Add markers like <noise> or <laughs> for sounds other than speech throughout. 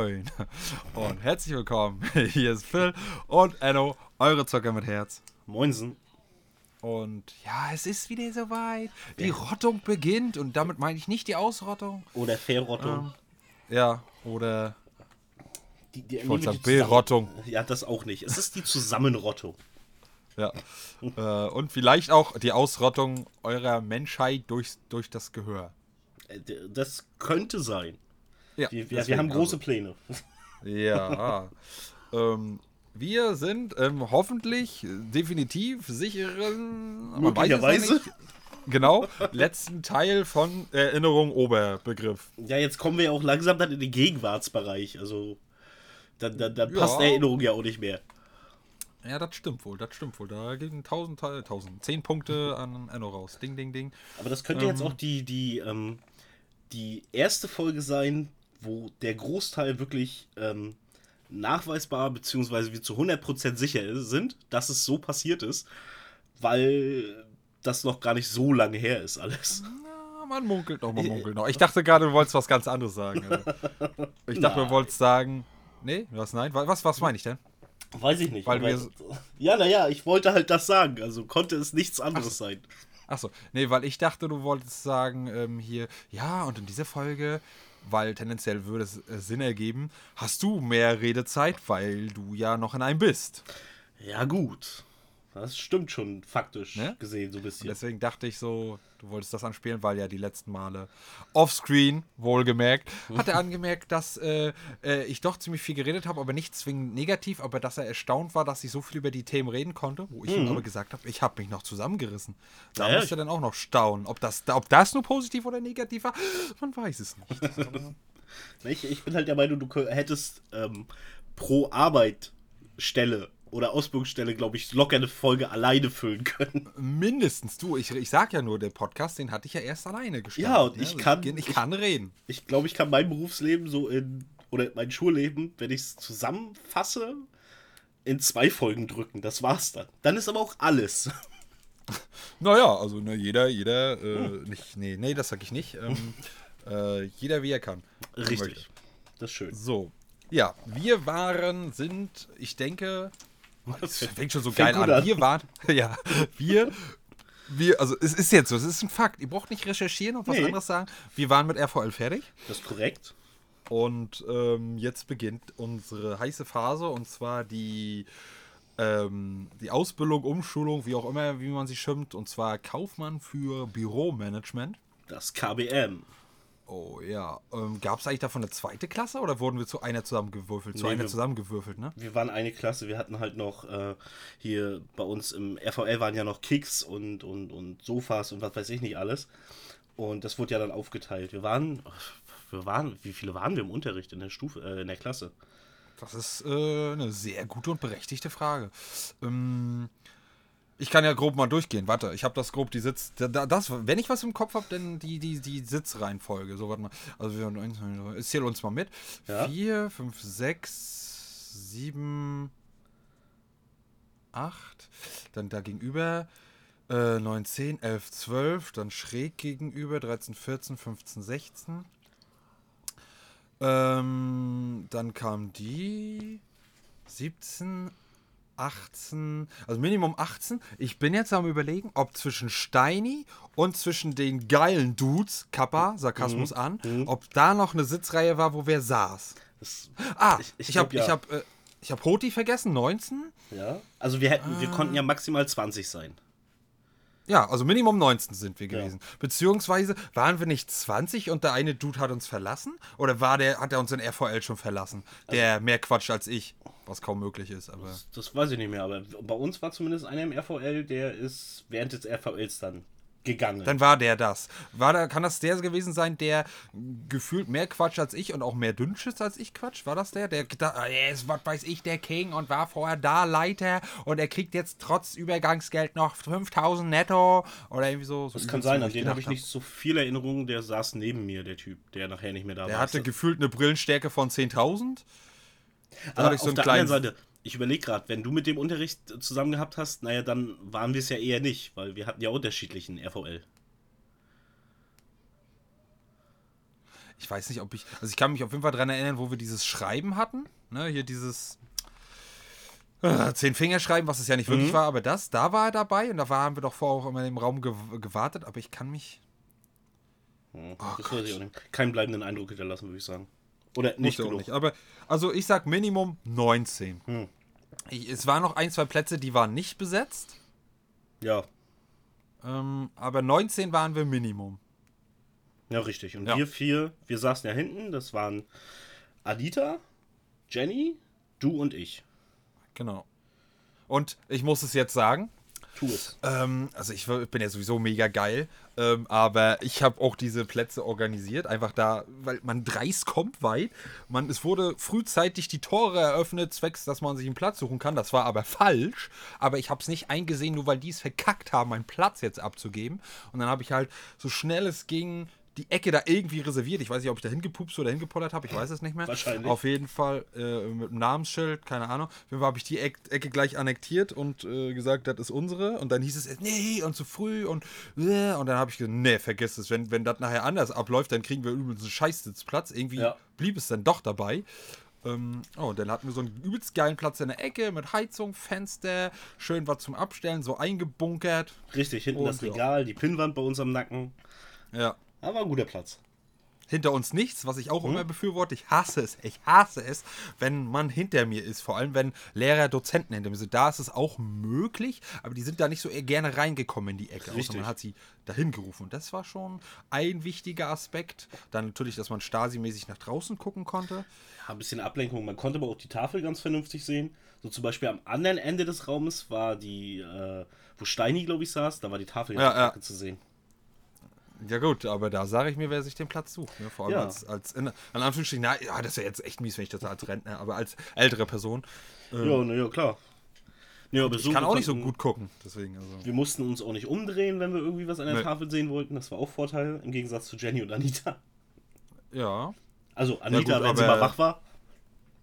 Moin und herzlich willkommen. <laughs> Hier ist Phil und Enno, eure Zocker mit Herz. Moinsen. Und ja, es ist wieder soweit. Die Rottung beginnt und damit meine ich nicht die Ausrottung. Oder Verrottung. Ja, oder die, die, Berottung. Ja, das auch nicht. Es ist die Zusammenrottung. Ja. äh, und vielleicht auch die Ausrottung eurer Menschheit durch, durch das Gehör. Äh, Das könnte sein. Ja, Wir, wir, wir haben große also- Pläne. <laughs> Ja. ähm, wir sind ähm, hoffentlich definitiv sicheren, Möglicherweise. Genau, letzten Teil von Erinnerung Oberbegriff. Ja, jetzt kommen wir ja auch langsam dann in den Gegenwartsbereich. Also, dann, dann, dann Ja. passt Erinnerung ja auch nicht mehr. Ja, das stimmt wohl, das stimmt wohl. Da gehen 1000, Teil- 1000, 10 Punkte an Enno raus. Ding, ding, ding. Aber das könnte jetzt auch die, die, ähm, die erste Folge sein, wo der Großteil wirklich ähm, nachweisbar bzw. wir zu 100% sicher sind, dass es so passiert ist, weil das noch gar nicht so lange her ist alles. Ja, man munkelt noch, man munkelt noch. Ich dachte gerade, du wolltest was ganz anderes sagen. Also. Ich dachte, du wolltest sagen. Nee, was? Nein? Was, was meine ich denn? Weiß ich nicht. Weil wir- <laughs> ja, naja, ich wollte halt das sagen. Also konnte es nichts anderes sein. Achso, nee, weil ich dachte, du wolltest sagen, ähm, hier, ja, und in dieser Folge, weil tendenziell würde es äh, Sinn ergeben, hast du mehr Redezeit, weil du ja noch in einem bist. Ja, gut. Das stimmt schon faktisch Ne? gesehen, so ein Und bisschen. deswegen dachte ich so, du wolltest das anspielen, weil ja die letzten Male offscreen, wohlgemerkt, hat er <laughs> angemerkt, dass äh, äh, ich doch ziemlich viel geredet habe, aber nicht zwingend negativ, aber dass er erstaunt war, dass ich so viel über die Themen reden konnte, wo ich ihm aber gesagt habe, ich habe mich noch zusammengerissen. Da Naja, muss er dann auch noch staunen. Ob das, ob das nur positiv oder negativ war, man weiß es nicht. <laughs> Ich, ich bin halt der Meinung, du hättest ähm, pro Arbeitstelle oder Ausbildungsstelle, glaube ich, locker eine Folge alleine füllen können. Mindestens du, ich, ich sag ja nur, der Podcast, den hatte ich ja erst alleine gestartet. Ja, und ne? ich Also kann- Ich, ich kann reden. Ich glaube, ich kann mein Berufsleben so in, oder mein Schulleben, wenn ich es zusammenfasse, in zwei Folgen drücken. Das war's dann. Dann ist aber auch alles. <laughs> Naja, also ne, jeder, jeder, äh, Hm. nicht, nee, nee, das sag ich nicht. Ähm, <laughs> äh, jeder wie er kann. Richtig. Das ist schön. So. Ja, wir waren, sind, ich denke, das fängt schon so Fängt geil an. an. Wir waren, <laughs> ja, wir, wir, also es ist jetzt so, es ist ein Fakt. Ihr braucht nicht recherchieren und was Nee. anderes sagen. Wir waren mit RVL fertig. Das ist korrekt. Und ähm, jetzt beginnt unsere heiße Phase und zwar die, ähm, die Ausbildung, Umschulung, wie auch immer, wie man sie schimpft, und zwar Kaufmann für Büromanagement. Das KBM. Oh ja. Ähm, Gab es eigentlich davon eine zweite Klasse oder wurden wir zu einer zusammengewürfelt? Zu Nee, einer wir- zusammengewürfelt, ne? Wir waren eine Klasse, wir hatten halt noch äh, hier bei uns im RVL waren ja noch Kicks und, und, und Sofas und was weiß ich nicht alles. Und das wurde ja dann aufgeteilt. Wir waren, wir waren, wie viele waren wir im Unterricht in der Stufe, äh, in der Klasse? Das ist äh, eine sehr gute und berechtigte Frage. Ähm, ich kann ja grob mal durchgehen. Warte, ich habe das grob die Sitz. da- da- Das, wenn ich was im Kopf habe, dann die, die, die Sitzreihenfolge. So, warte mal. Also wir haben eins, zwei, drei, zähl uns mal mit. Ja. Vier, fünf, sechs, sieben, acht. Dann da gegenüber. Äh, 9, 10, 11, 12, dann schräg gegenüber 13, 14, 15, 16. Ähm, dann kam die 17, 18, also Minimum 18. Ich bin jetzt am überlegen, ob zwischen Steini und zwischen den geilen Dudes, Kappa, Sarkasmus an, ob da noch eine Sitzreihe war, wo wer saß. Das, Ah, Ich- ich, ich habe ich ja. hab, äh, ich hab Hoti vergessen, 19. ja. Also wir hätten, wir konnten ja maximal 20 sein. Ja, also Minimum 19 sind wir gewesen. Beziehungsweise waren wir nicht 20 und der eine Dude hat uns verlassen? Oder war der, hat er uns in RVL schon verlassen? Der mehr quatscht als ich, was kaum möglich ist, aber. Das weiß ich nicht mehr, aber bei uns war zumindest einer im RVL, der ist während des RVLs dann gegangen. Dann war der das. War da, kann das der gewesen sein, der gefühlt mehr Quatsch als ich und auch mehr Dünnschiss als ich Quatsch? War das der? Der gedacht, ah, er ist, was weiß ich, der King und war vorher da Leiter und er kriegt jetzt trotz Übergangsgeld noch 5000 netto oder irgendwie so. so das kann sein, an den habe ich nicht so viel Erinnerungen. Der saß neben mir, der Typ, der nachher nicht mehr da Der war. hatte gefühlt eine Brillenstärke von 10.000. Da Aber so auf einen der kleinen. anderen Seite, ich überlege gerade, wenn du mit dem Unterricht zusammen gehabt hast, naja, dann waren wir es ja eher nicht, weil wir hatten ja unterschiedlichen RVL. Ich weiß nicht, ob ich. Also ich kann mich auf jeden Fall daran erinnern, wo wir dieses Schreiben hatten. Ne, hier dieses. Äh, zehn Fingerschreiben, was es ja nicht wirklich Mhm. war, aber das, da war er dabei und da war, haben wir doch vorher auch immer im Raum gew gewartet, aber ich kann mich. Hm, Oh. Keinen bleibenden Eindruck hinterlassen, würde ich sagen. Oder nicht genug. nicht. Aber, also ich sag Minimum 19. Hm. Ich, es waren noch ein, zwei Plätze, die waren nicht besetzt. Ja, Ähm, aber 19 waren wir Minimum. ja, richtig. Und Ja. wir vier, wir saßen ja hinten, das waren Anita, Jenny, du und ich. Genau. Und ich muss es jetzt sagen, Tu es. Ähm, also ich bin ja sowieso mega geil, ähm, aber ich habe auch diese Plätze organisiert, einfach da, weil man dreist kommt weit. Man, es wurde frühzeitig die Tore eröffnet, zwecks, dass man sich einen Platz suchen kann. Das war aber falsch, aber ich habe es nicht eingesehen, nur weil die es verkackt haben, meinen Platz jetzt abzugeben. Und dann habe ich halt so schnell es ging die Ecke da irgendwie reserviert. Ich weiß nicht, ob ich da hingepupst oder hingepollert habe, ich weiß es nicht mehr. Wahrscheinlich. Auf jeden Fall äh, mit einem Namensschild, keine Ahnung. Auf jeden Fall habe ich die Eck Ecke gleich annektiert und äh, gesagt, das ist unsere. Und dann hieß es, nee, und zu früh und äh, und dann habe ich gesagt, nee, vergiss es. Wenn, wenn das nachher anders abläuft, dann kriegen wir übrigens einen Scheißsitzplatz. Irgendwie Ja. blieb es dann doch dabei. Ähm, oh, und dann hatten wir so einen übelst geilen Platz in der Ecke mit Heizung, Fenster, schön was zum Abstellen, so eingebunkert. Richtig, hinten Und das ja. Regal, die Pinnwand bei uns am Nacken. Ja. Aber ein guter Platz. hinter uns nichts, was ich auch Mhm. immer befürworte. Ich hasse es. Ich hasse es, wenn man hinter mir ist. Vor allem, wenn Lehrer, Dozenten hinter mir sind. Da ist es auch möglich, aber die sind da nicht so gerne reingekommen in die Ecke. Außer Richtig. man hat sie dahin gerufen. Und das war schon ein wichtiger Aspekt. Dann natürlich, dass man Stasi-mäßig nach draußen gucken konnte. Ja, ein bisschen Ablenkung. Man konnte aber auch die Tafel ganz vernünftig sehen. So zum Beispiel am anderen Ende des Raumes war die, äh, wo Steini, glaube ich, saß, da war die Tafel Ja, ganz ja. zu sehen. Ja gut, aber da sage ich mir, wer sich den Platz sucht. Ne? Vor allem Ja. als, als in, an Anführungsstrichen, na, ja, das wäre jetzt echt mies, wenn ich das als Rentner, aber als ältere Person. Ja, na ja, klar. Ja, aber Ich kann auch nicht so gut gucken. Deswegen, also. Wir mussten uns auch nicht umdrehen, wenn wir irgendwie was an der Nee. Tafel sehen wollten. Das war auch Vorteil, im Gegensatz zu Jenny und Anita. Ja. Also Anita, gut, wenn sie mal wach war.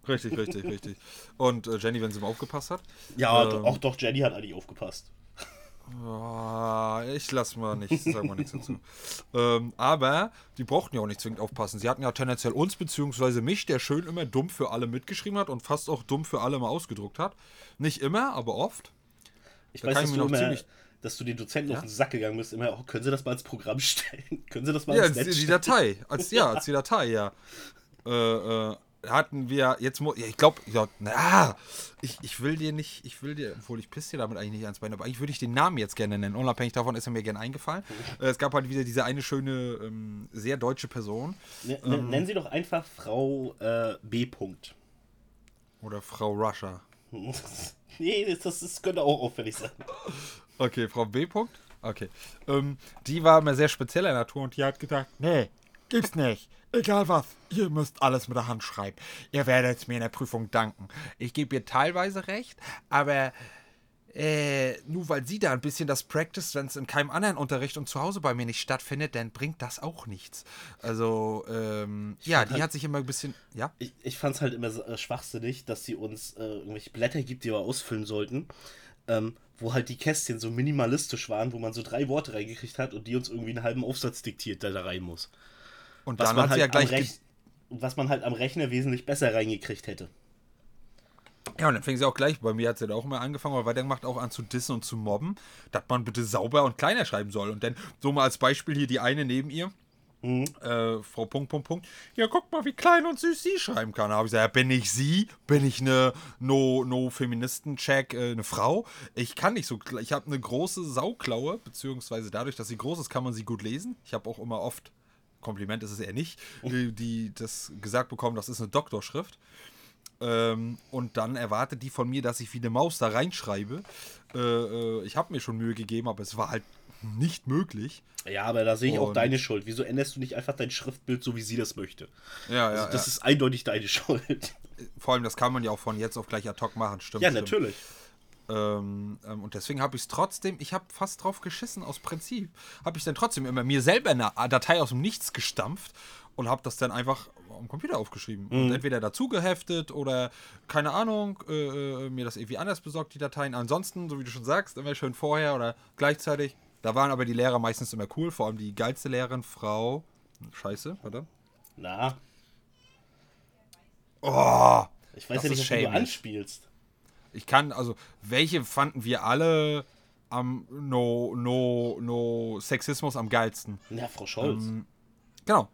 Richtig, richtig, richtig. Und äh, Jenny, wenn sie mal aufgepasst hat. Ja, Ähm. auch doch, Jenny hat eigentlich aufgepasst. Ich lass mal nicht, sag mal nichts dazu. <laughs> Ähm, aber die brauchten ja auch nicht zwingend aufpassen. Sie hatten ja tendenziell uns beziehungsweise mich, der schön immer dumm für alle mitgeschrieben hat und fast auch dumm für alle mal ausgedruckt hat. Nicht immer, aber oft. Ich Da weiß, dass ich du, immer, dass du den Dozenten Ja? auf den Sack gegangen bist. Immer, oh, können sie das mal als Programm <laughs> stellen? können sie das mal Ja, als die? Datei. Als, ja, <laughs> als die Datei, ja. Äh, äh, hatten wir, jetzt muss, ich glaube, ja, na, ich, ich will dir nicht, ich will dir, obwohl ich piss dir damit eigentlich nicht ans Bein, aber eigentlich würde ich den Namen jetzt gerne nennen. Unabhängig davon ist er mir gerne eingefallen. <laughs> Äh, es gab halt wieder diese eine schöne, ähm, sehr deutsche Person. Ne- Ähm. ne- Nennen Sie doch einfach Frau äh, B. Punkt. Oder Frau Russia. <laughs> nee, das, das, das könnte auch auffällig sein. Okay, Frau B. Punkt. Okay. Ähm, die war immer sehr spezieller Natur und die hat gedacht, nee, gibt's nicht. Egal was, ihr müsst alles mit der Hand schreiben. Ihr werdet mir in der Prüfung danken. Ich gebe ihr teilweise recht, aber äh, nur weil sie da ein bisschen das Practice, wenn es in keinem anderen Unterricht und zu Hause bei mir nicht stattfindet, dann bringt das auch nichts. Also, ähm, ja, die halt- hat sich immer ein bisschen, ja, Ich, ich fand es halt immer so, äh, schwachsinnig, dass sie uns äh, irgendwelche Blätter gibt, die wir ausfüllen sollten, ähm, wo halt die Kästchen so minimalistisch waren, wo man so drei Worte reingekriegt hat und die uns irgendwie einen halben Aufsatz diktiert, der da rein muss. Und Was dann hat halt sie ja gleich. Rech- was man halt am Rechner wesentlich besser reingekriegt hätte. Ja, und dann fing sie auch gleich, bei mir hat sie da auch immer angefangen, aber weitergemacht auch an zu dissen und zu mobben, dass man bitte sauber und kleiner schreiben soll. Und dann so mal als Beispiel hier die eine neben ihr, äh, Frau Punkt, Punkt, Punkt. Ja, guck mal, wie klein und süß sie schreiben kann. Da habe ich gesagt, ja, bin ich sie? Bin ich eine No, no äh, eine Frau? Ich kann nicht so, ich habe eine große Sauklaue, beziehungsweise dadurch, dass sie groß ist, kann man sie gut lesen. Ich habe auch immer oft, Kompliment ist es eher nicht, <laughs> die, die das gesagt bekommen, das ist eine Doktorschrift. Ähm, und dann erwartet die von mir, dass ich wie eine Maus da reinschreibe. Äh, äh, ich habe mir schon Mühe gegeben, aber es war halt nicht möglich. Ja, aber da sehe ich auch Und- deine Schuld. Wieso änderst du nicht einfach dein Schriftbild so, wie sie das möchte? Ja, Also, das ist eindeutig deine <laughs> Schuld. Vor allem, das kann man ja auch von jetzt auf gleich ad hoc machen, stimmt. ja, stimmt. natürlich. Ähm, ähm, und deswegen habe ich es trotzdem, ich habe fast drauf geschissen, aus Prinzip, habe ich dann trotzdem immer mir selber eine Datei aus dem Nichts gestampft und habe das dann einfach am Computer aufgeschrieben. Und entweder dazu geheftet oder, keine Ahnung, äh, äh, mir das irgendwie anders besorgt, die Dateien. Ansonsten, so wie du schon sagst, immer schön vorher oder gleichzeitig. Da waren aber die Lehrer meistens immer cool, vor allem die geilste Lehrerin, Frau. Scheiße, warte. Na, Oh! ich weiß ja nicht, was du anspielst. Ich kann, also, welche fanden wir alle am No, No, No Sexismus am geilsten? Na, Frau Scholz. Ähm, Genau.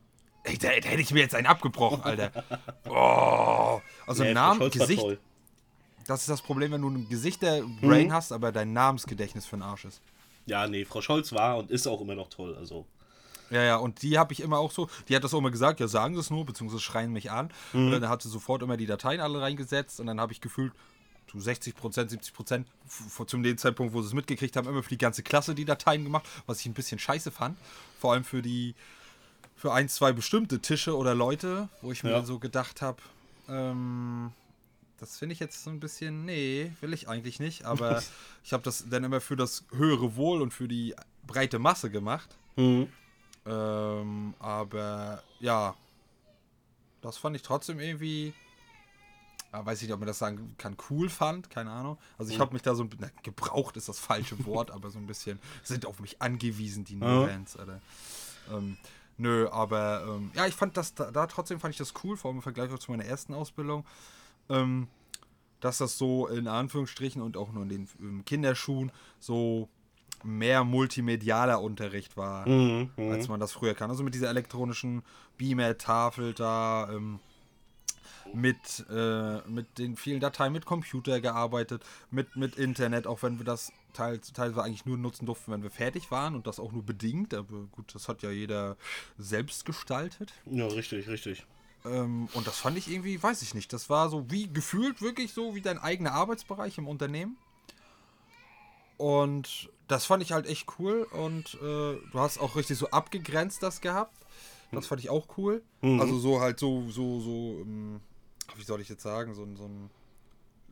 Ey, da, da hätte ich mir jetzt einen abgebrochen, Alter. <laughs> Oh. Also Nee, Namen, Gesicht, das ist das Problem, wenn du ein Gesichter-Brain Mhm. hast, aber dein Namensgedächtnis für den Arsch ist. Ja, nee, Frau Scholz war und ist auch immer noch toll. Also, Ja, ja, und die habe ich immer auch so, die hat das auch immer gesagt, ja, sagen sie es nur, beziehungsweise schreien mich an. Mhm. Und dann hat sie sofort immer die Dateien alle reingesetzt und dann habe ich gefühlt, zu 60 Prozent, 70 Prozent, zum dem Zeitpunkt, wo sie es mitgekriegt haben, immer für die ganze Klasse die Dateien gemacht, was ich ein bisschen scheiße fand. Vor allem für die, für ein, zwei bestimmte Tische oder Leute, wo ich mir Ja. dann so gedacht habe, ähm, das finde ich jetzt so ein bisschen, nee, will ich eigentlich nicht, aber <laughs> ich habe das dann immer für das höhere Wohl und für die breite Masse gemacht. mhm. Ähm, aber ja, das fand ich trotzdem irgendwie, ja, weiß ich nicht, ob man das sagen kann, cool fand, keine Ahnung. Also ich habe mich da so ein bisschen, gebraucht ist das falsche <laughs> Wort, aber so ein bisschen sind auf mich angewiesen, die Ja. New-Fans, Alter. Ähm, nö, aber ähm, ja, ich fand das, da, da trotzdem fand ich das cool, vor allem im Vergleich auch zu meiner ersten Ausbildung. Ähm, dass das so in Anführungsstrichen und auch nur in den Kinderschuhen so mehr multimedialer Unterricht war, Mhm. Mhm. als man das früher kann. Also mit dieser elektronischen Beamer-Tafel da, ähm, mit, äh, mit den vielen Dateien, mit Computer gearbeitet, mit, mit Internet, auch wenn wir das teils, teilweise eigentlich nur nutzen durften, wenn wir fertig waren und das auch nur bedingt. Aber gut, das hat ja jeder selbst gestaltet. Ja, richtig, richtig. Ähm, und das fand ich irgendwie, weiß ich nicht, das war so wie gefühlt wirklich so wie dein eigener Arbeitsbereich im Unternehmen. Und das fand ich halt echt cool und äh, du hast auch richtig so abgegrenzt das gehabt. Das fand ich auch cool. Mhm. Also so halt so, so, so, ähm, wie soll ich jetzt sagen, so, ein- so ein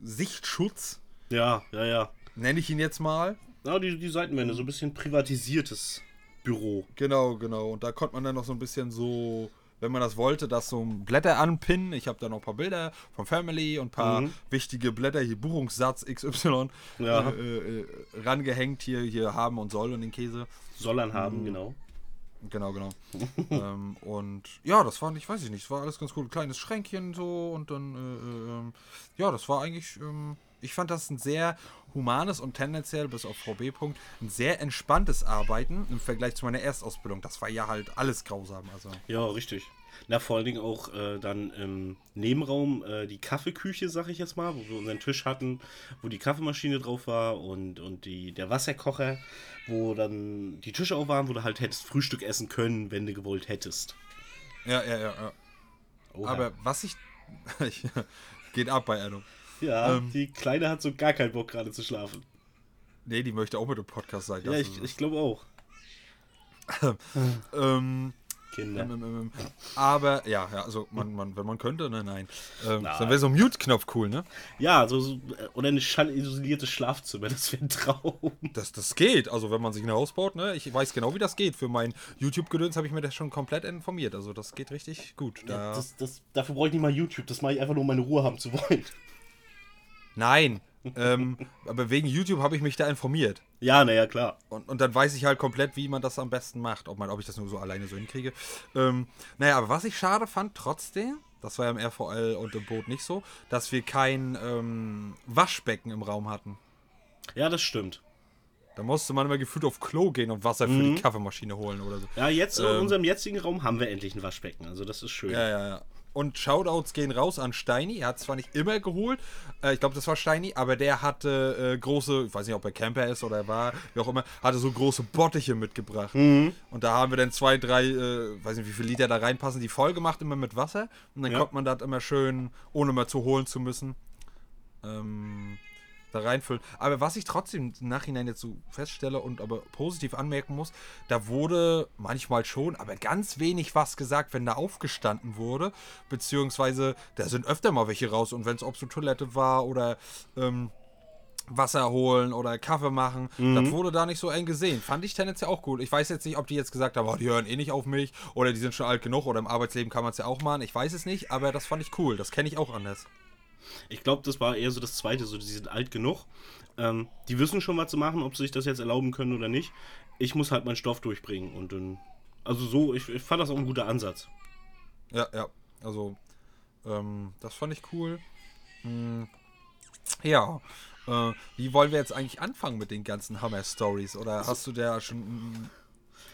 Sichtschutz, Ja, ja, ja. nenne ich ihn jetzt mal. Ja, die, die Seitenwände, so ein bisschen privatisiertes Büro. Genau, genau. Und da konnte man dann noch so ein bisschen so, wenn man das wollte, das so Blätter anpinnen. Ich habe da noch ein paar Bilder von Family und ein paar Mhm. wichtige Blätter, hier Buchungssatz XY, Ja. äh, äh, rangehängt, hier, hier haben und soll und den Käse. Soll haben, genau. Genau, genau. <laughs> ähm, und ja, das war nicht, weiß ich nicht, es war alles ganz cool. Ein kleines Schränkchen so und dann, äh, äh, ähm, ja, das war eigentlich, ähm, ich fand das ein sehr humanes und tendenziell, bis auf VB Punkt, ein sehr entspanntes Arbeiten im Vergleich zu meiner Erstausbildung. Das war ja halt alles grausam. Also, Ja, richtig. Na, vor allen Dingen auch äh, dann im Nebenraum äh, die Kaffeeküche, sag ich jetzt mal, wo wir unseren Tisch hatten, wo die Kaffeemaschine drauf war und, und die, der Wasserkocher, wo dann die Tische auch waren, wo du halt hättest Frühstück essen können, wenn du gewollt hättest. ja, ja, ja. ja. Oha. Aber was ich. <laughs> geht ab bei Adam. ja, ähm, die Kleine hat so gar keinen Bock gerade zu schlafen. Nee, die möchte auch mit dem Podcast sein. Ja, ich, ich glaube auch. <laughs> ähm, <laughs> Kinder. Aber, ja, ja, also man, man, wenn man könnte, ne, nein. Ähm, Nein. dann wäre so ein Mute-Knopf cool, ne? Ja, so, so, äh, oder ein schallisoliertes Schlafzimmer, das wäre ein Traum. Das, das geht, also wenn man sich ein Haus baut, ne? Ich weiß genau, wie das geht. Für mein YouTube-Gedöns habe ich mir das schon komplett informiert. Also das geht richtig gut. Da, Das, das, dafür brauche ich nicht mal YouTube, das mache ich einfach nur, um meine Ruhe haben zu wollen. Nein, ähm, aber wegen YouTube habe ich mich da informiert. Ja, naja, klar. Und, und dann weiß ich halt komplett, wie man das am besten macht. Ob, man, ob ich das nur so alleine so hinkriege. Ähm, naja, aber was ich schade fand, trotzdem, das war ja im RVL und im Boot nicht so, dass wir kein ähm, Waschbecken im Raum hatten. Ja, das stimmt. Da musste man immer gefühlt auf Klo gehen und Wasser für Mhm. die Kaffeemaschine holen oder so. Ja, jetzt in Ähm. unserem jetzigen Raum haben wir endlich ein Waschbecken. Also das ist schön. Ja, ja, ja. Und Shoutouts gehen raus an Steini. Er hat zwar nicht immer geholt, äh, ich glaube, das war Steini, aber der hatte äh, große, ich weiß nicht, ob er Camper ist oder er war, wie auch immer, hatte so große Bottiche mitgebracht. Und da haben wir dann zwei, drei, äh, weiß nicht, wie viele Liter da reinpassen, die voll gemacht, immer mit Wasser. Und dann Ja. konnte man das immer schön, ohne mal zu holen zu müssen. Ähm, da reinfüllen. Aber was ich trotzdem im Nachhinein jetzt so feststelle und aber positiv anmerken muss, da wurde manchmal schon, aber ganz wenig was gesagt, wenn da aufgestanden wurde. Beziehungsweise da sind öfter mal welche raus und wenn es ob so Toilette war oder ähm, Wasser holen oder Kaffee machen. Das wurde da nicht so eng gesehen. Fand ich tendenziell auch gut. Ich weiß jetzt nicht, ob die jetzt gesagt haben, oh, die hören eh nicht auf mich oder die sind schon alt genug oder im Arbeitsleben kann man es ja auch machen. Ich weiß es nicht, aber das fand ich cool. Das kenne ich auch anders. Ich glaube, das war eher so das Zweite, so die sind alt genug. Ähm, die wissen schon, was zu machen, ob sie sich das jetzt erlauben können oder nicht. Ich muss halt meinen Stoff durchbringen und dann. Also so, ich, ich fand das auch ein guter Ansatz. Ja, ja. Also, ähm, das fand ich cool. Hm, ja. Äh, wie wollen wir jetzt eigentlich anfangen mit den ganzen Hammer-Stories? Oder hast du da schon.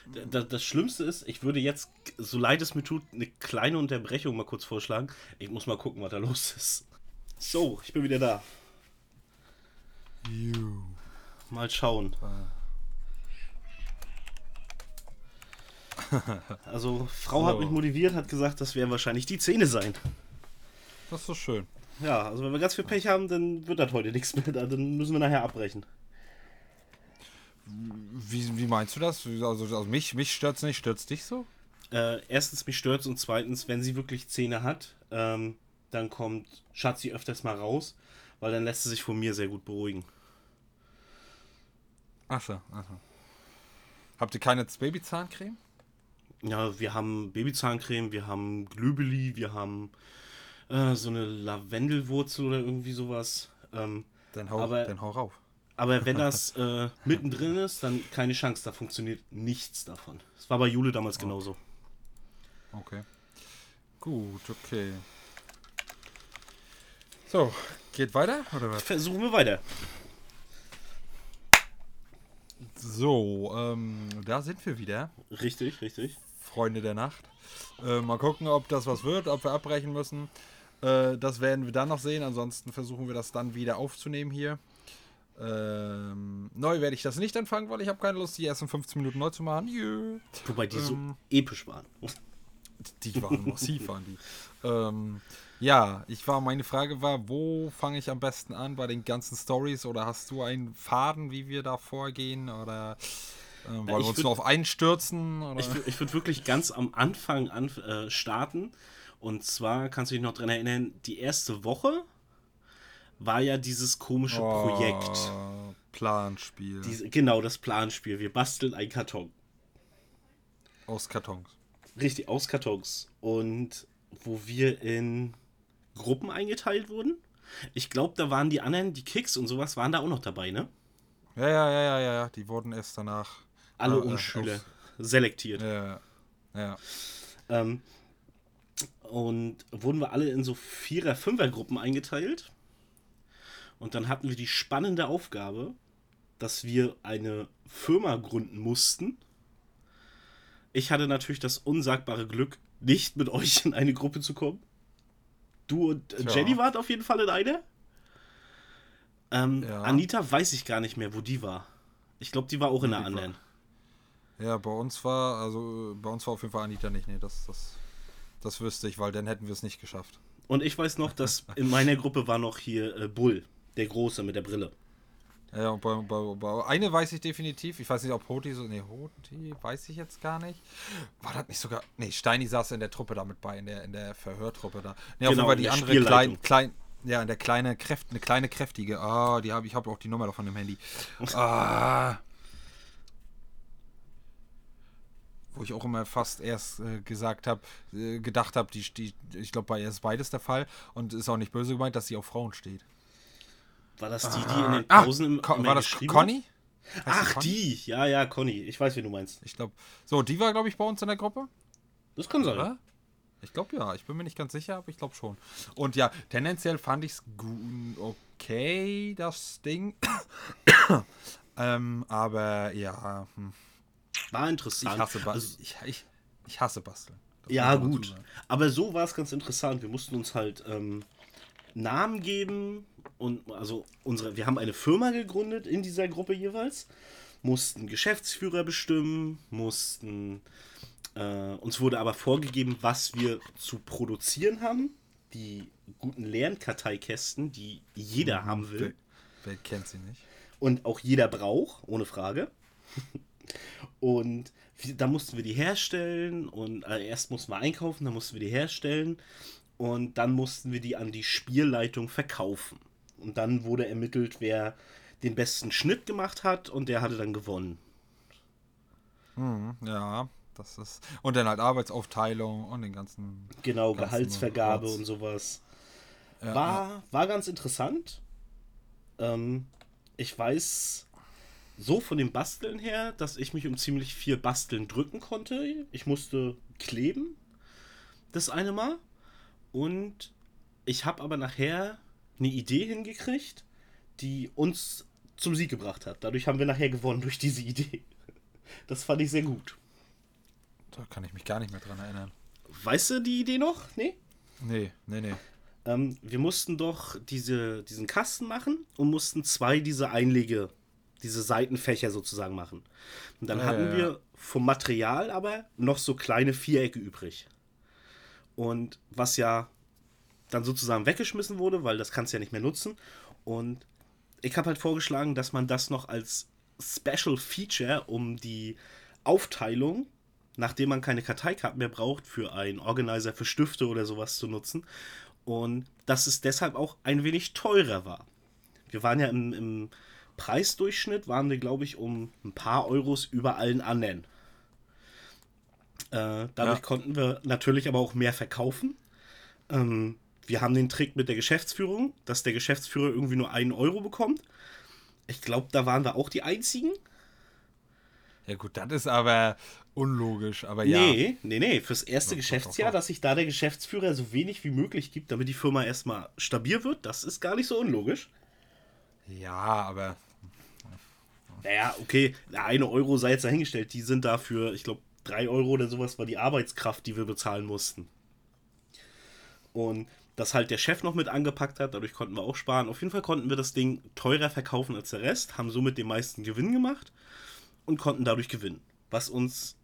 Da- Das Schlimmste ist, ich würde jetzt, so leid es mir tut, eine kleine Unterbrechung mal kurz vorschlagen. Ich muss mal gucken, was da los ist. So, ich bin wieder da. Mal schauen. <laughs> Also, Frau hat So. mich motiviert, hat gesagt, das werden wahrscheinlich die Zähne sein. Das ist so schön. Ja, also wenn wir ganz viel Pech haben, dann wird das heute nichts mehr. Dann müssen wir nachher abbrechen. Wie, wie meinst du das? Also, also mich, mich stört es nicht. Stört es dich so? Äh, erstens, mich stört und zweitens, wenn sie wirklich Zähne hat, ähm, dann kommt Schatzi öfters mal raus, weil dann lässt sie sich von mir sehr gut beruhigen. Achso, achso. Habt ihr keine Babyzahncreme? Ja, wir haben Babyzahncreme, wir haben Glübeli, wir haben äh, so eine Lavendelwurzel oder irgendwie sowas. Ähm, Dann hau, Aber- dann hau rauf. aber wenn <laughs> das äh, mittendrin ist, dann keine Chance, da funktioniert nichts davon. Das war bei Jule damals genauso. Okay. Gut, okay. So, geht weiter? Oder was? Versuchen wir weiter. So, ähm, da sind wir wieder. Richtig, richtig. Freunde der Nacht. Äh, mal gucken, ob das was wird, ob wir abbrechen müssen. Äh, das werden wir dann noch sehen. Ansonsten versuchen wir das dann wieder aufzunehmen hier. Ähm, neu werde ich das nicht anfangen, weil ich habe keine Lust, die ersten 15 Minuten neu zu machen. Jö. Wobei die so Ähm. episch waren. Die waren massiv, waren die. Ähm, ja, ich war, meine Frage war, wo fange ich am besten an bei den ganzen Stories? Oder hast du einen Faden, wie wir da vorgehen? Oder äh, wollen wir uns würd- nur auf einen stürzen? Oder? Ich, ich würde wirklich ganz am Anfang an, äh, starten. Und zwar kannst du dich noch dran erinnern, die erste Woche war ja dieses komische Projekt. Oh, Planspiel Diese, genau, das Planspiel. Wir basteln einen Karton. aus Kartons. Richtig, aus Kartons. Und wo wir in Gruppen eingeteilt wurden. Ich glaube, da waren die anderen, die Kicks und sowas, waren da auch noch dabei, ne? Ja, ja, ja, ja, ja. Die wurden erst danach. Alle äh, Unschüler aus- selektiert. Ja, ja. Ähm, und wurden wir alle in so Vierer-, Fünfer-Gruppen eingeteilt. Und dann hatten wir die spannende Aufgabe, dass wir eine Firma gründen mussten. Ich hatte natürlich das unsagbare Glück, nicht mit euch in eine Gruppe zu kommen. Du und äh, Tja. Jenny wart auf jeden Fall in einer. Ähm, Ja. Anita weiß ich gar nicht mehr, wo die war. Ich glaube, die war auch in einer anderen. Ja, bei uns war, also äh, bei uns war auf jeden Fall Anita nicht. Nee, das, das, das wüsste ich, weil dann hätten wir es nicht geschafft. Und ich weiß noch, dass in meiner Gruppe war noch hier äh, Bull, der Große mit der Brille. Ja, und bei, bei, bei eine weiß ich definitiv. Ich weiß nicht, ob Hoti so. Nee, Hoti weiß ich jetzt gar nicht. War das nicht sogar. Nee, Steini saß in der Truppe da mit bei, in der, in der Verhörtruppe da. Nee, auf jeden Genau, Fall die der andere klein, klein. Ja, in der kleine Kräft, eine kleine kräftige. Ah, die habe ich habe auch die Nummer noch von dem Handy. <laughs> Ah. Wo ich auch immer fast erst äh, gesagt habe, äh, gedacht habe, die, die, ich glaube, bei ihr ist beides der Fall und ist auch nicht böse gemeint, dass sie auf Frauen steht. War das die, die in den Ah, Pausen im, Ko- immer war das Conny? Heißt Ach, Conny? die. Ja, ja, Conny. Ich weiß, wie du meinst. Ich glaube. So, die war, glaube ich, bei uns in der Gruppe. Das kann sein. Oder? Ich glaube ja. Ich bin mir nicht ganz sicher, aber ich glaube schon. Und ja, tendenziell fand ich es okay, das Ding. <coughs> ähm, aber ja, hm. War ich interessant. hasse, ba Also, ich, ich, ich hasse Basteln. Das ja, gut. Aber so war es ganz interessant. Wir mussten uns halt ähm, Namen geben und also unsere, wir haben eine Firma gegründet in dieser Gruppe jeweils, mussten Geschäftsführer bestimmen, mussten äh, uns wurde aber vorgegeben, was wir zu produzieren haben. Die guten Lernkarteikästen, die jeder haben will. Wer kennt sie nicht? Und auch jeder braucht, ohne Frage. <laughs> Und da mussten wir die herstellen und äh, erst mussten wir einkaufen, dann mussten wir die herstellen und dann mussten wir die an die Spielleitung verkaufen. Und dann wurde ermittelt, wer den besten Schnitt gemacht hat und der hatte dann gewonnen. Hm, ja, das ist. Und dann halt Arbeitsaufteilung und den ganzen. Genau, ganzen Gehaltsvergabe Rotz. und sowas. Ja, war, war ganz interessant. Ähm, ich weiß so von dem Basteln her, dass ich mich um ziemlich viel Basteln drücken konnte. Ich musste kleben, das eine Mal. Und ich habe aber nachher eine Idee hingekriegt, die uns zum Sieg gebracht hat. Dadurch haben wir nachher gewonnen durch diese Idee. Das fand ich sehr gut. Da kann ich mich gar nicht mehr dran erinnern. Weißt du die Idee noch? Nee? Nee, nee, nee. Ähm, wir mussten doch diese, diesen Kasten machen und mussten zwei diese Einlege, diese Seitenfächer sozusagen machen. Und dann Ja, hatten ja, ja. wir vom Material aber noch so kleine Vierecke übrig. Und was ja dann sozusagen weggeschmissen wurde, weil das kannst du ja nicht mehr nutzen. Und ich habe halt vorgeschlagen, dass man das noch als Special Feature um die Aufteilung, nachdem man keine Karteikarten mehr braucht, für einen Organizer für Stifte oder sowas zu nutzen. Und dass es deshalb auch ein wenig teurer war. Wir waren ja im, im Preisdurchschnitt, waren wir, glaube ich, um ein paar Euros über allen anderen. Äh, dadurch Ja. konnten wir natürlich aber auch mehr verkaufen. Ähm, wir haben den Trick mit der Geschäftsführung, dass der Geschäftsführer irgendwie nur einen Euro bekommt. Ich glaube, da waren wir auch die einzigen. Ja, gut, das ist aber unlogisch, aber ja. Nee, nee, nee. Fürs erste Doch, Geschäftsjahr, doch, doch. dass sich da der Geschäftsführer so wenig wie möglich gibt, damit die Firma erstmal stabil wird, das ist gar nicht so unlogisch. Ja, aber. Naja, okay, der eine Euro sei jetzt dahingestellt. Die sind dafür, ich glaube, drei Euro oder sowas war die Arbeitskraft, die wir bezahlen mussten. Und das halt der Chef noch mit angepackt hat, dadurch konnten wir auch sparen. Auf jeden Fall konnten wir das Ding teurer verkaufen als der Rest, haben somit den meisten Gewinn gemacht und konnten dadurch gewinnen. Was uns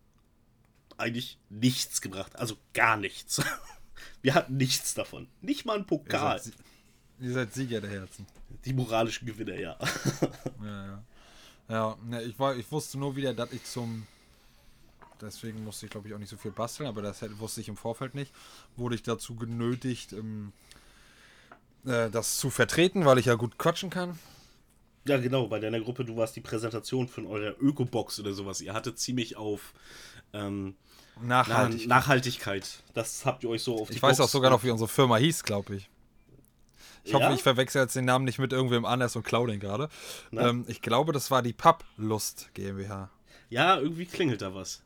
eigentlich nichts gebracht, also gar nichts. <laughs> Wir hatten nichts davon. Nicht mal ein Ihr Pokal. seid, ihr seid Sieger der Herzen. Die moralischen Gewinner, ja. <laughs> Ja, ja. Ja, ne, ich, war, ich wusste nur wieder, dass ich zum. Deswegen musste ich, glaube ich, auch nicht so viel basteln, aber das hätte- wusste ich im Vorfeld nicht. Wurde ich dazu genötigt, ähm, äh, das zu vertreten, weil ich ja gut quatschen kann. Ja, genau, bei deiner Gruppe, du warst die Präsentation von eurer Öko-Box oder sowas. Ihr hattet ziemlich auf ähm, Na- Nachhaltig. Nachhaltigkeit. Das habt ihr euch so auf die ich weiß auch Box- sogar noch, wie unsere Firma hieß, glaube ich. Ich hoffe, Ja? ich verwechsel jetzt den Namen nicht mit irgendwem anders und klaue den gerade. Ähm, ich glaube, das war die Papplust GmbH. Ja, irgendwie klingelt da was.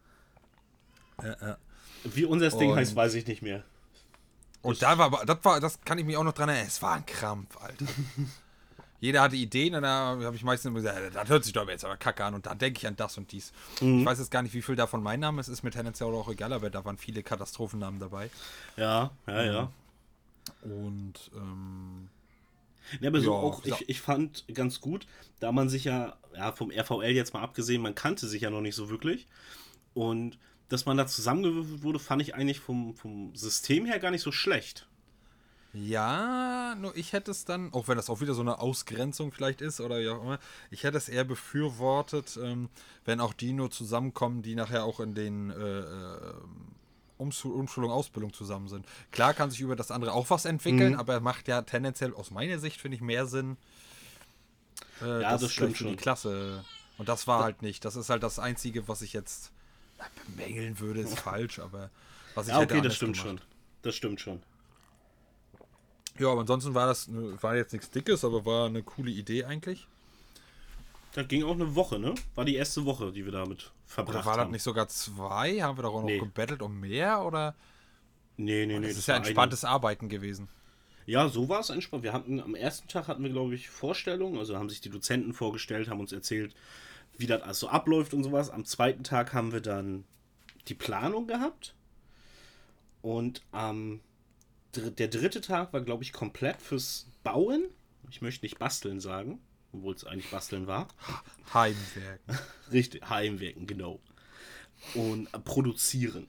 Ja, ja. Wie unser Ding heißt, weiß ich nicht mehr. Und da war, das war, das kann ich mich auch noch dran erinnern. Es war ein Krampf, Alter. <laughs> Jeder hatte Ideen und da habe ich meistens immer gesagt, das hört sich doch jetzt aber kacke an und da denke ich an das und dies. Mhm. Ich weiß jetzt gar nicht, wie viel davon mein Name ist, ist mir tendenziell auch egal, aber da waren viele Katastrophennamen dabei. Ja, ja, ja. Und ähm, Ja, aber so Ja, auch, ich, ich fand ganz gut, da man sich ja, ja, vom RVL jetzt mal abgesehen, man kannte sich ja noch nicht so wirklich. Und dass man da zusammengewürfelt wurde, fand ich eigentlich vom, vom System her gar nicht so schlecht. ja, nur ich hätte es dann, auch wenn das auch wieder so eine Ausgrenzung vielleicht ist oder wie auch immer, ich hätte es eher befürwortet, ähm, wenn auch die nur zusammenkommen, die nachher auch in den äh, äh, Umschu- Umschulung, Ausbildung zusammen sind. Klar kann sich über das andere auch was entwickeln, Mhm. aber macht ja tendenziell aus meiner Sicht, finde ich, mehr Sinn. Äh, Ja, das gleich stimmt für die schon. Klasse. Und das war halt nicht. Das ist halt das Einzige, was ich jetzt bemängeln würde, ist <laughs> falsch, aber was ich Ja, okay, das stimmt gemacht. schon. Das stimmt schon. Ja, aber ansonsten war das ne- war jetzt nichts Dickes, aber war eine coole Idee eigentlich. Das ging auch eine Woche, ne? War die erste Woche, die wir damit verbracht Oder war das haben. nicht sogar zwei? Haben wir doch auch noch Nee. gebettelt um mehr? Oder? Nee, nee, nee. Das ist ja war eine- entspanntes Arbeiten gewesen. Ja, so war es entspannt. Wir hatten am ersten Tag hatten wir, glaube ich, Vorstellungen, also haben sich die Dozenten vorgestellt, haben uns erzählt, wie das alles so abläuft und sowas. Am zweiten Tag haben wir dann die Planung gehabt. Und am dr- der dritte Tag war, glaube ich, komplett fürs Bauen. Ich möchte nicht basteln sagen, obwohl es eigentlich basteln war. <laughs> Heimwerken. <laughs> Richtig, Heimwirken, genau. Und äh, produzieren.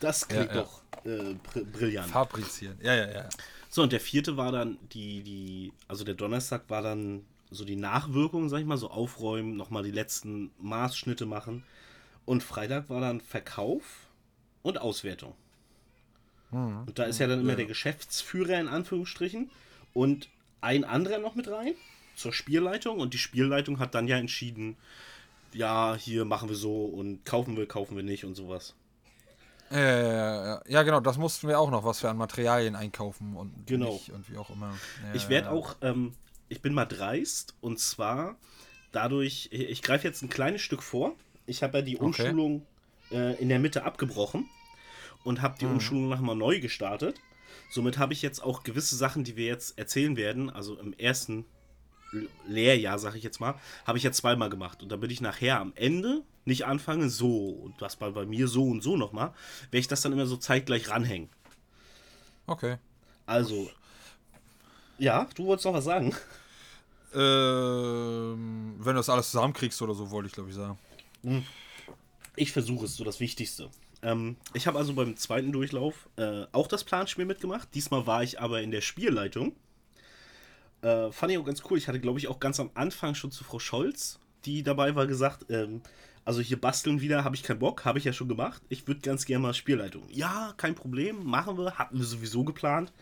Das klingt Ja, ja. doch äh, br brillant. Fabrizieren. Ja, ja, ja. So, und der vierte war dann die, die, also der Donnerstag war dann so die Nachwirkungen, sag ich mal, so aufräumen, nochmal die letzten Maßschnitte machen. Und Freitag war dann Verkauf und Auswertung. Und da ist ja dann immer Ja. der Geschäftsführer in Anführungsstrichen und ein anderer noch mit rein zur Spielleitung und die Spielleitung hat dann ja entschieden, ja, hier machen wir so und kaufen wir, kaufen wir nicht und sowas. Äh, ja, genau, das mussten wir auch noch, was wir an Materialien einkaufen und Genau. nicht und wie auch immer. Ja, Ich werde ja. auch, ähm, ich bin mal dreist und zwar dadurch, ich, greife jetzt ein kleines Stück vor. Ich habe ja die Okay. Umschulung äh, in der Mitte abgebrochen und habe die Mhm. Umschulung nochmal neu gestartet. Somit habe ich jetzt auch gewisse Sachen, die wir jetzt erzählen werden, also im ersten Lehrjahr, sage ich jetzt mal, habe ich ja zweimal gemacht. Und da bin ich nachher am Ende nicht anfange so und das bei, bei mir so und so nochmal, werde ich das dann immer so zeitgleich ranhängen. Okay. Also, ja, du wolltest noch was sagen. Ähm, wenn du das alles zusammenkriegst oder so, wollte ich glaube ich sagen. Ich versuche es, so das Wichtigste. Ähm, ich habe also beim zweiten Durchlauf äh, auch das Planspiel mitgemacht. Diesmal war ich aber in der Spielleitung. Äh, fand ich auch ganz cool. Ich hatte, glaube ich, auch ganz am Anfang schon zu Frau Scholz, die dabei war, gesagt, ähm, also hier basteln wieder, habe ich keinen Bock, habe ich ja schon gemacht. Ich würde ganz gerne mal Spielleitung. Ja, kein Problem, machen wir, hatten wir sowieso geplant.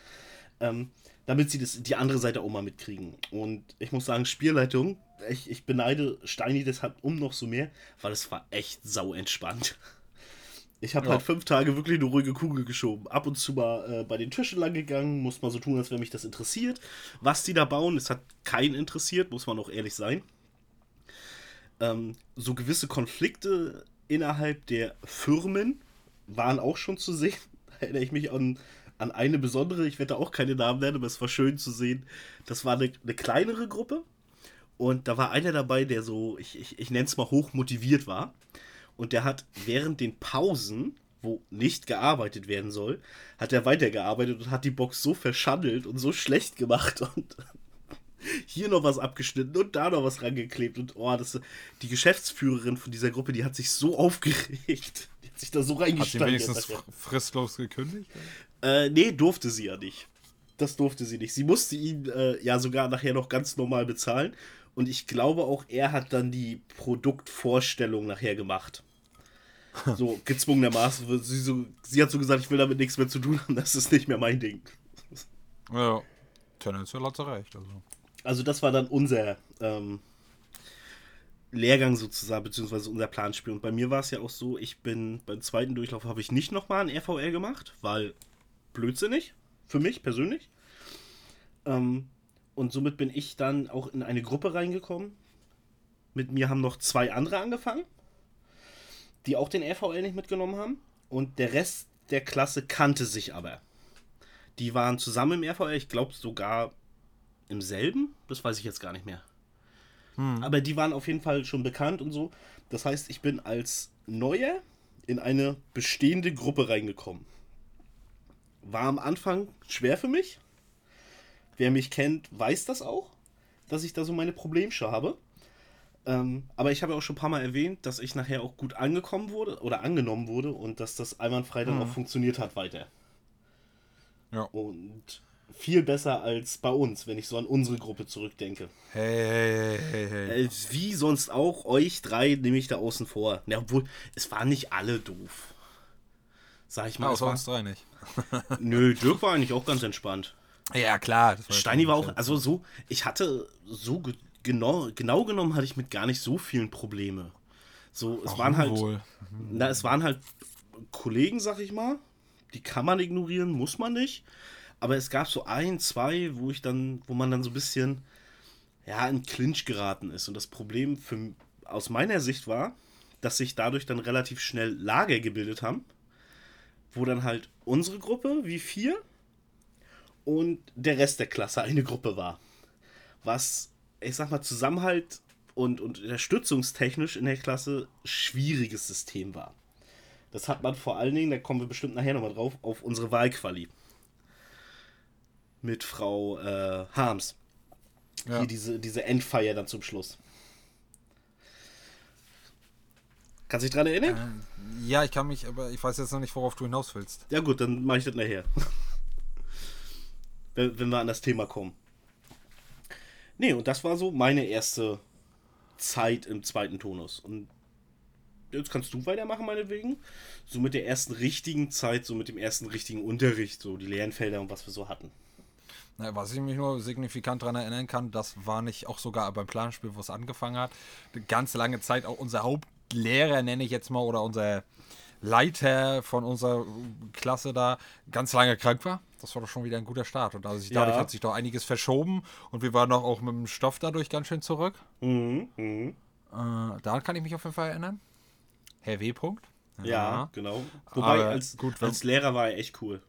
Ähm, damit sie das, die andere Seite auch mal mitkriegen. Und ich muss sagen, Spielleitung, ich, ich beneide Steini deshalb um noch so mehr, weil es war echt sau entspannt. Ich habe Ja. halt fünf Tage wirklich eine ruhige Kugel geschoben. Ab und zu mal äh, bei den Tischen lang gegangen, muss mal so tun, als wenn mich das interessiert. Was die da bauen, es hat keinen interessiert, muss man auch ehrlich sein. Ähm, so gewisse Konflikte innerhalb der Firmen waren auch schon zu sehen. <laughs> Da erinnere ich mich an, an eine besondere, ich werde da auch keine Namen nennen, aber es war schön zu sehen. Das war eine, eine kleinere Gruppe und da war einer dabei, der so, ich, ich, ich nenne es mal hoch motiviert war. Und der hat während den Pausen, wo nicht gearbeitet werden soll, hat er weitergearbeitet und hat die Box so verschandelt und so schlecht gemacht und <laughs> hier noch was abgeschnitten und da noch was rangeklebt. Und oh, das, die Geschäftsführerin von dieser Gruppe, die hat sich so <laughs> aufgeregt. Die hat sich da so Hat sie reingesteigert. wenigstens fr- fristlos gekündigt? Äh, nee, durfte sie ja nicht. Das durfte sie nicht. Sie musste ihn äh, ja sogar nachher noch ganz normal bezahlen. Und ich glaube auch, er hat dann die Produktvorstellung nachher gemacht. So gezwungenermaßen. Sie, so, sie hat so gesagt, ich will damit nichts mehr zu tun haben, <laughs> das ist nicht mehr mein Ding. Ja. Tendenziell hat sie recht. Also. Also das war dann unser ähm, Lehrgang sozusagen, beziehungsweise unser Planspiel. Und bei mir war es ja auch so, ich bin beim zweiten Durchlauf habe ich nicht nochmal ein RVL gemacht, weil blödsinnig, für mich persönlich. Ähm, und somit bin ich dann auch in eine Gruppe reingekommen. Mit mir haben noch zwei andere angefangen, die auch den RVL nicht mitgenommen haben. Und der Rest der Klasse kannte sich aber. Die waren zusammen im RVL, ich glaube sogar im selben? Das weiß ich jetzt gar nicht mehr. Aber die waren auf jeden Fall schon bekannt und so. Das heißt, ich bin als Neuer in eine bestehende Gruppe reingekommen. War am Anfang schwer für mich. Wer mich kennt, weiß das auch, dass ich da so meine Problemsche habe. Ähm, aber ich habe ja auch schon ein paar Mal erwähnt, dass ich nachher auch gut angekommen wurde oder angenommen wurde und dass das einwandfrei dann auch funktioniert hat weiter. Ja. Und viel besser als bei uns, wenn ich so an unsere Gruppe zurückdenke. Hey, hey, hey, hey. Äh, Wie sonst auch, euch drei nehme ich da außen vor. Ja, obwohl, es waren nicht alle doof. Sag ich mal. es Außer war, uns drei nicht. <laughs> nö, Dirk war eigentlich auch ganz entspannt. Ja, klar. jetzt Steini war auch, also so, ich hatte so ge genau, genau genommen hatte ich mit gar nicht so vielen Probleme. So, es Warum waren halt, wohl? na, es waren halt Kollegen, sag ich mal. Die kann man ignorieren, muss man nicht. Aber es gab so ein, zwei, wo ich dann, wo man dann so ein bisschen, ja, in Clinch geraten ist. Und das Problem für, aus meiner Sicht war, dass sich dadurch dann relativ schnell Lager gebildet haben, wo dann halt unsere Gruppe, wie vier, und der Rest der Klasse eine Gruppe war. Was, ich sag mal, Zusammenhalt und, und unterstützungstechnisch in der Klasse schwieriges System war. Das hat man vor allen Dingen, da kommen wir bestimmt nachher nochmal drauf, auf unsere Wahlquali. Mit Frau äh, Harms. Ja. Hier diese, diese Endfeier dann zum Schluss. Kannst du dich dran erinnern? Ja, ich kann mich, aber ich weiß jetzt noch nicht, worauf du hinaus willst. Ja gut, dann mache ich das nachher. <laughs> wenn, wenn wir an das Thema kommen. Nee, und das war so meine erste Zeit im zweiten Tonus. Und jetzt kannst du weitermachen, meinetwegen. So mit der ersten richtigen Zeit, so mit dem ersten richtigen Unterricht, so die Lernfelder und was wir so hatten. Na, was ich mich nur signifikant daran erinnern kann, das war nicht auch sogar beim Planspiel, wo es angefangen hat, eine ganz lange Zeit auch unser Hauptlehrer, nenne ich jetzt mal, oder unser Leiter von unserer Klasse da ganz lange krank war. Das war doch schon wieder ein guter Start. Und also dadurch Ja. hat sich doch einiges verschoben und wir waren doch auch mit dem Stoff dadurch ganz schön zurück. Mhm, mhm. Äh, daran kann ich mich auf jeden Fall erinnern. Herr W. -Punkt. Ja, genau. Wobei, als, gut, als Lehrer war er echt cool.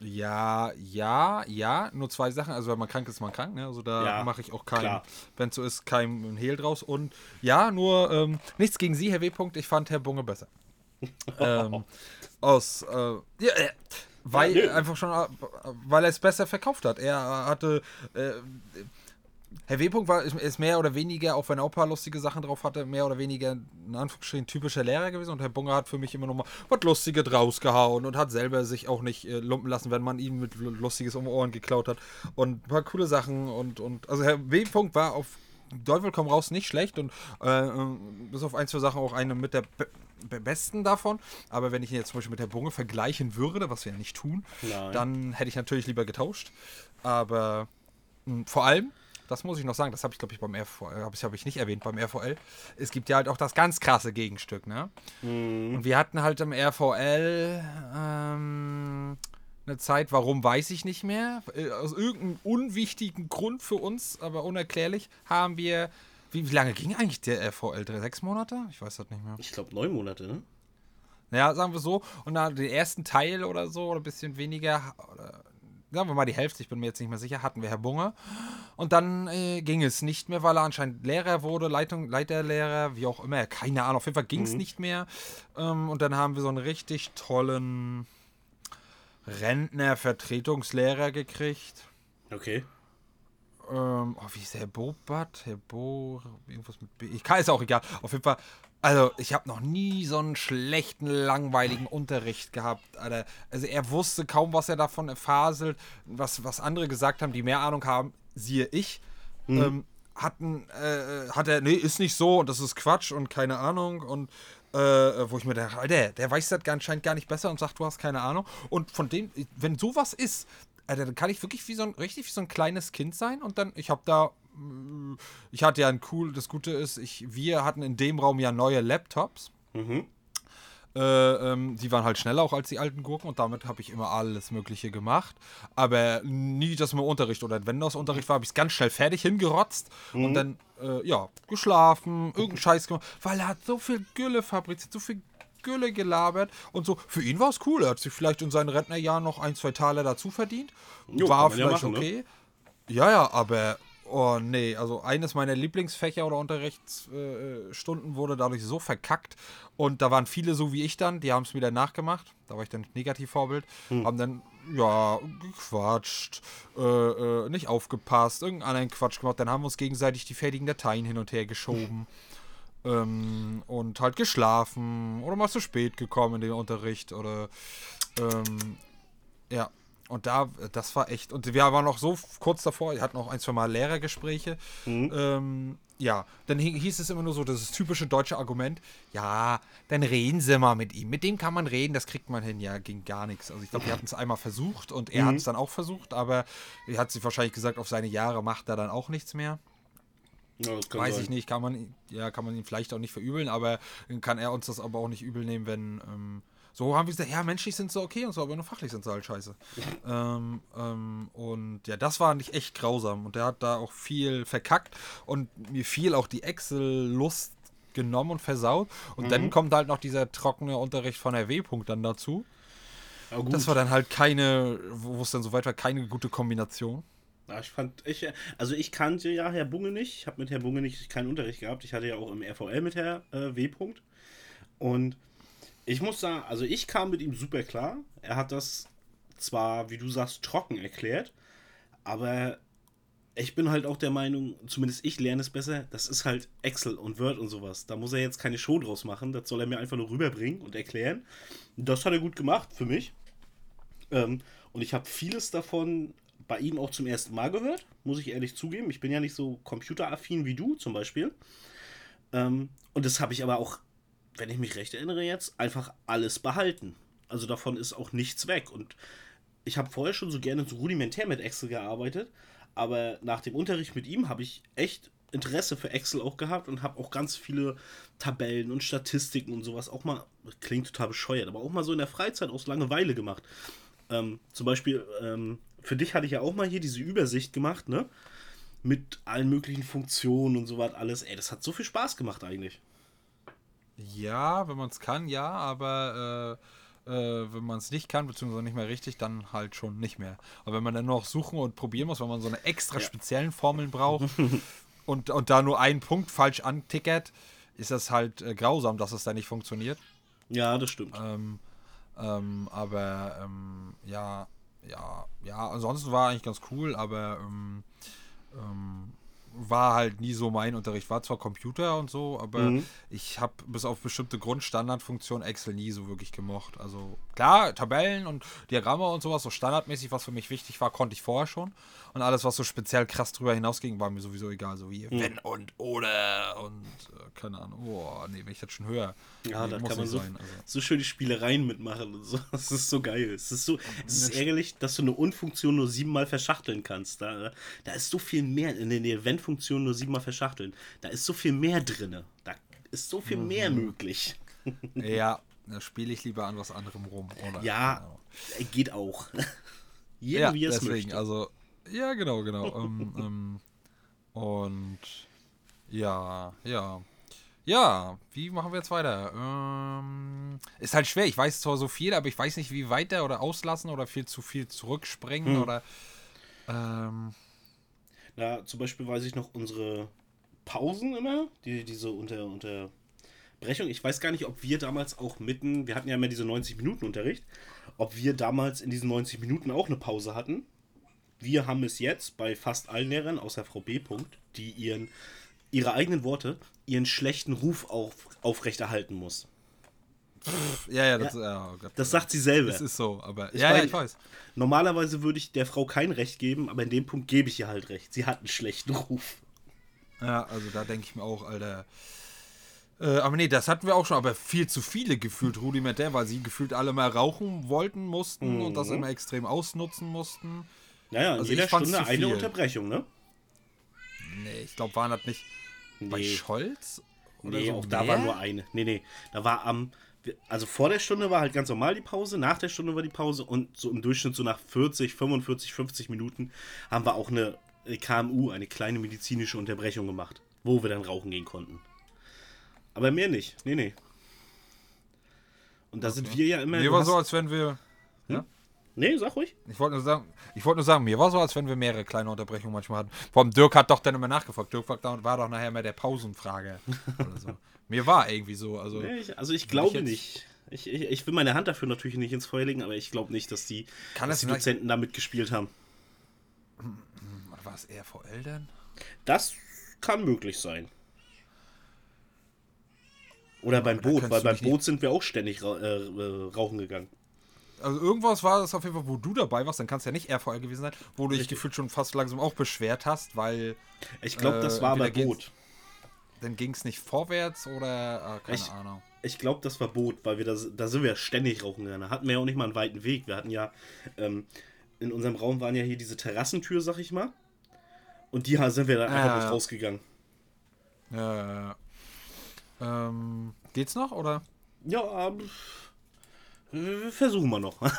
Ja, ja, ja, nur zwei Sachen. Also wenn man krank ist, ist man krank, ne? Also da Ja, mache ich auch kein, klar. wenn es so ist, kein Hehl draus. Und ja, nur ähm, nichts gegen Sie, Herr W. -Punkt. Ich fand Herr Bunge besser. <laughs> ähm, aus, äh, ja, äh, weil Ja, einfach schon, äh, weil er es besser verkauft hat. Er hatte, äh, Herr W. war, ist, mehr oder weniger, auch wenn er auch ein paar lustige Sachen drauf hatte, mehr oder weniger in Anführungsstrichen typischer Lehrer gewesen. Und Herr Bunge hat für mich immer noch mal was Lustiges rausgehauen und hat selber sich auch nicht äh, lumpen lassen, wenn man ihm mit Lustiges um Ohren geklaut hat. Und ein paar coole Sachen. Und, und also Herr W. war auf Teufel komm raus nicht schlecht und äh, äh, bis auf ein, zwei Sachen auch eine mit der be be besten davon. Aber wenn ich ihn jetzt zum Beispiel mit der Bunge vergleichen würde, was wir ja nicht tun, Nein. dann hätte ich natürlich lieber getauscht. Aber mh, vor allem, das muss ich noch sagen, das habe ich glaube ich beim RVL, habe ich, hab ich nicht erwähnt beim RVL. Es gibt ja halt auch das ganz krasse Gegenstück, ne? Und wir hatten halt im RVL ähm, eine Zeit, warum weiß ich nicht mehr. Äh, Aus irgendeinem unwichtigen Grund für uns, aber unerklärlich, haben wir. Wie, wie lange ging eigentlich der RVL? Drei, sechs Monate? Ich weiß das nicht mehr. Ich glaube, neun Monate, ne? Naja, sagen wir so. Und dann den ersten Teil oder so, oder ein bisschen weniger, oder sagen wir mal die Hälfte, ich bin mir jetzt nicht mehr sicher, hatten wir Herr Bunge. Und dann äh, ging es nicht mehr, weil er anscheinend Lehrer wurde, Leitung, Leiterlehrer, wie auch immer. Keine Ahnung, auf jeden Fall ging es nicht mehr. Ähm, und dann haben wir so einen richtig tollen Rentner-Vertretungslehrer gekriegt. Okay. Ähm, oh, wie ist der Herr Bobat? Herr Bo. Irgendwas mit B. Ich kann, ist auch egal. Auf jeden Fall. Also, ich habe noch nie so einen schlechten, langweiligen Unterricht gehabt. Alter. Also, er wusste kaum, was er davon erfaselt. Was, was andere gesagt haben, die mehr Ahnung haben, siehe ich. Ähm, hatten, äh, hat er, nee, ist nicht so und das ist Quatsch und keine Ahnung. Und äh, wo ich mir dachte, Alter, der weiß das anscheinend gar nicht besser und sagt, du hast keine Ahnung. Und von dem, wenn sowas ist, Alter, dann kann ich wirklich wie so ein, richtig wie so ein kleines Kind sein und dann, ich habe da, ich hatte ja ein cool, das Gute ist, ich, wir hatten in dem Raum ja neue Laptops. Mhm. Äh, ähm, die waren halt schneller auch als die alten Gurken und damit habe ich immer alles Mögliche gemacht. Aber nie, dass mir Unterricht oder wenn das Unterricht war, habe ich es ganz schnell fertig hingerotzt und dann, äh, ja, geschlafen, irgendeinen Scheiß gemacht, weil er hat so viel Gülle fabriziert, so viel Gülle gelabert und so. Für ihn war es cool. Er hat sich vielleicht in seinen Rentnerjahren noch ein, zwei Taler dazu verdient. Jo, war man ja vielleicht machen, ne? okay. Ja, ja, aber oh nee, also eines meiner Lieblingsfächer oder Unterrichtsstunden äh, wurde dadurch so verkackt und da waren viele so wie ich dann, die haben es wieder nachgemacht, da war ich dann Negativvorbild, Hm. haben dann ja gequatscht, äh, äh, nicht aufgepasst, irgendeinen anderen Quatsch gemacht, dann haben wir uns gegenseitig die fertigen Dateien hin und her geschoben. <laughs> Ähm, und halt geschlafen oder mal zu spät gekommen in den Unterricht oder ähm, ja. Und da, das war echt. Und wir waren noch so kurz davor, wir hatten auch ein, zwei Mal Lehrergespräche. Ähm, ja, dann hi- hieß es immer nur so, das ist das typische deutsche Argument. Ja, dann reden Sie mal mit ihm. Mit dem kann man reden, das kriegt man hin. Ja, ging gar nichts. Also ich glaube, wir hatten es einmal versucht und er hat es dann auch versucht, aber er hat sich wahrscheinlich gesagt, auf seine Jahre macht er dann auch nichts mehr. Ja, Weiß sein. ich nicht, kann man, ja, kann man ihn vielleicht auch nicht verübeln, aber dann kann er uns das aber auch nicht übel nehmen, wenn, ähm, so haben wir gesagt, ja, menschlich sind sie okay und so, aber nur fachlich sind sie halt scheiße. <laughs> ähm, ähm, und ja, das war nicht echt grausam und der hat da auch viel verkackt und mir fiel auch die Excel-Lust genommen und versaut. Und Mhm. dann kommt halt noch dieser trockene Unterricht von der W-Punkt dann dazu. Gut. Das war dann halt keine, wo es dann so weit war, keine gute Kombination. Ja, ich fand, ich, also ich kannte ja Herr Bunge nicht. Ich habe mit Herr Bunge nicht keinen Unterricht gehabt. Ich hatte ja auch im RVL mit Herr äh, W. -Punkt. Und ich muss sagen, also ich kam mit ihm super klar. Er hat das zwar, wie du sagst, trocken erklärt, aber ich bin halt auch der Meinung, zumindest ich lerne es besser, das ist halt Excel und Word und sowas. Da muss er jetzt keine Show draus machen. Das soll er mir einfach nur rüberbringen und erklären. Das hat er gut gemacht für mich. Ähm, und ich habe vieles davon bei ihm auch zum ersten Mal gehört, muss ich ehrlich zugeben. Ich bin ja nicht so computeraffin wie du zum Beispiel. Ähm, und das habe ich aber auch, wenn ich mich recht erinnere jetzt, einfach alles behalten. Also davon ist auch nichts weg. Und ich habe vorher schon so gerne so rudimentär mit Excel gearbeitet, aber nach dem Unterricht mit ihm habe ich echt Interesse für Excel auch gehabt und habe auch ganz viele Tabellen und Statistiken und sowas auch mal, klingt total bescheuert, aber auch mal so in der Freizeit aus Langeweile gemacht. Ähm, zum Beispiel, ähm, für dich hatte ich ja auch mal hier diese Übersicht gemacht, ne? Mit allen möglichen Funktionen und sowas alles. Ey, das hat so viel Spaß gemacht eigentlich. Ja, wenn man es kann, ja, aber äh, äh, wenn man es nicht kann, beziehungsweise nicht mehr richtig, dann halt schon nicht mehr. Aber wenn man dann noch suchen und probieren muss, wenn man so eine extra Ja. speziellen Formeln braucht <laughs> und, und da nur einen Punkt falsch antickert, ist das halt äh, grausam, dass es da nicht funktioniert. Ja, das stimmt. Ähm, ähm, aber ähm, ja, ja, ja, ansonsten war eigentlich ganz cool, aber ähm, ähm, war halt nie so mein Unterricht. War zwar Computer und so, aber Mhm. ich habe bis auf bestimmte Grundstandardfunktionen Excel nie so wirklich gemocht. Also klar, Tabellen und Diagramme und sowas, so standardmäßig, was für mich wichtig war, konnte ich vorher schon. Und alles, was so speziell krass drüber hinausging, war mir sowieso egal. So wie wenn und oder und äh, keine Ahnung. Oh, nee, wenn ich das schon höre. Ja, nee, da muss kann man so, sein, also. so schöne Spielereien mitmachen und so. <laughs> Das ist so geil. Es ist so, es ist ärgerlich, dass du eine Und-Funktion nur siebenmal verschachteln kannst. Da, da ist so viel mehr in der Wenn-Funktion nur siebenmal verschachteln. Da ist so viel mehr drin. Da ist so viel mehr Mhm. möglich. <laughs> Ja, da spiele ich lieber an was anderem rum. Oder? Ja, Genau. geht auch. <laughs> Jeder ja wie es deswegen, möchte. also, ja, genau, genau. ähm, <laughs> ähm, und ja, ja. Ja, wie machen wir jetzt weiter? Ähm, ist halt schwer. Ich weiß zwar so viel, aber ich weiß nicht, wie weiter oder auslassen oder viel zu viel zurückspringen Hm. oder. Ähm, Na, zum Beispiel weiß ich noch unsere Pausen immer, die, diese unter, Unterbrechung. Ich weiß gar nicht, ob wir damals auch mitten, wir hatten ja immer diese 90 Minuten Unterricht, ob wir damals in diesen 90 Minuten auch eine Pause hatten. Wir haben es jetzt bei fast allen Lehrern, außer Frau B. Die ihren, ihre eigenen Worte, ihren schlechten Ruf auf, aufrechterhalten muss. Ja, ja, das, ja. oh Gott. Das sagt sie selber. Es ist so, aber. Ich ja, ja, mein- ich weiß. Normalerweise würde ich der Frau kein Recht geben, aber in dem Punkt gebe ich ihr halt recht. Sie hat einen schlechten Ruf. Ja, also da denke ich mir auch, Alter. Äh, aber nee, das hatten wir auch schon, aber viel zu viele gefühlt rudimentär, weil sie gefühlt alle mal rauchen wollten, mussten und das Mhm. immer extrem ausnutzen mussten. Naja, in Also jeder Stunde eine. Unterbrechung, ne? Nee, ich glaube, waren das nicht bei Nee. Scholz? Oder Nee, so auch da mehr? war nur eine. Nee, nee. Da war am. Also vor der Stunde war halt ganz normal die Pause, nach der Stunde war die Pause und so im Durchschnitt so nach 40, 45, 50 Minuten haben wir auch eine KMU, eine kleine medizinische Unterbrechung gemacht, wo wir dann rauchen gehen konnten. Aber mehr nicht. Nee, nee. Und da sind wir ja immer. Mir war so, als wenn wir. Nee, sag ruhig. Ich wollte nur sagen, ich wollte nur sagen, mir war so, als wenn wir mehrere kleine Unterbrechungen manchmal hatten. Vor allem Dirk hat doch dann immer nachgefragt. Dirk war, doch nachher mehr der Pausenfrage. <laughs> oder so. Mir war irgendwie so, also. Nee, ich, also ich glaube jetzt- nicht. Ich, ich, ich will meine Hand dafür natürlich nicht ins Feuer legen, aber ich glaube nicht, dass die, Kann dass das die Dozenten da mitgespielt haben. War es vor Eltern? Das kann möglich sein. Oder beim Boot, weil beim Boot sind wir auch ständig ra äh, äh, rauchen gegangen. Also irgendwas war das auf jeden Fall, wo du dabei warst, dann kann es ja nicht RVR gewesen sein, wo du dich gefühlt schon fast langsam auch beschwert hast, weil Ich glaube, das Äh, war aber Boot. dann ging es nicht vorwärts oder ah, keine Ich- Ahnung. Ich glaube, das war Boot, weil wir da, da sind wir ständig rauchen gegangen. Da hatten wir ja auch nicht mal einen weiten Weg. Wir hatten ja, ähm, in unserem Raum waren ja hier diese Terrassentür, sag ich mal. Und die sind wir dann einfach Ja, nicht ja. rausgegangen. Ja, ja, ja. Ähm, geht's noch oder? Ja, ähm, äh, versuchen wir noch. <laughs>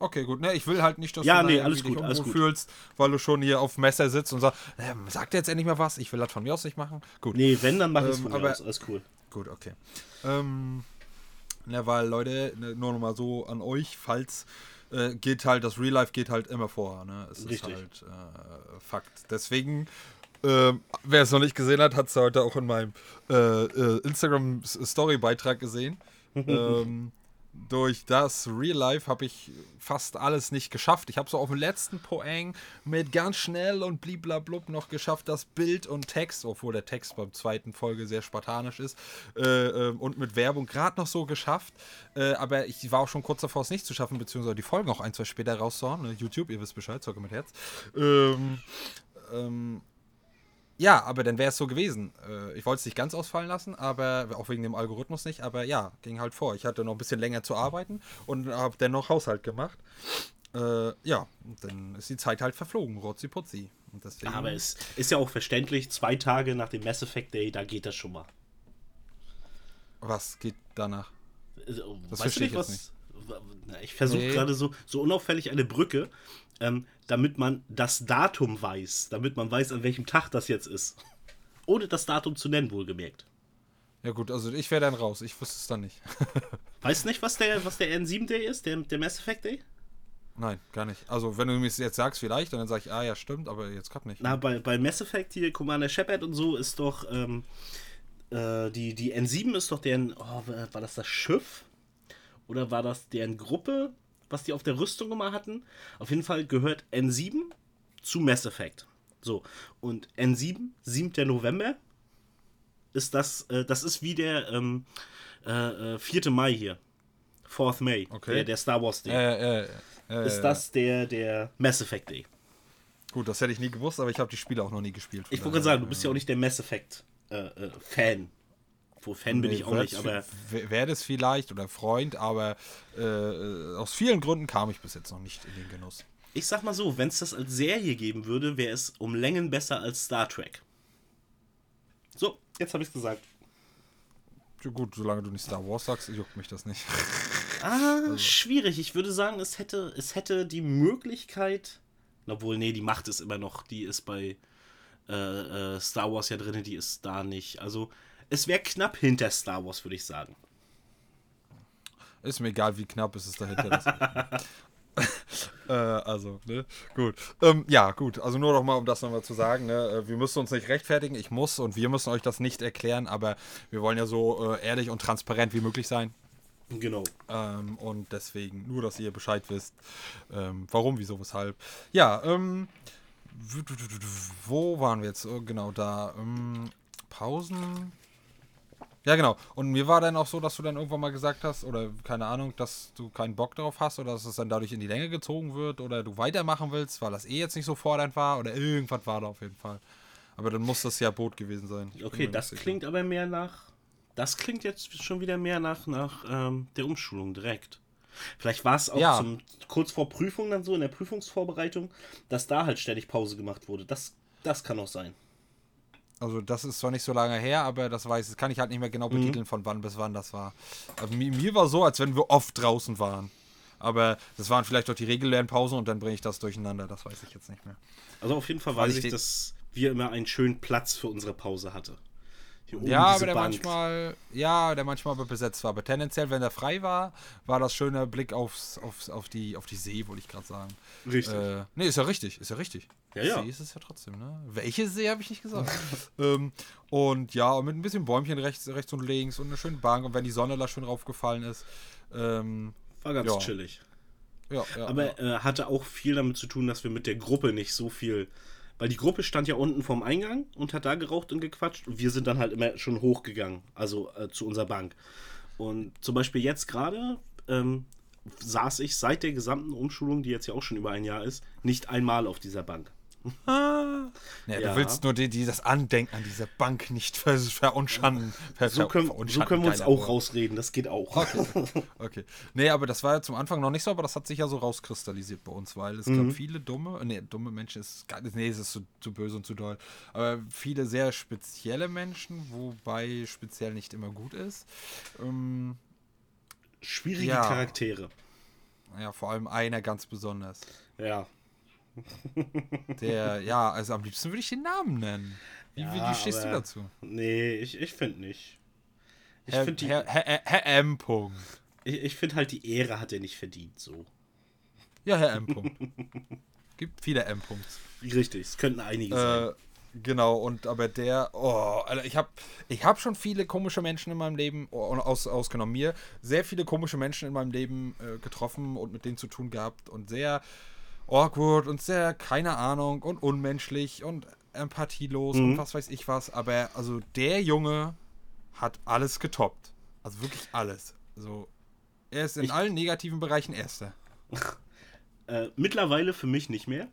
Okay, gut. Ne, ich will halt nicht, dass Ja, du nee, da alles dich gut, alles gut. fühlst, weil du schon hier auf Messer sitzt und sagst, ähm, sagt er jetzt endlich mal was? Ich will das von mir aus nicht machen. Gut. nee, wenn, dann mach ich es von mir aus. Alles cool. Gut, okay. Ähm, ne, weil Leute, ne, nur noch mal so an euch, falls äh, geht halt, das Real Life geht halt immer vor. Ne? Es Richtig. ist halt äh, Fakt. Deswegen, ähm, wer es noch nicht gesehen hat, hat es heute auch in meinem äh, äh, Instagram-Story-Beitrag gesehen. <laughs> ähm, durch das Real Life habe ich fast alles nicht geschafft. Ich habe so auf dem letzten Poeng mit ganz schnell und bliblablub noch geschafft, das Bild und Text, obwohl der Text beim zweiten Folge sehr spartanisch ist, äh, äh, und mit Werbung gerade noch so geschafft. Äh, aber ich war auch schon kurz davor, es nicht zu schaffen, beziehungsweise die Folgen auch ein, zwei später rauszuhauen. Ne? YouTube, ihr wisst Bescheid, Zocke mit Herz. Ähm, ähm, ja, aber dann wäre es so gewesen. Äh, ich wollte es nicht ganz ausfallen lassen, aber auch wegen dem Algorithmus nicht. Aber ja, ging halt vor. Ich hatte noch ein bisschen länger zu arbeiten und habe dann noch Haushalt gemacht. Äh, ja, dann ist die Zeit halt verflogen, rotzi putzi. Und deswegen, Aber es ist ja auch verständlich, zwei Tage nach dem Mass Effect Day, da geht das schon mal. was geht danach? Also, Das weißt du nicht, was. Na, Ich versuche Nee. gerade so, so unauffällig eine Brücke, ähm, damit man das Datum weiß, damit man weiß, an welchem Tag das jetzt ist. <laughs> Ohne das Datum zu nennen, wohlgemerkt. Ja gut, also ich wäre dann raus. Ich wüsste es dann nicht. <laughs> Weißt du nicht, was der, was der N7 Day ist, der, der Mass Effect Day? Nein, gar nicht. Also wenn du mir jetzt sagst, vielleicht, und dann sage ich, ah ja, stimmt, aber jetzt gerade nicht. Na, bei, bei Mass Effect hier, Commander Shepard und so, ist doch, ähm, äh, die, die N7 ist doch deren, oh, war war das das Schiff? Oder war das deren Gruppe, was die auf der Rüstung immer hatten? Auf jeden Fall gehört N7 zu Mass Effect. So, und N7, 7. November, ist das, äh, das ist wie der ähm, äh, äh, 4. Mai hier. 4th May, Okay. der, der Star Wars Day. Äh, äh, äh, ist das der, der Mass Effect Day. Gut, das hätte ich nie gewusst, aber ich habe die Spiele auch noch nie gespielt. Ich wollte gerade sagen, du bist ja auch nicht der Mass Effect äh, äh, Fan. Wo Fan bin ich auch nicht, aber Wäre das vielleicht oder Freund, aber äh, aus vielen Gründen kam ich bis jetzt noch nicht in den Genuss. ich sag mal so, wenn es das als Serie geben würde, wäre es um Längen besser als Star Trek. So, jetzt habe ich es gesagt. Ja, gut, solange du nicht Star Wars sagst, juckt mich das nicht. <laughs> Ah, schwierig. Ich würde sagen, es hätte, es hätte die Möglichkeit. Obwohl, nee, die Macht ist immer noch. Die ist bei äh, äh, Star Wars ja drin, die ist da nicht. Also, es wäre knapp hinter Star Wars, würde ich sagen. Ist mir egal, wie knapp ist es dahinter. <laughs> Äh, also, ne? Gut. Ähm, ja, gut. Also nur noch mal, um das nochmal zu sagen, ne? äh, Wir müssen uns nicht rechtfertigen. Ich muss und wir müssen euch das nicht erklären, aber wir wollen ja so äh, ehrlich und transparent wie möglich sein. Genau. Ähm, und deswegen, nur dass ihr Bescheid wisst, ähm, warum, wieso, weshalb. Ja, ähm, wo waren wir jetzt? Oh, genau, da. Ähm, Pausen. Ja, genau. Und mir war dann auch so, dass du dann irgendwann mal gesagt hast, oder keine Ahnung, dass du keinen Bock darauf hast oder dass es dann dadurch in die Länge gezogen wird oder du weitermachen willst, weil das eh jetzt nicht so fordernd war oder irgendwas war da auf jeden Fall. Aber dann muss das ja Boot gewesen sein. Ich Okay, das klingt aber mehr nach. Das klingt jetzt schon wieder mehr nach, nach ähm, der Umschulung direkt. Vielleicht war es auch Ja. zum, kurz vor Prüfung dann so, in der Prüfungsvorbereitung, dass da halt ständig Pause gemacht wurde. Das, das kann auch sein. Also das ist zwar nicht so lange her, aber das weiß, das kann ich halt nicht mehr genau Mhm. betiteln, von wann bis wann das war. Also mir, mir war so, als wenn wir oft draußen waren. Aber das waren vielleicht auch die regulären Pausen und dann bringe ich das durcheinander. Das weiß ich jetzt nicht mehr. Also auf jeden Fall weiß ich ich, dass wir immer einen schönen Platz für unsere Pause hatte. Hier oben ja, diese aber der Bank. manchmal, ja, der manchmal aber besetzt war. Aber tendenziell, wenn der frei war, war das schöner Blick aufs, aufs, auf, die, auf die See, wollte ich gerade sagen. Richtig. Äh, nee, ist ja richtig, ist ja richtig. Ja, ja. See ist es ja trotzdem, ne? Welche See habe ich nicht gesagt. <laughs> ähm, und ja, und mit ein bisschen Bäumchen rechts, rechts und links und eine schöne Bank und wenn die Sonne da schön raufgefallen ist. Ähm, War ganz ja. chillig. ja, ja. ja. Aber äh, hatte auch viel damit zu tun, dass wir mit der Gruppe nicht so viel. Weil die Gruppe stand ja unten vorm Eingang und hat da geraucht und gequatscht. Und wir sind dann halt immer schon hochgegangen, also äh, zu unserer Bank. Und zum Beispiel jetzt gerade ähm, saß ich seit der gesamten Umschulung, die jetzt ja auch schon über ein Jahr ist, nicht einmal auf dieser Bank. Ja, ja. Du willst nur die, die das Andenken an diese Bank nicht ver verunschanden. Ver So können, so können wir uns auch Wort. rausreden, das geht auch. Okay. <laughs> okay. Nee, aber das war ja zum Anfang noch nicht so, aber das hat sich ja so rauskristallisiert bei uns, weil es Mhm. gab viele dumme, nee, dumme Menschen ist gar nee, es ist zu, zu böse und zu doll, aber viele sehr spezielle Menschen, wobei speziell nicht immer gut ist. Ähm, Schwierige Ja. Charaktere. ja, vor allem einer ganz besonders. Ja. Der, ja, also am liebsten würde ich den Namen nennen. Wie, wie, Ja, wie stehst du dazu? Nee, ich, ich finde nicht. Ich Herr, finde Herr, Herr, Herr M. Punkt. ich, ich find halt, die Ehre hat er nicht verdient, so. Ja, Herr M. Punkt. Gibt viele M. Punkts. Richtig, es könnten einige sein. Äh, Genau, und aber der, oh, Alter, ich habe ich hab schon viele komische Menschen in meinem Leben, oh, aus, ausgenommen mir, sehr viele komische Menschen in meinem Leben äh, getroffen und mit denen zu tun gehabt und sehr awkward und sehr, keine Ahnung, und unmenschlich und empathielos Mhm. und was weiß ich was. Aber also der Junge hat alles getoppt. Also wirklich alles. Also er ist in Ich- allen negativen Bereichen Erster. <laughs> Äh, mittlerweile für mich nicht mehr.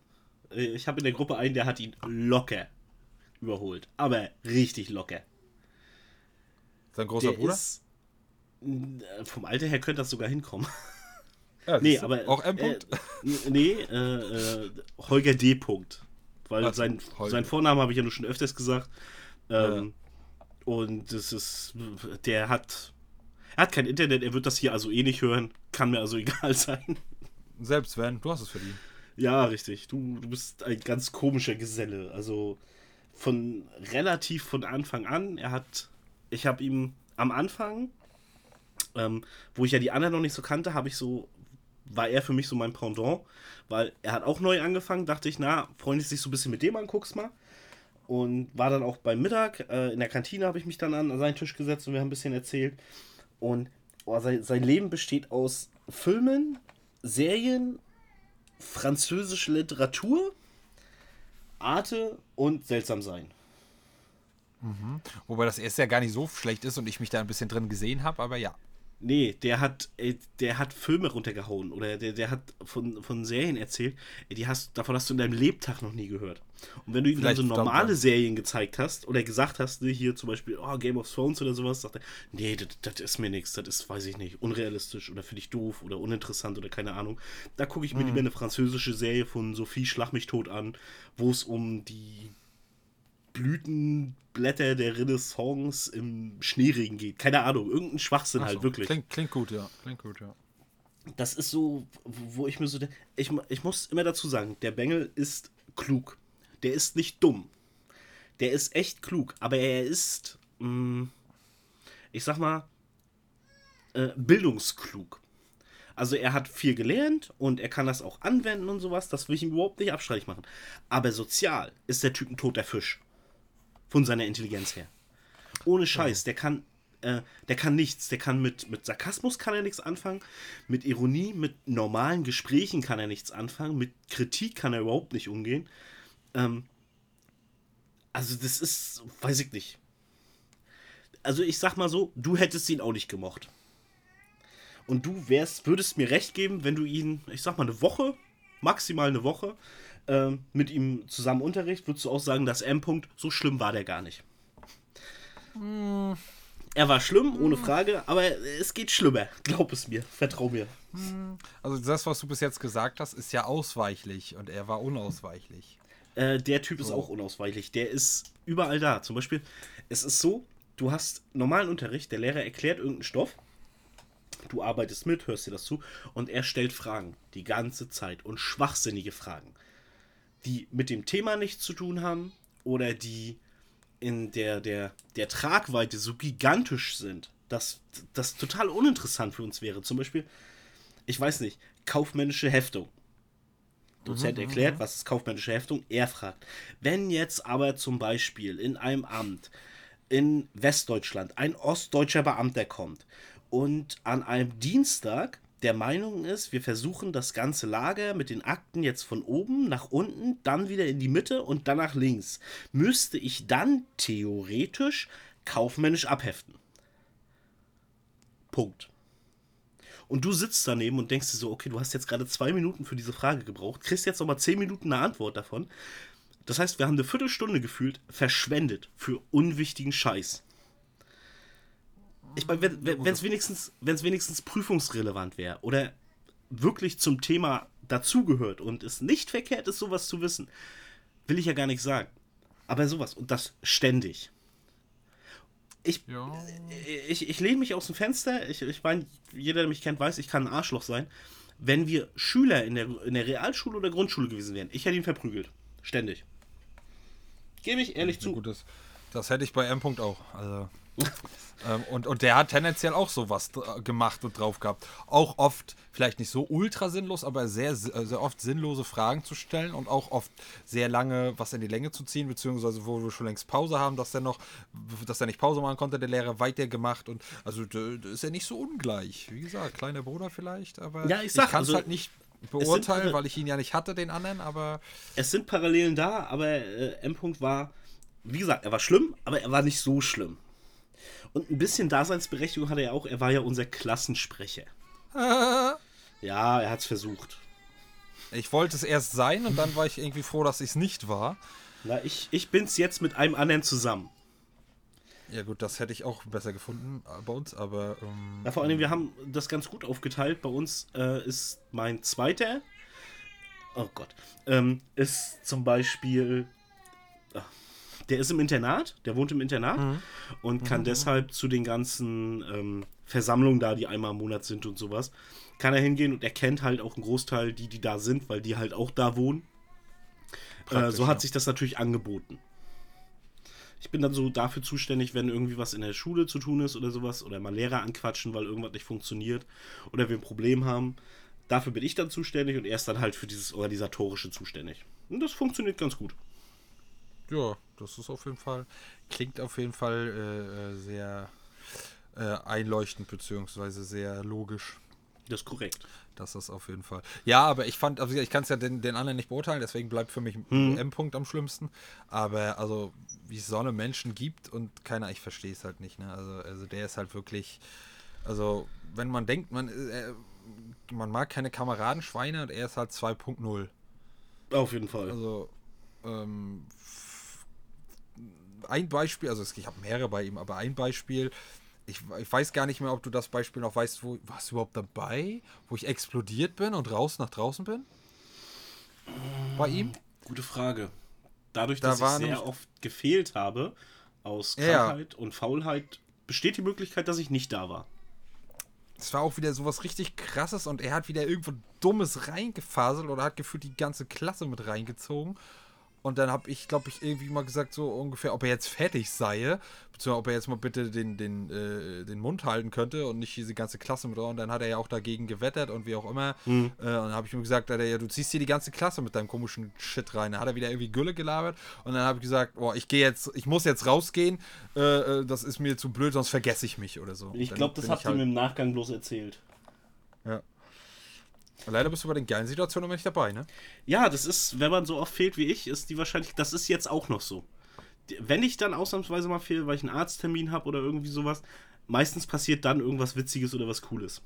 Äh, Ich habe in der Gruppe einen, der hat ihn locker überholt. Aber richtig locker. Sein großer der Bruder? ist. äh, Vom Alter her könnte das sogar hinkommen. <laughs> Ja, Nee, aber. Auch M. Äh, -Punkt? n- nee, äh, äh, Holger D. -Punkt. Weil Ach, sein, Holger. sein Vorname habe ich ja nur schon öfters gesagt. Ähm, Und das ist. Der hat. Er hat kein Internet, er wird das hier also eh nicht hören. Kann mir also <laughs> egal sein. Selbst wenn, du hast es verdient. Ja, richtig. Du, du bist ein ganz komischer Geselle. Also von relativ von Anfang an. Er hat, ich habe ihm am Anfang, ähm, wo ich ja die anderen noch nicht so kannte, habe ich so, war er für mich so mein Pendant, weil er hat auch neu angefangen. Dachte ich, na, freundest dich so ein bisschen mit dem an, guck's mal. Und war dann auch beim Mittag äh, in der Kantine, habe ich mich dann an, seinen Tisch gesetzt und wir haben ein bisschen erzählt. Und oh, sein, sein Leben besteht aus Filmen, Serien, französische Literatur, Arte und seltsam sein. Wobei das erste ja gar nicht so schlecht ist und ich mich da ein bisschen drin gesehen habe, aber ja. Nee, der hat, ey, der hat Filme runtergehauen oder der, der hat von, von Serien erzählt, ey, die hast, davon hast du in deinem Lebtag noch nie gehört. Und wenn du ihm dann so normale. Serien gezeigt hast oder gesagt hast, ne, hier zum Beispiel oh, Game of Thrones oder sowas, sagt er, nee, das ist mir nichts, das ist, weiß ich nicht, unrealistisch oder finde ich doof oder uninteressant oder keine Ahnung. Da gucke ich mir lieber eine französische Serie von Sophie Schlag mich tot an, wo es um die Blütenblätter der Renaissance im Schneeregen geht. Keine Ahnung, irgendein Schwachsinn Ach halt, so, wirklich. Klingt, klingt gut, ja. Klingt gut, ja. Das ist so, wo ich mir so. Ich, ich muss immer dazu sagen, der Bengel ist klug. Der ist nicht dumm. Der ist echt klug, aber er ist, mh, ich sag mal, äh, bildungsklug. Also er hat viel gelernt und er kann das auch anwenden und sowas. Das will ich ihm überhaupt nicht abstreitig machen. Aber sozial ist der Typ ein toter Fisch. Von seiner Intelligenz her. Ohne Scheiß, der kann, äh, der kann nichts. Der kann mit, mit Sarkasmus kann er nichts anfangen, mit Ironie, mit normalen Gesprächen kann er nichts anfangen, mit Kritik kann er überhaupt nicht umgehen. Ähm, also das ist, weiß ich nicht. Also ich sag mal so, du hättest ihn auch nicht gemocht. Und du wärst, würdest mir recht geben, wenn du ihn, ich sag mal, eine Woche, maximal eine Woche, ähm, mit ihm zusammen Unterricht, würdest du auch sagen, dass M-Punkt, so schlimm war der gar nicht. Er war schlimm, ohne Frage, aber es geht schlimmer. Glaub es mir, vertrau mir. Also das, was du bis jetzt gesagt hast, ist ja ausweichlich und er war unausweichlich. Äh, der Typ ist auch unausweichlich. Der ist überall da. Zum Beispiel, es ist so, du hast normalen Unterricht, der Lehrer erklärt irgendeinen Stoff, du arbeitest mit, hörst dir das zu und er stellt Fragen die ganze Zeit und schwachsinnige Fragen, die mit dem Thema nichts zu tun haben oder die in der, der, der Tragweite so gigantisch sind, dass das total uninteressant für uns wäre. Zum Beispiel, ich weiß nicht, kaufmännische Heftung. Dozent erklärt, was ist kaufmännische Heftung. Er fragt, wenn jetzt aber zum Beispiel in einem Amt in Westdeutschland ein ostdeutscher Beamter kommt und an einem Dienstag der Meinung ist, wir versuchen das ganze Lager mit den Akten jetzt von oben nach unten, dann wieder in die Mitte und dann nach links, müsste ich dann theoretisch kaufmännisch abheften. Punkt. Und du sitzt daneben und denkst dir so, okay, du hast jetzt gerade zwei Minuten für diese Frage gebraucht, kriegst jetzt nochmal zehn Minuten eine Antwort davon. Das heißt, wir haben eine Viertelstunde gefühlt verschwendet für unwichtigen Scheiß. Ich meine, wenn es wenigstens, wenn's wenigstens prüfungsrelevant wäre oder wirklich zum Thema dazugehört und es nicht verkehrt ist, sowas zu wissen, will ich ja gar nicht sagen. Aber sowas und das ständig. Ich, Ja. ich, ich lehne mich aus dem Fenster. Ich, ich meine, jeder, der mich kennt, weiß, ich kann ein Arschloch sein. Wenn wir Schüler in der, in der Realschule oder Grundschule gewesen wären, ich hätte ihn verprügelt. Ständig. Gebe ich ehrlich zu. Gut, das, das hätte ich bei M. -Punkt auch. Also, <laughs> ähm, und, und der hat tendenziell auch sowas gemacht und drauf gehabt. Auch oft, vielleicht nicht so ultra sinnlos, aber sehr, sehr oft sinnlose Fragen zu stellen und auch oft sehr lange was in die Länge zu ziehen, beziehungsweise wo wir schon längst Pause haben, dass der noch, dass er nicht Pause machen konnte, der Lehrer weitergemacht und also da ist er nicht so ungleich. Wie gesagt, kleiner Bruder vielleicht, aber Ja, ich sag, kann es also, halt nicht beurteilen, weil ich ihn ja nicht hatte, den anderen, aber Es sind Parallelen da, aber äh, M-Punkt war, wie gesagt, er war schlimm, aber er war nicht so schlimm. Und ein bisschen Daseinsberechtigung hatte er auch, er war ja unser Klassensprecher. <laughs> Ja, er hat's versucht. ich wollte es erst sein und dann war ich irgendwie froh, dass ich es nicht war. Na, ich, ich bin's jetzt mit einem anderen zusammen. Ja gut, das hätte ich auch besser gefunden äh, bei uns, aber ähm, Ja, vor allem, wir haben das ganz gut aufgeteilt. Bei uns äh, ist mein zweiter, oh Gott, ähm, ist zum Beispiel, ah, der ist im Internat, der wohnt im Internat und kann deshalb zu den ganzen ähm, Versammlungen da, die einmal im Monat sind und sowas, kann er hingehen und er kennt halt auch einen Großteil, die, die da sind, weil die halt auch da wohnen. Äh, so hat ja. sich das natürlich angeboten. Ich bin dann so dafür zuständig, wenn irgendwie was in der Schule zu tun ist oder sowas, oder mal Lehrer anquatschen, weil irgendwas nicht funktioniert, oder wir ein Problem haben. Dafür bin ich dann zuständig und er ist dann halt für dieses Organisatorische zuständig. Und das funktioniert ganz gut. ja, das ist auf jeden Fall, klingt auf jeden Fall äh, äh, sehr äh, einleuchtend, beziehungsweise sehr logisch. Das ist korrekt. Das ist auf jeden Fall. Ja, aber ich fand, also ich kann es ja den, den anderen nicht beurteilen, deswegen bleibt für mich M-Punkt am schlimmsten. Aber also, wie es so eine Menschen gibt und keiner, ich verstehe es halt nicht, ne? Also, also der ist halt wirklich, also wenn man denkt, man, äh, man mag keine Kameradenschweine und er ist halt 2.0. Auf jeden Fall. Also, ähm, ein Beispiel, also ich habe mehrere bei ihm, aber ein Beispiel, ich, ich weiß gar nicht mehr, ob du das Beispiel noch weißt, wo warst du überhaupt dabei, wo ich explodiert bin und raus nach draußen bin? Bei ihm? Gute Frage. Dadurch, Da dass ich sehr oft gefehlt habe, aus Ja, ja. Krankheit und Faulheit, besteht die Möglichkeit, dass ich nicht da war. Es war auch wieder sowas richtig krasses und er hat wieder irgendwo Dummes reingefaselt oder hat gefühlt die ganze Klasse mit reingezogen. Und dann habe ich, glaube ich, irgendwie mal gesagt, so ungefähr, ob er jetzt fertig sei, beziehungsweise ob er jetzt mal bitte den, den, äh, den Mund halten könnte und nicht diese ganze Klasse mit. Und dann hat er ja auch dagegen gewettert und wie auch immer. Äh, und dann habe ich ihm gesagt, Alter, ja, du ziehst hier die ganze Klasse mit deinem komischen Shit rein. Dann hat er wieder irgendwie Gülle gelabert und dann habe ich gesagt, boah, ich gehe jetzt, ich muss jetzt rausgehen, äh, äh, das ist mir zu blöd, sonst vergesse ich mich oder so. Ich glaube, das habt ich ihr halt- mir im Nachgang bloß erzählt. Leider bist du bei den geilen Situationen immer nicht dabei, ne? Ja, das ist, wenn man so oft fehlt wie ich, ist die wahrscheinlich, das ist jetzt auch noch so. Wenn ich dann ausnahmsweise mal fehle, weil ich einen Arzttermin habe oder irgendwie sowas, meistens passiert dann irgendwas Witziges oder was Cooles.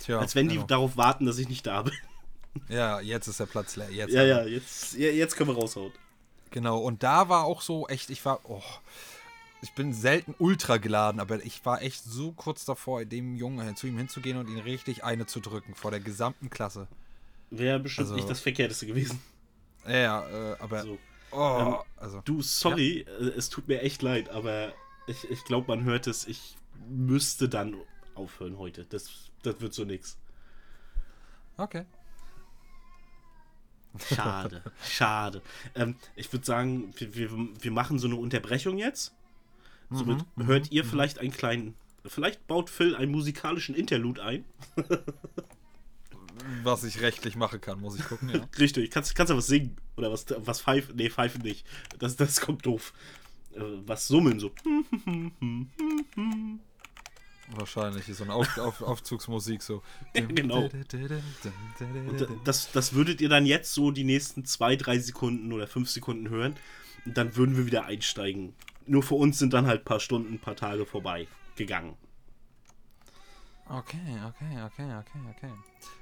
Tja, Als wenn die genau. darauf warten, dass ich nicht da bin. Ja, jetzt ist der Platz leer. Jetzt Ja, ja, jetzt, ja, jetzt können wir raushauen. Genau, und da war auch so echt, ich war, oh, ich bin selten ultra geladen, aber ich war echt so kurz davor, dem Jungen zu ihm hinzugehen und ihn richtig eine zu drücken vor der gesamten Klasse. Wäre bestimmt Also- nicht das Verkehrteste gewesen. Ja, ja, äh, aber, So. oh, Ähm, also, Du, sorry, äh, es tut mir echt leid, aber ich, ich glaube, man hört es, ich müsste dann aufhören heute. Das, das wird so nix. okay. Schade, <laughs> schade. Ähm, ich würde sagen, wir, wir, wir machen so eine Unterbrechung jetzt. Somit hört ihr vielleicht einen kleinen. Vielleicht baut Phil einen musikalischen Interlude ein. <laughs> Was ich rechtlich machen kann, muss ich gucken, ja. <laughs> Richtig, kannst, kannst du was singen? Oder was, was pfeifen? Nee, pfeifen nicht. Das, das kommt doof. Äh, was summen so. Wahrscheinlich ist so eine Auf, Auf, Aufzugsmusik so. <laughs> Genau. Und da- das, das würdet ihr dann jetzt so die nächsten zwei, drei Sekunden oder fünf Sekunden hören. Und dann würden wir wieder einsteigen. Nur für uns sind dann halt ein paar Stunden, ein paar Tage vorbei gegangen. Okay, okay, okay, okay, okay.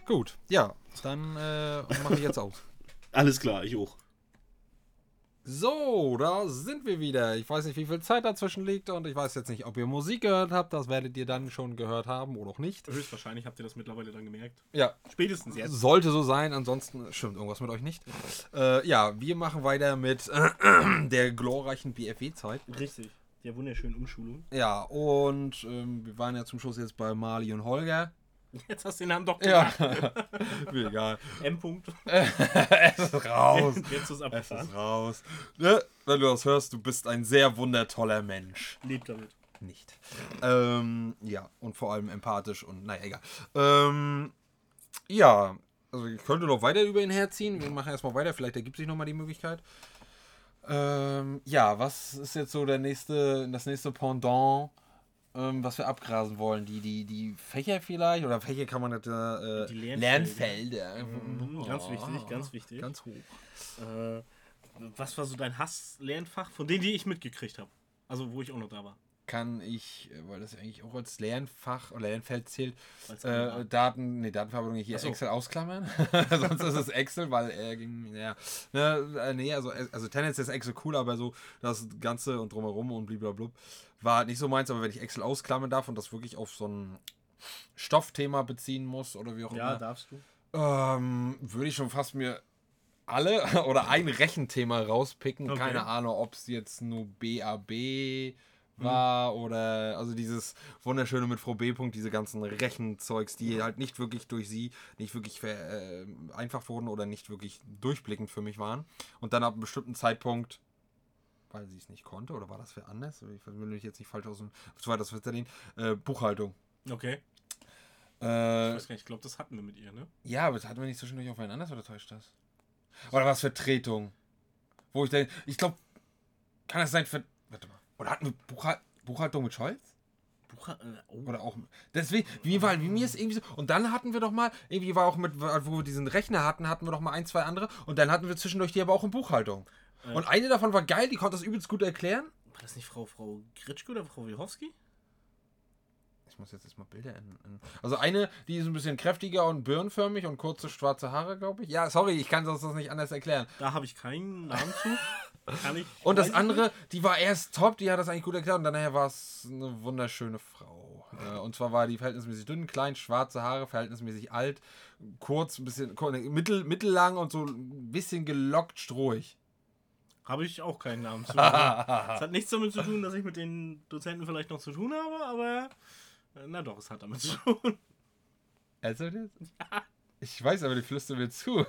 Gut, ja, dann äh, mache ich jetzt aus. <laughs> Alles klar, ich auch. So, da sind wir wieder. Ich weiß nicht, wie viel Zeit dazwischen liegt und ich weiß jetzt nicht, ob ihr Musik gehört habt. Das werdet ihr dann schon gehört haben oder auch nicht. Höchstwahrscheinlich habt ihr das mittlerweile dann gemerkt. Ja, Spätestens jetzt. sollte so sein. Ansonsten stimmt irgendwas mit euch nicht. Äh, ja, wir machen weiter mit <clears throat> der glorreichen BFW-Zeit. Richtig. Der wunderschönen Umschulung. Ja, und ähm, wir waren ja zum Schluss jetzt bei Mali und Holger. Jetzt hast du den Namen doch Ja, gesagt. <laughs> mir egal. M. -Punkt. <laughs> es ist raus. <laughs> Jetzt ist Es ist raus. Ne? Wenn du das hörst, du bist ein sehr wundertoller Mensch. Lebt damit. nicht. Ähm, ja, und vor allem empathisch und naja, egal. Ähm, ja, also ich könnte noch weiter über ihn herziehen. Wir machen erstmal weiter, vielleicht ergibt sich nochmal die Möglichkeit. Ähm, ja, was ist jetzt so der nächste, das nächste Pendant, ähm, was wir abgrasen wollen? Die, die, die Fächer vielleicht? Oder Fächer kann man nicht, äh, Die Lernfelder. Lernfelder. Mhm, ganz wichtig, ganz wichtig. Ganz hoch. Äh, was war so dein Hass-Lernfach, von denen, die ich mitgekriegt habe? Also, wo ich auch noch da war. Kann ich, äh, weil das eigentlich auch als Lernfach oder Lernfeld zählt, äh. Daten, nee, Datenverarbeitung hier so. Excel ausklammern. <laughs> Sonst ist es Excel, weil er ging, ja, ne, äh, nee, also, also tendenziell ist Excel cool, aber so das Ganze und drumherum und blablabla war nicht so meins, aber wenn ich Excel ausklammern darf und das wirklich auf so ein Stoffthema beziehen muss oder wie auch Ja, immer, darfst du. ähm, würde ich schon fast mir alle <laughs> oder ein Rechenthema rauspicken. Okay. Keine Ahnung, ob es jetzt nur BAB war oder also dieses wunderschöne mit Frau B. -Punkt, diese ganzen Rechenzeugs, die halt nicht wirklich durch sie nicht wirklich ver, äh, einfach wurden oder nicht wirklich durchblickend für mich waren. Und dann ab einem bestimmten Zeitpunkt, weil sie es nicht konnte, oder war das für anders? Ich will mich jetzt nicht falsch aus dem zweites Verzerren, äh, Buchhaltung. Okay. Ich Äh, weiß gar nicht, ich glaube, das hatten wir mit ihr, ne? ja, aber das hatten wir nicht zwischendurch aufeinander oder täuscht das? Oder was Vertretung? Wo ich denke, ich glaube, kann das sein für. Warte mal. Oder hatten wir Buchhal Buchhaltung mit Scholz? Bucher, äh, oh. Oder auch. Deswegen, wie war, wie mir ist irgendwie so. Und dann hatten wir doch mal, irgendwie war auch mit, wo wir diesen Rechner hatten, hatten wir doch mal ein, zwei andere. Und dann hatten wir zwischendurch die aber auch in Buchhaltung. Äh. Und eine davon war geil, die konnte das übelst gut erklären. War das nicht Frau, Frau Gritschke oder Frau Wiechowski? Ich muss jetzt erstmal Bilder in, in. Also eine, die ist ein bisschen kräftiger und birnenförmig und kurze schwarze Haare, glaube ich. Ja, sorry, ich kann das das nicht anders erklären. Da habe ich keinen Namen zu. Kann ich. Und das andere, die war erst top, die hat das eigentlich gut erklärt und dann nachher war es eine wunderschöne Frau. Äh, Und zwar war die verhältnismäßig dünn, klein, schwarze Haare, verhältnismäßig alt, kurz, ein bisschen mittel, mittellang und so ein bisschen gelockt, strohig. Habe ich auch keinen Namen zu. <laughs> Das hat nichts damit zu tun, dass ich mit den Dozenten vielleicht noch zu tun habe, aber. Na doch, es hat damit <laughs> zu tun. Also? Ich weiß, aber die flüstern mir zu. <laughs>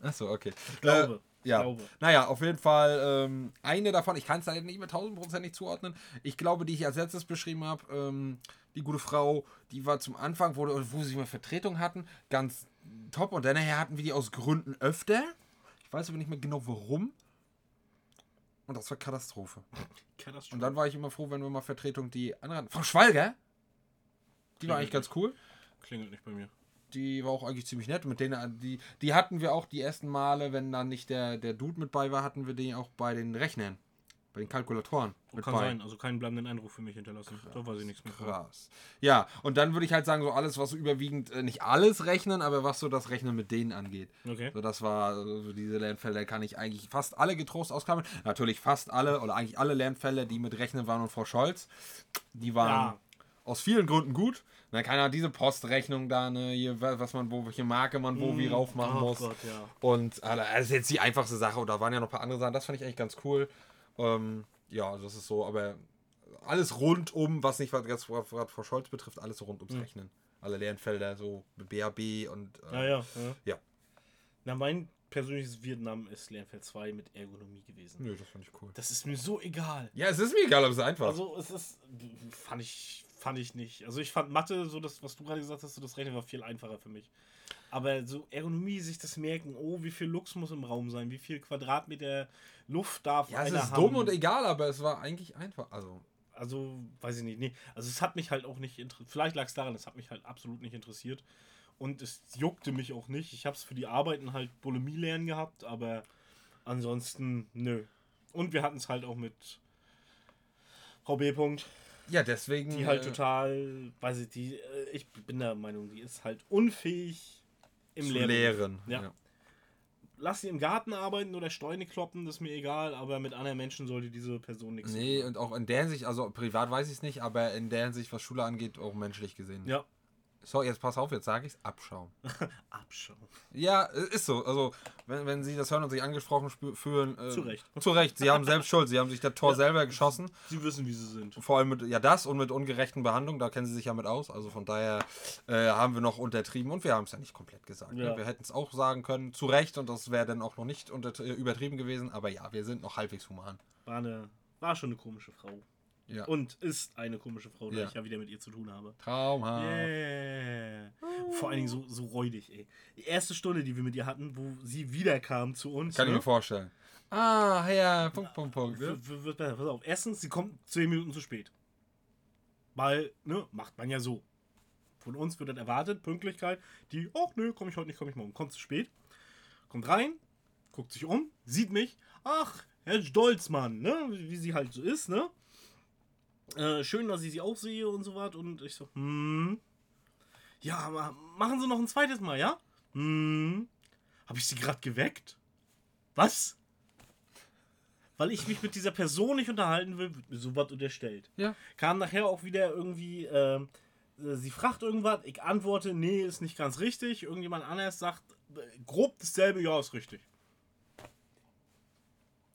Achso, okay. Ich glaube. Äh, ja. glaube. Naja, auf jeden Fall ähm, eine davon, ich kann es leider nicht mehr tausendprozentig zuordnen. Ich glaube, die ich als letztes beschrieben habe, ähm, die gute Frau, die war zum Anfang, wo, wo sie mal Vertretung hatten, ganz top. Und dann nachher hatten wir die aus Gründen öfter. Ich weiß aber nicht mehr genau warum. Und das war Katastrophe. Katastrophe. Und dann war ich immer froh, wenn wir mal Vertretung die anderen. Frau Schwalger? Die war eigentlich ganz cool. Klingelt nicht bei mir. Die war auch eigentlich ziemlich nett. Mit denen, die, die hatten wir auch die ersten Male, wenn dann nicht der, der Dude mit bei war, hatten wir den auch bei den Rechnern. Bei den Kalkulatoren. Mit Kann bei. sein, also keinen bleibenden Eindruck für mich hinterlassen. Da weiß ich nichts mehr. Krass. Ja, und dann würde ich halt sagen, so alles, was überwiegend, äh, nicht alles rechnen, aber was so das Rechnen mit denen angeht. Okay. So, das war, so diese Lernfelder kann ich eigentlich fast alle getrost ausklammern. Natürlich fast alle, oder eigentlich alle Lernfelder, die mit Rechnen waren und Frau Scholz, die waren Ja. aus vielen Gründen gut. Na, keine Ahnung, diese Postrechnung da, ne, hier, wa- was man, wo, welche Marke man wo wie rauf machen oh muss. Gott, ja. Und äh, das ist jetzt die einfachste Sache. Und da waren ja noch ein paar andere Sachen. Das fand ich eigentlich ganz cool. Ähm, ja, also das ist so, aber alles rundum, was nicht was, was, was Frau Scholz betrifft, alles so rund ums Rechnen. Alle Lernfelder, so BAB und. äh, Ja, ja, ja. Ja. Na, mein persönliches Vietnam ist Lernfeld 2 mit Ergonomie gewesen. Nö, das fand ich cool. Das ist mir so egal. Ja, es ist mir egal, aber es ist einfach. Also es ist, fand ich, fand ich nicht. Also ich fand Mathe, so das, was du gerade gesagt hast, so das Rechnen war viel einfacher für mich. Aber so Ergonomie, sich das merken, oh, wie viel Lux muss im Raum sein, wie viel Quadratmeter Luft darf ja, es einer ist haben. dumm und egal, aber es war eigentlich einfach. Also, Also, weiß ich nicht. Nee. Also es hat mich halt auch nicht interessiert. Vielleicht lag es daran, es hat mich halt absolut nicht interessiert. Und es juckte mich auch nicht. Ich habe es für die Arbeiten halt Bulimie lernen gehabt, aber ansonsten nö. Und wir hatten es halt auch mit Frau B. -Punkt, ja, deswegen. die halt äh, total, weiß ich, die, äh, ich bin der Meinung, die ist halt unfähig im zu Lehren. lehren. Ja. Lass sie im Garten arbeiten oder Steine kloppen, das ist mir egal, aber mit anderen Menschen sollte diese Person nichts Nee, und auch in der Hinsicht, also privat weiß ich es nicht, aber in der Hinsicht, was Schule angeht, auch menschlich gesehen. Ja, So, jetzt pass auf, jetzt sage ich es, Abschauen. <laughs> Abschau. Ja, äh, ist so. Also, wenn, wenn Sie das hören und sich angesprochen fühlen. Äh, Zu Recht. Zu Recht. Sie haben selbst Schuld. Sie haben sich das Tor selber geschossen. Sie wissen, wie sie sind. Vor allem mit, ja, das und mit ungerechten Behandlungen. Da kennen Sie sich ja mit aus. Also von daher äh, haben wir noch untertrieben und wir haben es ja nicht komplett gesagt. Ne? Ja. Wir hätten es auch sagen können, zu Recht und das wäre dann auch noch nicht unter, äh, übertrieben gewesen. Aber ja, wir sind noch halbwegs human. War eine war schon eine komische Frau. Ja. Und ist eine komische Frau, da Ja. ich ja wieder mit ihr zu tun habe. Traumhaft. Yeah. Vor allen Dingen so, so räudig, ey. Die erste Stunde, die wir mit ihr hatten, wo sie wiederkam zu uns. Kann ich ne? mir vorstellen. Ah, ja, Punkt, Punkt, Punkt. Ne? W- w- wird besser. Pass auf. Erstens, sie kommt 10 Minuten zu spät. Weil, ne, macht man ja so. Von uns wird dann erwartet, Pünktlichkeit. Die, ach nö, komm ich heute nicht, komm ich morgen. Kommt zu spät. Kommt rein, guckt sich um, sieht mich. Ach, Herr Stolzmann, ne, wie sie halt so ist, ne. Äh, schön, dass ich sie auch sehe und so was. Und ich so, hm. Ja, aber machen Sie noch ein zweites Mal, ja? Hm. Habe ich sie gerade geweckt? Was? Weil ich mich mit dieser Person nicht unterhalten will, wird mir sowas unterstellt. Ja. Kam nachher auch wieder irgendwie, ähm, äh, sie fragt irgendwas, ich antworte, nee, ist nicht ganz richtig. Irgendjemand anders sagt, äh, grob dasselbe, ja, ist richtig.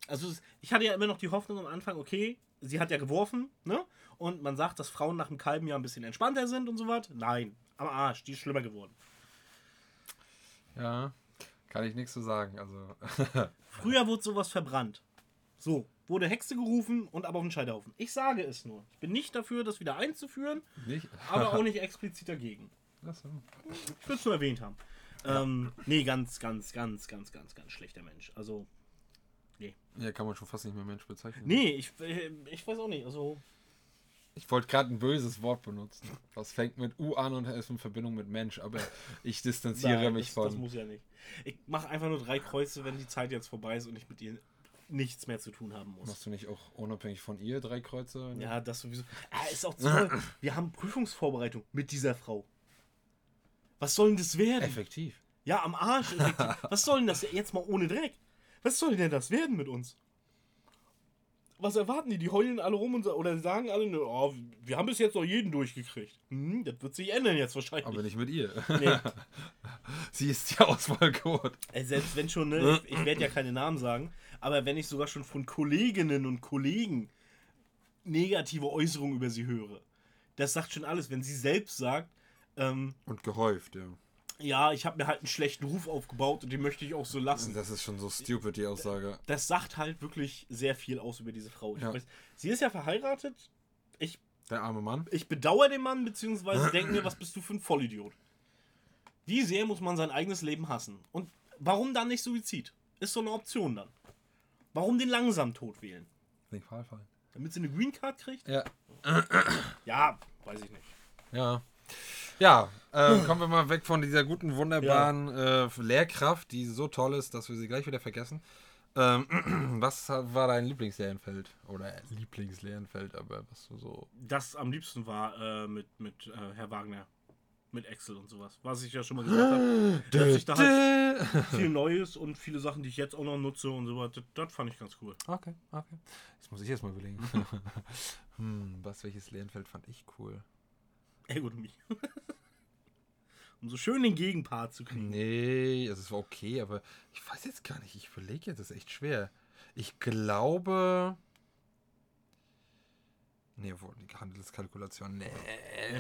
Also ich hatte ja immer noch die Hoffnung am Anfang, okay, sie hat ja geworfen, ne? Und man sagt, dass Frauen nach einem Kalben ja ein bisschen entspannter sind und so was. Nein, am Arsch, die ist schlimmer geworden. Ja, kann ich nichts zu sagen. Also, <laughs> Früher wurde sowas verbrannt. So, wurde Hexe gerufen und aber auf den Scheiterhaufen. Ich sage es nur. Ich bin nicht dafür, das wieder einzuführen, nicht. aber auch <laughs> nicht explizit dagegen. So. Ich würde es nur erwähnt haben. Ähm, nee, ganz, ganz, ganz, ganz, ganz, ganz schlechter Mensch. Also, Ja, kann man schon fast nicht mehr Mensch bezeichnen. nee, ich, äh, ich weiß auch nicht. Also, Ich wollte gerade ein böses Wort benutzen. Das fängt mit U an und ist in Verbindung mit Mensch, aber ich distanziere nein, mich das, von. das muss ja nicht. Ich mache einfach nur drei Kreuze, wenn die Zeit jetzt vorbei ist und ich mit ihr nichts mehr zu tun haben muss. Machst du nicht auch unabhängig von ihr drei Kreuze? Ja, das sowieso. Ah, ist auch zu toll. <laughs> Wir haben Prüfungsvorbereitung mit dieser Frau. Was soll denn das werden? Effektiv. Ja, am Arsch. effektiv. Was soll denn das jetzt mal ohne Dreck? Was soll denn das werden mit uns? Was erwarten die? Die heulen alle rum und oder sagen alle, ne, oh, wir haben bis jetzt noch jeden durchgekriegt. Hm, das wird sich ändern jetzt wahrscheinlich. Aber nicht mit ihr. Nee. <laughs> Sie ist die Auswahlcode. Äh, Selbst wenn schon, ne, ich, ich werde ja keine Namen sagen, aber wenn ich sogar schon von Kolleginnen und Kollegen negative Äußerungen über sie höre, das sagt schon alles. Wenn sie selbst sagt, ähm, Und gehäuft, ja. Ja, ich habe mir halt einen schlechten Ruf aufgebaut und den möchte ich auch so lassen. Das ist schon so stupid, die Aussage. Das sagt halt wirklich sehr viel aus über diese Frau. Ich Ja. weiß, sie ist ja verheiratet. Ich, Der arme Mann. ich bedauere den Mann, beziehungsweise denke mir, was bist du für ein Vollidiot? Wie sehr muss man sein eigenes Leben hassen? Und warum dann nicht Suizid? Ist so eine Option dann. Warum den langsam Tod wählen? Nicht Fahrfall. Damit sie eine Green Card kriegt? Ja. Ja, weiß ich nicht. Ja. Ja, äh, kommen wir mal weg von dieser guten, wunderbaren äh, Lehrkraft, die so toll ist, dass wir sie gleich wieder vergessen. Ähm, <clears throat> was war dein Lieblingslehrenfeld? Oder Lieblingslehrenfeld, aber was du so. Das am liebsten war äh, mit, mit äh, Herr Wagner. Mit Excel und sowas. Was ich ja schon mal gesagt habe. <gasps> dass ich da halt viel Neues und viele Sachen, die ich jetzt auch noch nutze und so weiter. Das, das fand ich ganz cool. Okay, okay. Jetzt muss ich erst mal überlegen. <laughs> hm, was, welches Lehrenfeld fand ich cool? Ergonomie. <laughs> um so schön den Gegenpart zu kriegen. Nee, also es war okay, aber ich weiß jetzt gar nicht. Ich überlege jetzt, das ist echt schwer. Ich glaube. Nee, wo die Handelskalkulation. Nee.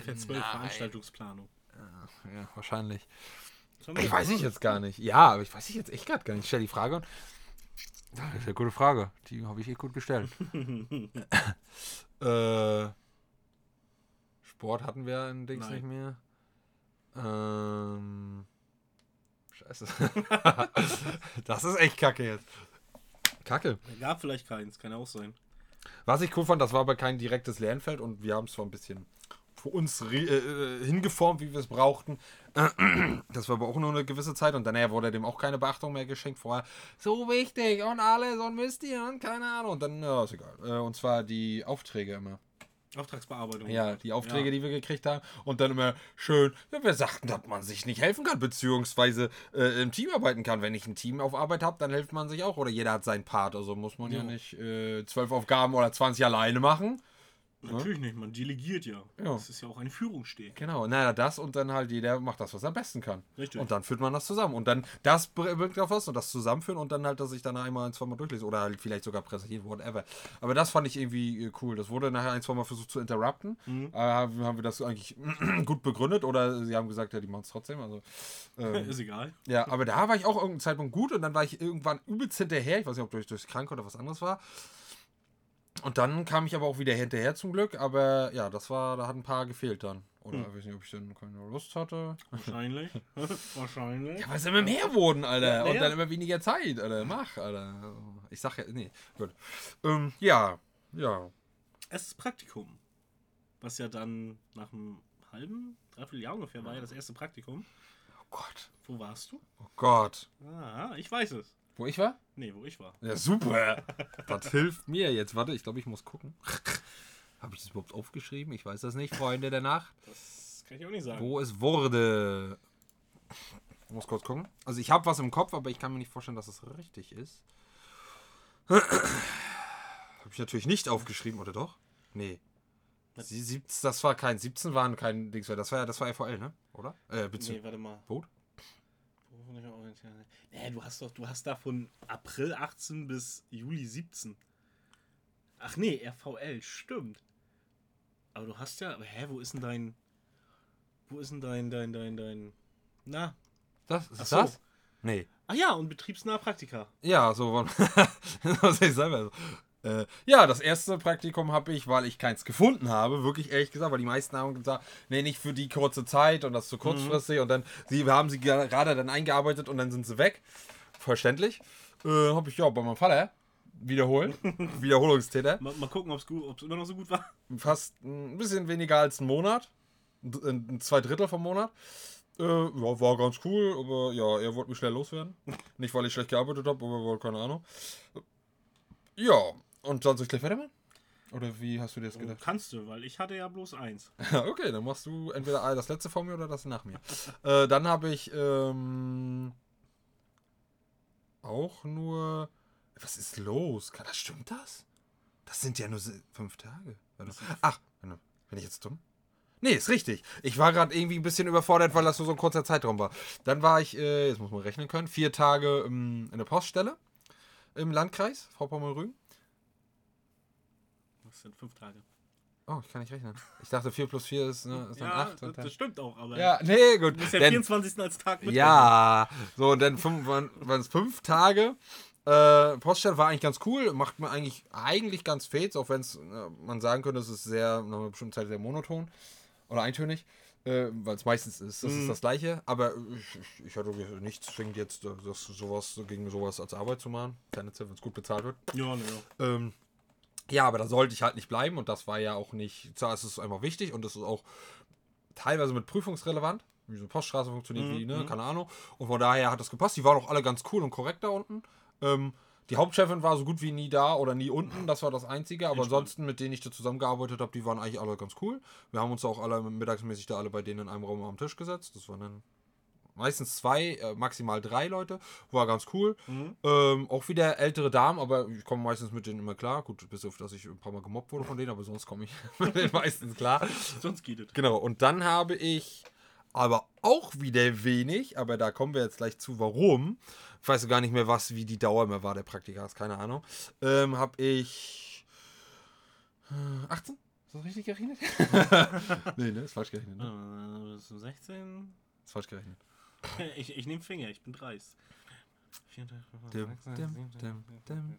FR12 nein. Veranstaltungsplanung. Ja, ja, wahrscheinlich. Ich weiß ich jetzt gar nicht. Ja, aber ich weiß ich jetzt echt gerade gar nicht. Ich stelle die Frage und. Das ist eine gute Frage. Die habe ich echt gut gestellt. <laughs> äh, Sport hatten wir in Dings Nein. nicht mehr. Ähm. Scheiße. <laughs> das ist echt kacke jetzt. Kacke. Gab vielleicht keins, kann auch sein. Was ich cool fand, das war aber kein direktes Lernfeld und wir haben es zwar ein bisschen für uns re- äh, hingeformt, wie wir es brauchten. <clears throat> Das war aber auch nur eine gewisse Zeit und dann wurde dem auch keine Beachtung mehr geschenkt. Vorher so wichtig und alles und ihr und keine Ahnung. Und dann, ja, ist egal. Äh, Und zwar die Aufträge immer. Auftragsbearbeitung. Ja, die Aufträge, Ja. die wir gekriegt haben. Und dann immer schön, ja, wir sagten, dass man sich nicht helfen kann, beziehungsweise äh, im Team arbeiten kann. Wenn ich ein Team auf Arbeit habe, dann hilft man sich auch. Oder jeder hat seinen Part. Also muss man ja, Ja. nicht äh, zwölf Aufgaben oder 20 alleine machen. Natürlich nicht, man delegiert ja. Ja. Das ist ja auch eine Führungssteg. Genau, naja, das und dann halt jeder macht das, was er am besten kann. Richtig. Und dann führt man das zusammen. Und dann das br- bringt auf was und das zusammenführen und dann halt, dass ich dann einmal ein, zwei Mal durchlese oder halt vielleicht sogar präsentiert, whatever. Aber das fand ich irgendwie äh, cool. Das wurde nachher ein, zwei Mal versucht zu interrupten. Mhm. Äh, haben haben wir das eigentlich <clears throat> gut begründet oder sie haben gesagt, ja, die machen es trotzdem. Also, ähm, <laughs> Ist egal. ja, aber da war ich auch irgendeinen Zeitpunkt gut und dann war ich irgendwann übelst hinterher. Ich weiß nicht, ob durch, durch krank oder was anderes war. Und dann kam ich aber auch wieder hinterher zum Glück, aber ja, das war, da hat ein paar gefehlt dann. Oder Hm. ich weiß nicht, ob ich dann keine Lust hatte. Wahrscheinlich. <laughs> Wahrscheinlich. Ja, weil es immer mehr wurden, Alter. Ja, und ja. dann immer weniger Zeit, Alter. Mach, Alter. Ich sag ja, nee, gut. Ähm, ja, ja. Erstes Praktikum. Was ja dann nach einem halben, dreiviertel Jahr ungefähr war ja das erste Praktikum. Oh Gott. Wo warst du? Oh Gott. Ah, ich weiß es. Wo ich war? Nee, wo ich war. Ja, super. <laughs> das hilft mir jetzt. Warte, ich glaube, ich muss gucken. <laughs> Habe ich das überhaupt aufgeschrieben? Ich weiß das nicht, Freunde der Nacht. Das kann ich auch nicht sagen. Wo es wurde. Ich muss kurz gucken. Also ich habe was im Kopf, aber ich kann mir nicht vorstellen, dass es richtig ist. <clears throat> habe ich natürlich nicht aufgeschrieben, oder doch? Nee. Sie, siebz- das war kein 17 waren kein Dings mehr. Das war ja das war FVL, ne? Oder? Äh, bitte. Nee, warte mal. Boot? Beruflicher Orientierung. Nee, du hast doch, du hast da von April 18 bis Juli 17. Ach nee, RVL, stimmt. Aber du hast ja, aber hä, wo ist denn dein, wo ist denn dein, dein, dein, dein, na, Das ist so. das? Nee. ach ja, und betriebsnahe Praktika. Ja, so was <laughs> ich selber so. Äh, ja, das erste Praktikum habe ich, weil ich keins gefunden habe, wirklich ehrlich gesagt, weil die meisten haben gesagt, nee, nicht für die kurze Zeit und das ist zu kurzfristig und dann sie haben sie gerade dann eingearbeitet und dann sind sie weg. Verständlich. Äh, habe ich ja bei meinem Vater wiederholen. <laughs> Wiederholungstäter. Mal, mal gucken, ob es immer noch so gut war. Fast ein bisschen weniger als einen Monat. Ein, zwei Drittel vom Monat. Äh, ja, war ganz cool, aber ja, er wollte mich schnell loswerden. Nicht, weil ich schlecht gearbeitet habe, aber wohl keine Ahnung. Ja, und dann soll ich gleich weitermachen? Oder wie hast du dir das gedacht? Kannst du, weil ich hatte ja bloß eins. <laughs> okay, dann machst du entweder das letzte vor mir oder das nach mir. <laughs> äh, dann habe ich ähm, auch nur. Was ist los? Das stimmt das? Das sind ja nur fünf Tage. Ach, bin ich jetzt dumm? Nee, ist richtig. Ich war gerade irgendwie ein bisschen überfordert, weil das nur so ein kurzer Zeitraum war. Dann war ich, äh, jetzt muss man rechnen können, vier Tage ähm, in der Poststelle im Landkreis, Frau Pommerrügen. Das sind fünf Tage. Oh, ich kann nicht rechnen. Ich dachte, 4 plus 4 ist, ne, ist dann Ja, 8. das, das stimmt auch, aber ja, nee, gut. du musst ja Denn- 24. als Tag mit. Ja, so und dann fünf, waren waren es fünf Tage. Äh, Poststelle war eigentlich ganz cool, macht mir eigentlich, eigentlich ganz fets, auch wenn es, äh, man sagen könnte, es ist sehr, nach einer bestimmten Zeit sehr monoton oder eintönig, äh, weil es meistens ist, das ist das Gleiche, aber ich, ich, ich hatte nichts zwingend jetzt, das, sowas, gegen sowas als Arbeit zu machen, tendenziell, wenn es gut bezahlt wird. Ja, ne, ja. Ähm, ja, aber da sollte ich halt nicht bleiben und das war ja auch nicht, zwar ist es einfach wichtig und es ist auch teilweise mit prüfungsrelevant, wie so eine Poststraße funktioniert, wie, ne, keine Ahnung. Und von daher hat das gepasst. Die waren auch alle ganz cool und korrekt da unten. Ähm, die Hauptchefin war so gut wie nie da oder nie unten, das war das Einzige. Aber ansonsten, mit denen ich da zusammengearbeitet habe, die waren eigentlich alle ganz cool. Wir haben uns auch alle mittagsmäßig da alle bei denen in einem Raum am Tisch gesetzt. Das waren dann meistens zwei, äh, maximal drei Leute. War ganz cool. Ähm, auch wieder ältere Damen, aber ich komme meistens mit denen immer klar. Gut, bis auf, dass ich ein paar Mal gemobbt wurde von denen, aber sonst komme ich <laughs> mit denen meistens klar. Sonst geht es. Genau, und dann habe ich aber auch wieder wenig, aber da kommen wir jetzt gleich zu, warum. Ich weiß gar nicht mehr, was, wie die Dauer mehr war, der Praktika, ist keine Ahnung. Ähm, habe ich äh, 18? Ist das richtig gerechnet? <laughs> nee, ne, ist falsch gerechnet. Ne? Äh, bist du 16? Ist falsch gerechnet. <laughs> Ich, ich nehme Finger, ich bin dreist. Dim, dim, dim, dim, dim,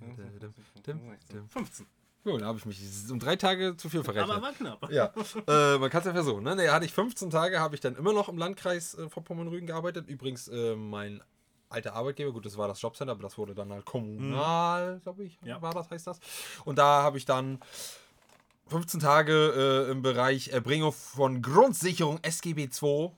dim, dim, dim. 15. Gut, da habe ich mich um drei Tage zu viel verrechnet. Aber war knapp. Ja, äh, man kann es ja versuchen. Ne? Nee, hatte ich 15 Tage, habe ich dann immer noch im Landkreis äh, Vorpommern-Rügen gearbeitet. Übrigens, äh, mein alter Arbeitgeber, gut, das war das Jobcenter, aber das wurde dann halt kommunal, glaube ich, Ja. war das, heißt das. Und da habe ich dann 15 Tage äh, im Bereich Erbringung von Grundsicherung SGB II,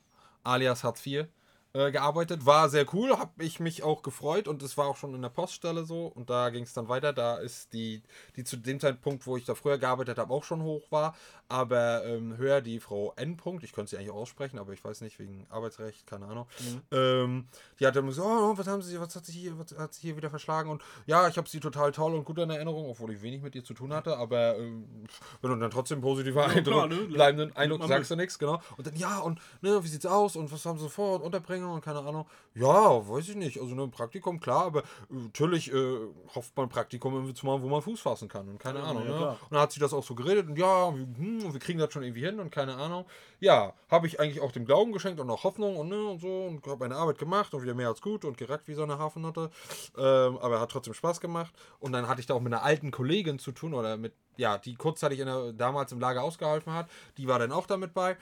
alias Hartz IV, äh, gearbeitet. War sehr cool, habe ich mich auch gefreut und es war auch schon in der Poststelle so und da ging es dann weiter. Da ist die, die zu dem Zeitpunkt, wo ich da früher gearbeitet habe, auch schon hoch war, aber ähm, höher die Frau N. -Punkt, ich könnte sie eigentlich aussprechen, aber ich weiß nicht, wegen Arbeitsrecht, keine Ahnung. Ähm, die hat dann gesagt, oh, was haben sie, was hat sie hier, was hat sie hier wieder verschlagen und ja, ich habe sie total toll und gut in Erinnerung, obwohl ich wenig mit ihr zu tun hatte, aber ähm, wenn du dann trotzdem positiver Eindruck, klar, ne? bleibenden Eindruck sagst du nichts, genau. Und dann, ja, und ne, wie sieht's aus und was haben sie vor und unterbringen verlängern und keine Ahnung. Ja, weiß ich nicht. Also ein Praktikum, klar, aber äh, natürlich äh, hofft man Praktikum irgendwie zu machen, wo man Fuß fassen kann und keine Ja, Ahnung. ja, ne? Und dann hat sie das auch so geredet und ja, wir, hm, wir kriegen das schon irgendwie hin und keine Ahnung. Ja, habe ich eigentlich auch dem Glauben geschenkt und auch Hoffnung und, ne, und so und habe meine Arbeit gemacht und wieder mehr als gut und gereckt wie so eine Hafennotte. Ähm, aber hat trotzdem Spaß gemacht. Und dann hatte ich da auch mit einer alten Kollegin zu tun oder mit, ja, die kurzzeitig der, damals im Lager ausgeholfen hat. Die war dann auch damit bei.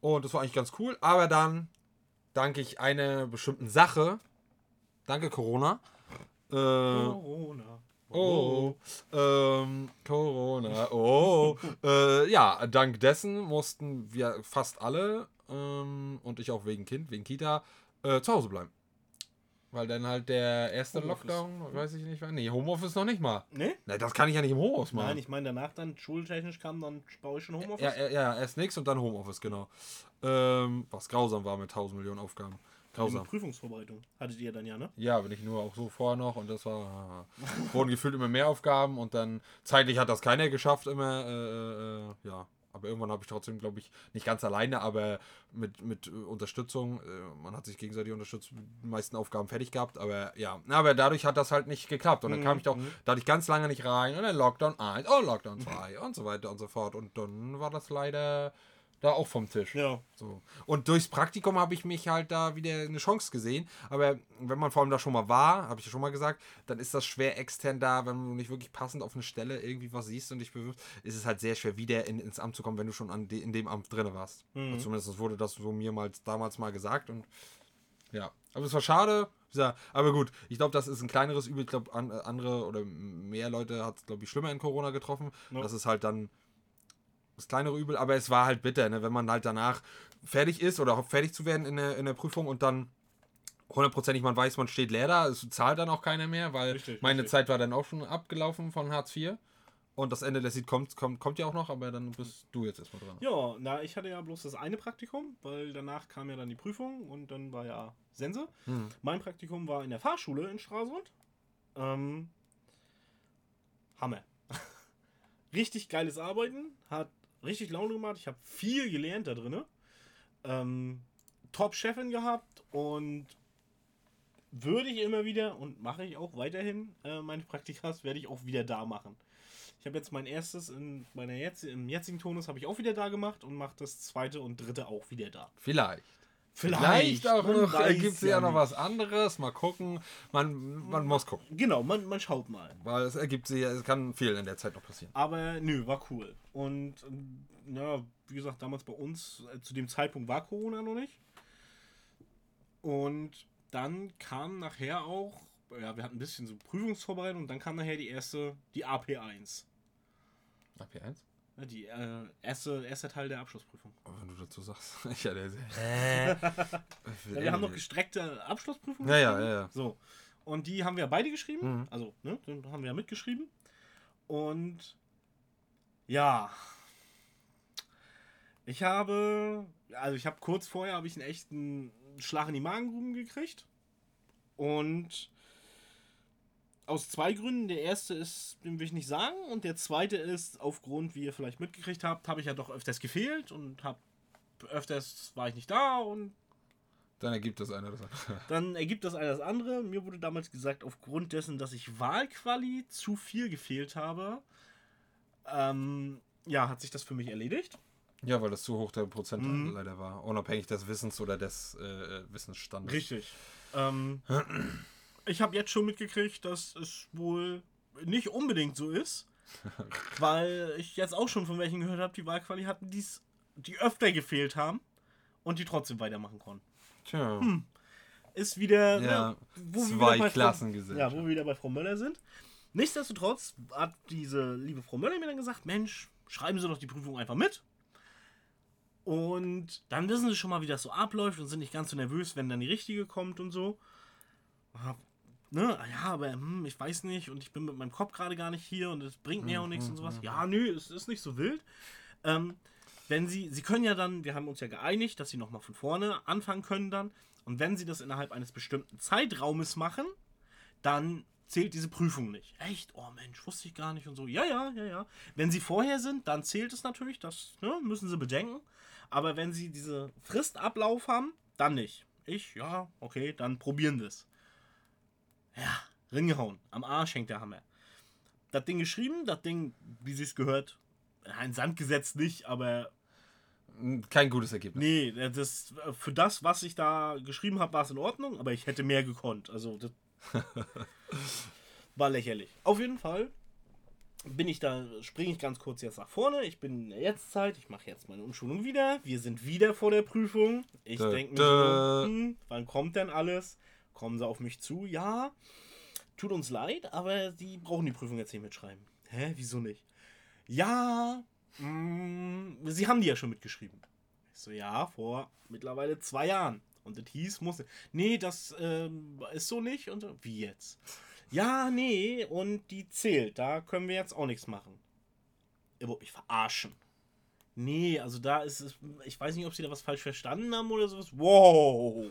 Und das war eigentlich ganz cool. Aber dann, dank ich einer bestimmten Sache, danke Corona, äh, Corona. Oh, ähm, Corona. Oh, <laughs> äh, ja, dank dessen mussten wir fast alle ähm, und ich auch wegen Kind, wegen Kita, äh, zu Hause bleiben. Weil dann halt der erste Homeoffice. Lockdown, weiß ich nicht, war. Nee, Homeoffice noch nicht mal. Nee? Ne, das kann ich ja nicht im Homeoffice machen. Nein, ich meine danach dann schultechnisch kam dann bei euch schon Homeoffice. ja, ja, ja, erst nix und dann Homeoffice, genau. Ähm, was grausam war mit 1000 Millionen Aufgaben. Die Grausam. Prüfungsvorbereitung hattet ihr dann ja, ne? Ja, aber nicht nur, auch so vorher noch und das war. <laughs> wurden gefühlt immer mehr Aufgaben und dann zeitlich hat das keiner geschafft, immer. Äh, äh, ja. Aber irgendwann habe ich trotzdem, glaube ich, nicht ganz alleine, aber mit, mit äh, Unterstützung. Äh, man hat sich gegenseitig unterstützt, die meisten Aufgaben fertig gehabt, aber ja. Aber dadurch hat das halt nicht geklappt. Und dann kam ich doch dadurch ganz lange nicht rein und dann Lockdown 1, oh Lockdown 2 und so weiter und so fort. Und dann war das leider da auch vom Tisch. Ja. So. Und durchs Praktikum habe ich mich halt da wieder eine Chance gesehen. Aber wenn man vor allem da schon mal war, habe ich ja schon mal gesagt, dann ist das schwer extern da, wenn du nicht wirklich passend auf eine Stelle irgendwie was siehst und dich bewirbst, ist es halt sehr schwer, wieder in, ins Amt zu kommen, wenn du schon an de, in dem Amt drin warst. Mhm. Also zumindest wurde das so mir mal damals mal gesagt und ja. Aber es war schade. Gesagt, Aber gut, ich glaube, das ist ein kleineres Übel. Ich glaube, an, andere oder mehr Leute hat es, glaube ich, schlimmer in Corona getroffen. Ja. Das ist halt dann das kleinere Übel, aber es war halt bitter, ne? wenn man halt danach fertig ist oder fertig zu werden in der, in der Prüfung und dann hundertprozentig man weiß, man steht leer da, es zahlt dann auch keiner mehr, weil Richtig, meine richtig. Zeit war dann auch schon abgelaufen von Hartz IV und das Ende der Lied kommt, kommt, kommt ja auch noch, aber dann bist du jetzt erstmal dran. Ja, na, ich hatte ja bloß das eine Praktikum, weil danach kam ja dann die Prüfung und dann war ja Sense. Hm. Mein Praktikum war in der Fahrschule in Stralsund. Ähm, Hammer. <laughs> richtig geiles Arbeiten, hat richtig Laune gemacht. Ich habe viel gelernt da drin. Ähm, Top-Chefin gehabt und würde ich immer wieder und mache ich auch weiterhin äh, meine Praktikas, werde ich auch wieder da machen. Ich habe jetzt mein erstes in meiner jetzt, im jetzigen Tonus habe ich auch wieder da gemacht und mache das zweite und dritte auch wieder da. Vielleicht. Vielleicht auch noch, ergibt sich ja noch was anderes, mal gucken, man, man muss gucken, Genau, man, man schaut mal. weil es ergibt sich, es kann viel in der Zeit noch passieren. Aber nö, war cool. Und ja, wie gesagt, damals bei uns, äh, zu dem Zeitpunkt war Corona noch nicht. Und dann kam nachher auch, ja, wir hatten ein bisschen so Prüfungsvorbereitung und dann kam nachher die erste, die AP1. AP1? Ja, Die äh, erste, erste Teil der Abschlussprüfung. Wenn du dazu sagst. ich <laughs> ja, der, <laughs> Ja, wir haben noch gestreckte Abschlussprüfungen. Ja, ja, ja, ja. So. Und die haben wir beide geschrieben. Mhm. Also, ne, haben wir ja mitgeschrieben. Und ja. Ich habe, also ich habe kurz vorher habe ich einen echten Schlag in die Magengruben gekriegt. Und aus zwei Gründen. Der erste ist, den will ich nicht sagen. Und der zweite ist, aufgrund, wie ihr vielleicht mitgekriegt habt, habe ich ja doch öfters gefehlt und habe öfters war ich nicht da und Dann ergibt das eine das andere. <laughs> dann ergibt das eine das andere. Mir wurde damals gesagt, aufgrund dessen, dass ich Wahlquali zu viel gefehlt habe, ähm, ja, hat sich das für mich erledigt. Ja, weil das zu hoch der Prozent Mhm. leider war. Unabhängig des Wissens oder des äh, Wissensstandes. Richtig. Ähm, ich habe jetzt schon mitgekriegt, dass es wohl nicht unbedingt so ist, <laughs> weil ich jetzt auch schon von welchen gehört habe, die Wahlquali hatten, die's, die öfter gefehlt haben und die trotzdem weitermachen konnten. Tja. Ist wieder Ja, ne, wo wir zwei wieder bei Frau-. Ja, wo wir wieder bei Frau Möller sind. Nichtsdestotrotz hat diese liebe Frau Möller mir dann gesagt, Mensch, schreiben Sie doch die Prüfung einfach mit. Und dann wissen Sie schon mal, wie das so abläuft und sind nicht ganz so nervös, wenn dann die richtige kommt und so. Ne, ah ja, aber hm, ich weiß nicht und ich bin mit meinem Kopf gerade gar nicht hier und es bringt mir auch nichts und sowas. Ja, nö, es ist nicht so wild. Ähm, wenn Sie, Sie können ja dann, wir haben uns ja geeinigt, dass Sie nochmal von vorne anfangen können dann. Und wenn Sie das innerhalb eines bestimmten Zeitraumes machen, dann zählt diese Prüfung nicht. Echt? Oh Mensch, wusste ich gar nicht und so. Ja, ja, ja, ja. Wenn Sie vorher sind, dann zählt es natürlich, das ne, müssen Sie bedenken. Aber wenn Sie diese Fristablauf haben, dann nicht. Ich, ja, okay, dann probieren wir es. Ja, ringehauen. Am Arsch hängt der Hammer. Das Ding geschrieben, das Ding, wie sie es gehört, ein Sand gesetzt nicht, aber Kein gutes Ergebnis. nee, das, für das, was ich da geschrieben habe, war es in Ordnung, aber ich hätte mehr gekonnt. Also, das <laughs> war lächerlich. Auf jeden Fall bin ich da, springe ich ganz kurz jetzt nach vorne. Ich bin in der Jetztzeit, ich mache jetzt meine Umschulung wieder. Wir sind wieder vor der Prüfung. Ich denke mir so, hm, wann kommt denn alles? Kommen sie auf mich zu? Ja. Tut uns leid, aber sie brauchen die Prüfung jetzt nicht mitschreiben. Hä, wieso nicht? Ja, mh, sie haben die ja schon mitgeschrieben. Ich so, ja, vor mittlerweile zwei Jahren. Und das hieß, muss. Nee, das ähm, ist so nicht. Und wie jetzt? Ja, nee, und die zählt. Da können wir jetzt auch nichts machen. Ihr wollt mich verarschen. Nee, also da ist es. Ich weiß nicht, ob sie da was falsch verstanden haben oder sowas. Wow.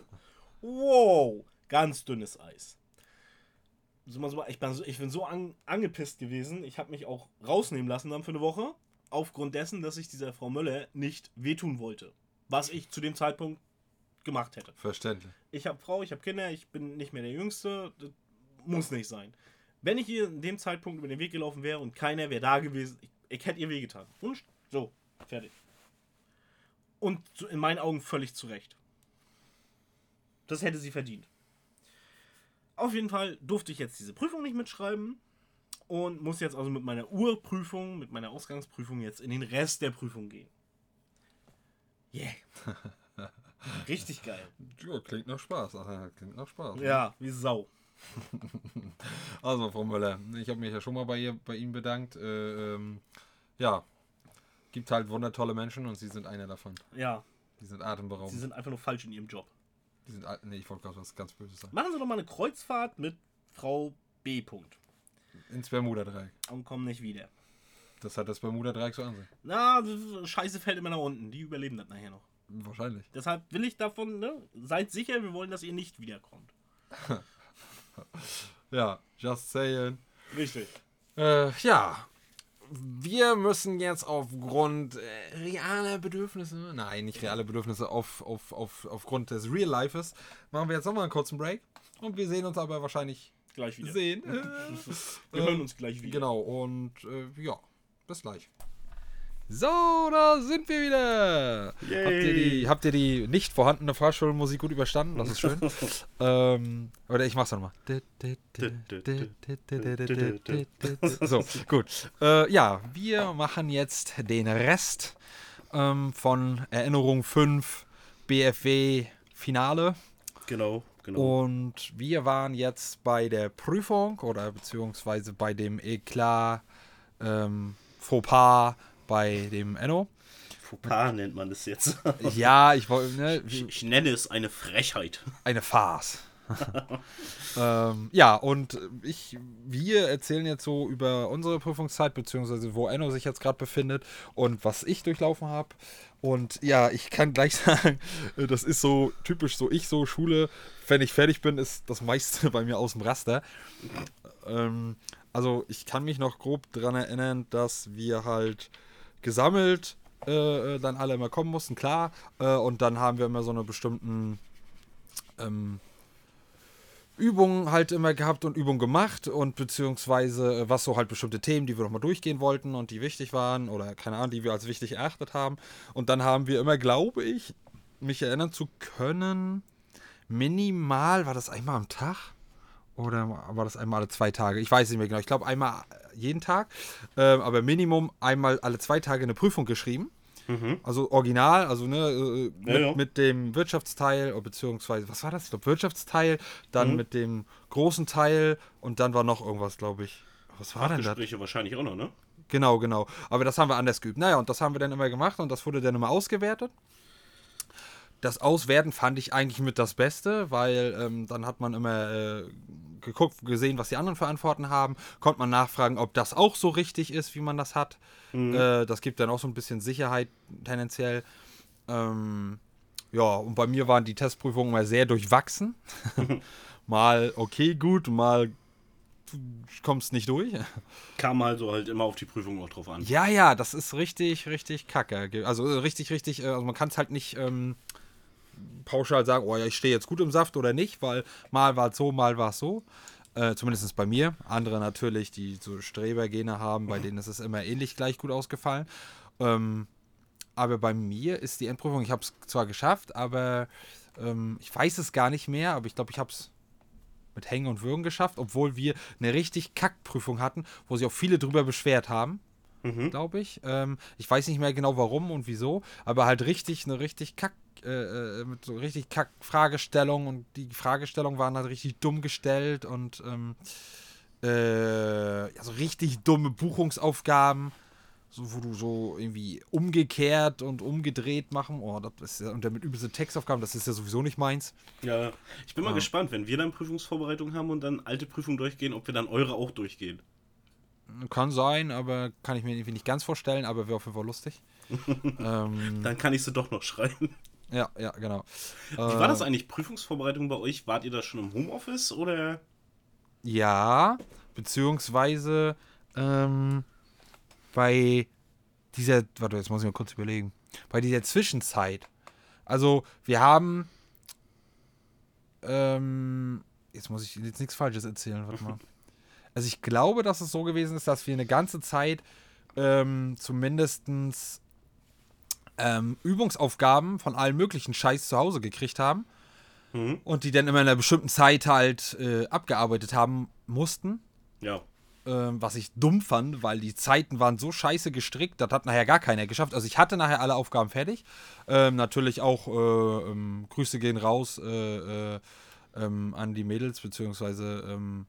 Wow. Ganz dünnes Eis. Ich, bin so, ich bin so an, angepisst gewesen. Ich habe mich auch rausnehmen lassen dann für eine Woche. Aufgrund dessen, dass ich dieser Frau Möller nicht wehtun wollte. Was ich zu dem Zeitpunkt gemacht hätte. Verständlich. Ich habe Frau, ich habe Kinder, ich bin nicht mehr der Jüngste. Das muss nicht sein. Wenn ich ihr in dem Zeitpunkt über den Weg gelaufen wäre und keiner wäre da gewesen, ich, ich hätte ihr wehgetan. Und so, fertig. Und in meinen Augen völlig zu Recht. Das hätte sie verdient. Auf jeden Fall durfte ich jetzt diese Prüfung nicht mitschreiben und muss jetzt also mit meiner Urprüfung, mit meiner Ausgangsprüfung jetzt in den Rest der Prüfung gehen. Yeah. <laughs> Richtig geil. Ja, klingt nach Spaß. Klingt nach Spaß. Ja, wie Sau. <laughs> Also, Frau Möller, ich habe mich ja schon mal bei, ihr, bei Ihnen bedankt. Äh, ähm, ja, gibt halt wundertolle Menschen und Sie sind einer davon. Ja, Die sind atemberaubend. sie sind einfach nur falsch in ihrem Job. Die sind, nee, ich wollte gerade was ganz Böses sagen. Machen Sie doch mal eine Kreuzfahrt mit Frau B. Punkt. Ins Bermuda-Dreieck. Und kommen nicht wieder. Das hat das Bermuda-Dreieck so an sich. Na, Scheiße fällt immer nach unten. Die überleben das nachher noch. Wahrscheinlich. Deshalb will ich davon, ne? Seid sicher, wir wollen, dass ihr nicht wiederkommt. <laughs> Ja, just saying. Richtig. Äh, ja. Wir müssen jetzt aufgrund äh, realer Bedürfnisse, nein, nicht reale Bedürfnisse, auf, auf, auf, aufgrund des Real Lifes, machen wir jetzt nochmal einen kurzen Break. Und wir sehen uns aber wahrscheinlich Gleich wieder. sehen. <laughs> Wir hören uns gleich wieder. Genau, und äh, ja, bis gleich. So, da sind wir wieder. Yay. Habt ihr, die, habt ihr die nicht vorhandene Fahrschulmusik gut überstanden? Das ist schön. ähm, oder ich mach's nochmal. So, gut. Äh, ja, wir machen jetzt den Rest ähm, von Erinnerung 5 BFW Finale. Genau, genau. Und wir waren jetzt bei der Prüfung oder beziehungsweise bei dem Eklat ähm, Fauxpas bei dem Enno. Fauxpas nennt man das jetzt. <laughs> Ja, ich wollte, ne, Ich, ich nenne es eine Frechheit. eine Farce. <laughs> ähm, ja, und ich, wir erzählen jetzt so über unsere Prüfungszeit, beziehungsweise wo Enno sich jetzt gerade befindet und was ich durchlaufen habe. Und ja, ich kann gleich <laughs> sagen, das ist so typisch so ich, so Schule. Wenn ich fertig bin, ist das meiste bei mir aus dem Raster. Ähm, also ich kann mich noch grob daran erinnern, dass wir halt gesammelt äh, äh, dann alle immer kommen mussten, klar. Äh, und dann haben wir immer so eine bestimmten ähm, Übungen halt immer gehabt und Übungen gemacht und beziehungsweise äh, was so halt bestimmte Themen, die wir nochmal durchgehen wollten und die wichtig waren oder keine Ahnung, die wir als wichtig erachtet haben. Und dann haben wir immer, glaube ich, mich erinnern zu können, minimal, war das einmal am Tag? Oder war das einmal alle zwei Tage? Ich weiß nicht mehr genau. Ich glaube einmal jeden Tag, ähm, aber Minimum einmal alle zwei Tage eine Prüfung geschrieben. Also original, also ne, äh, mit, Ja, ja. mit dem Wirtschaftsteil, oder beziehungsweise, was war das? Ich glaube, Wirtschaftsteil, dann Mhm. mit dem großen Teil und dann war noch irgendwas, glaube ich. Was war denn das? Gespräche wahrscheinlich auch noch, ne? Genau, genau. Aber das haben wir anders geübt. Naja, und das haben wir dann immer gemacht und das wurde dann immer ausgewertet. Das Auswerten fand ich eigentlich mit das Beste, weil ähm, dann hat man immer äh, geguckt, gesehen, was die anderen für Antworten haben, konnte man nachfragen, ob das auch so richtig ist, wie man das hat. Äh, das gibt dann auch so ein bisschen Sicherheit tendenziell. Ähm, ja, und bei mir waren die Testprüfungen mal sehr durchwachsen. <laughs> <laughs> mal okay, gut, mal kommst nicht durch. Kam also halt immer auf die Prüfung auch drauf an. Ja, ja, das ist richtig, richtig kacke. Also äh, richtig, richtig, äh, also man kann es halt nicht, ähm, pauschal sagen, oh ja, ich stehe jetzt gut im Saft oder nicht, weil mal war es so, mal war es so. Äh, zumindest bei mir. Andere natürlich, die so Strebergene haben, bei denen ist es immer ähnlich gleich gut ausgefallen. Ähm, aber bei mir ist die Endprüfung, ich habe es zwar geschafft, aber ähm, ich weiß es gar nicht mehr, aber ich glaube, ich habe es mit Hängen und Würgen geschafft, obwohl wir eine richtig Kackprüfung hatten, wo sich auch viele drüber beschwert haben, Mhm. glaube ich. Ähm, ich weiß nicht mehr genau warum und wieso, aber halt richtig, eine richtig Kack, äh, äh, mit so richtig Kack-Fragestellungen und die Fragestellungen waren halt richtig dumm gestellt und ähm, äh, ja, so richtig dumme Buchungsaufgaben. So, wo du so irgendwie umgekehrt und umgedreht machen. Oh, das ist ja, und damit übelste Textaufgaben, das ist ja sowieso nicht meins. Ja, ich bin mal Ja. gespannt, wenn wir dann Prüfungsvorbereitung haben und dann alte Prüfungen durchgehen, ob wir dann eure auch durchgehen. Kann sein, aber kann ich mir irgendwie nicht ganz vorstellen, aber wäre auf jeden Fall lustig. <laughs> ähm, Dann kann ich sie doch noch schreiben. Ja, ja, genau. Wie war das Äh, eigentlich, Prüfungsvorbereitung bei euch? Wart ihr da schon im Homeoffice oder? Ja, beziehungsweise ähm, bei dieser, warte, jetzt muss ich mal kurz überlegen, bei dieser Zwischenzeit. Also, wir haben, ähm, jetzt muss ich jetzt nichts Falsches erzählen, warte mal. Also, ich glaube, dass es so gewesen ist, dass wir eine ganze Zeit ähm, zumindestens ähm, Übungsaufgaben von allen möglichen Scheiß zu Hause gekriegt haben Mhm. und die dann immer in einer bestimmten Zeit halt äh, abgearbeitet haben mussten. Ja. Ähm, was ich dumm fand, weil die Zeiten waren so scheiße gestrickt, das hat nachher gar keiner geschafft. Also ich hatte nachher alle Aufgaben fertig. Ähm, natürlich auch äh, ähm, Grüße gehen raus äh, äh, ähm, an die Mädels, beziehungsweise ähm,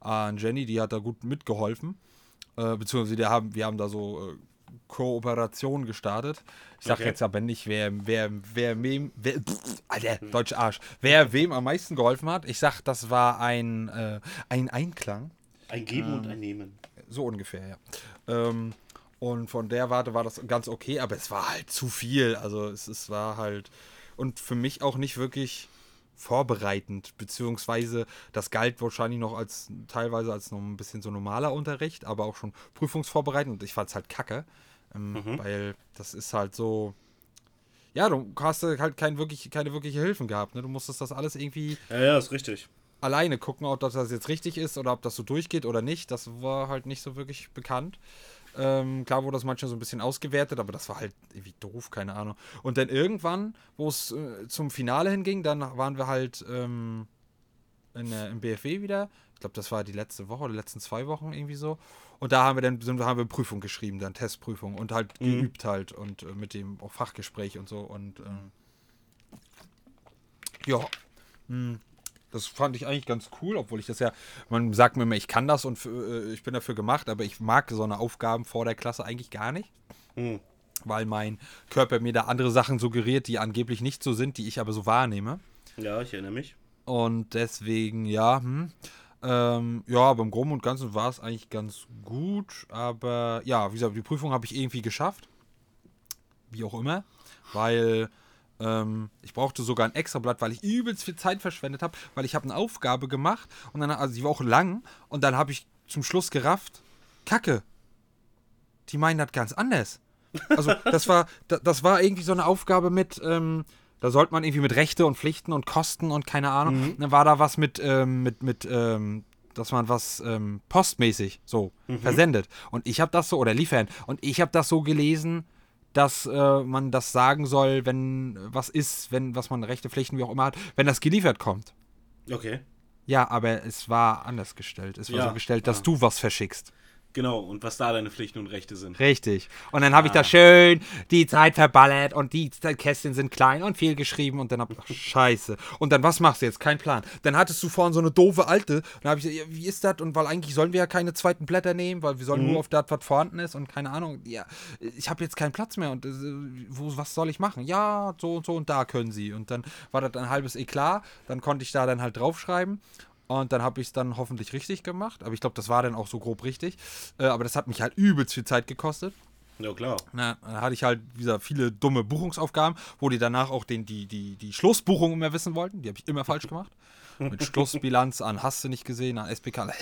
an Jenny, die hat da gut mitgeholfen. Äh, beziehungsweise wir haben, wir haben da so äh, Kooperation gestartet. Ich sag Okay. jetzt aber nicht, wer, wer, wer wem, wer, pff, Alter, deutsche Arsch, wer wem am meisten geholfen hat. Ich sag, das war ein, äh, ein Einklang. Ein Geben und ein Nehmen. So ungefähr, ja. Ähm, und von der Warte war das ganz okay, aber es war halt zu viel. Also es, es war halt. Und für mich auch nicht wirklich vorbereitend, beziehungsweise das galt wahrscheinlich noch als teilweise als noch ein bisschen so normaler Unterricht, aber auch schon prüfungsvorbereitend und ich fand es halt kacke, ähm, weil das ist halt so, ja, du hast halt kein wirklich, keine wirkliche Hilfen gehabt, ne? Du musstest das alles irgendwie Ja, ja, ist richtig. alleine gucken, ob das jetzt richtig ist oder ob das so durchgeht oder nicht. Das war halt nicht so wirklich bekannt. Ähm, klar wurde das manchmal so ein bisschen ausgewertet, aber das war halt irgendwie doof, keine Ahnung. Und dann irgendwann, wo es äh, zum Finale hinging, dann waren wir halt ähm, in, äh, im BFW wieder. Ich glaube, das war die letzte Woche oder die letzten zwei Wochen irgendwie so. Und da haben wir dann sind, haben wir Prüfung geschrieben, dann Testprüfung und halt Mhm. geübt halt und äh, mit dem auch Fachgespräch und so. Und ähm, ja, hm, das fand ich eigentlich ganz cool, obwohl ich das ja, man sagt mir immer, ich kann das und für, äh, ich bin dafür gemacht, aber ich mag so eine Aufgaben vor der Klasse eigentlich gar nicht, Hm. weil mein Körper mir da andere Sachen suggeriert, die angeblich nicht so sind, die ich aber so wahrnehme. Ja, ich erinnere mich. Und deswegen, ja, hm. Ähm, ja, aber im Groben und Ganzen war es eigentlich ganz gut. Aber ja, wie gesagt, die Prüfung habe ich irgendwie geschafft. Wie auch immer. Weil ähm, ich brauchte sogar ein Extrablatt, weil ich übelst viel Zeit verschwendet habe. Weil ich habe eine Aufgabe gemacht und dann, also die war auch lang. Und dann habe ich zum Schluss gerafft, Kacke. Die meinen das ganz anders. Also <laughs> das war, da- das war irgendwie so eine Aufgabe mit, ähm, da sollte man irgendwie mit Rechte und Pflichten und Kosten und keine Ahnung. Dann war da was mit, ähm, mit, mit, ähm, dass man was ähm, postmäßig so versendet. Und ich habe das so, oder liefern, und ich habe das so gelesen, dass äh, man das sagen soll, wenn was ist, wenn, was man Rechte, Pflichten, wie auch immer hat, wenn das geliefert kommt. Okay. Ja, aber es war anders gestellt. Es war Ja, so gestellt, dass ah. du was verschickst. Genau, und was da deine Pflichten und Rechte sind. Richtig. Und dann habe ich da schön die Zeit verballert und die Kästchen sind klein und viel geschrieben und dann hab ach, scheiße. Und dann, was machst du jetzt? Kein Plan. Dann hattest du vorhin so eine doofe alte. Dann habe ich gesagt, wie ist das? Und weil eigentlich sollen wir ja keine zweiten Blätter nehmen, weil wir sollen nur auf das, was vorhanden ist und keine Ahnung. Ja, ich habe jetzt keinen Platz mehr und äh, wo, was soll ich machen? Ja, so und so und da können sie. Und dann war das ein halbes Eklat. Dann konnte ich da dann halt draufschreiben. Und dann habe ich es dann hoffentlich richtig gemacht. Aber ich glaube, das war dann auch so grob richtig. Äh, aber das hat mich halt übelst viel Zeit gekostet. Ja, klar. Na, dann hatte ich halt wieder viele dumme Buchungsaufgaben, wo die danach auch den, die, die, die Schlussbuchung immer wissen wollten. Die habe ich immer falsch gemacht. Mit Schlussbilanz an hast du nicht gesehen, an SPK. <laughs>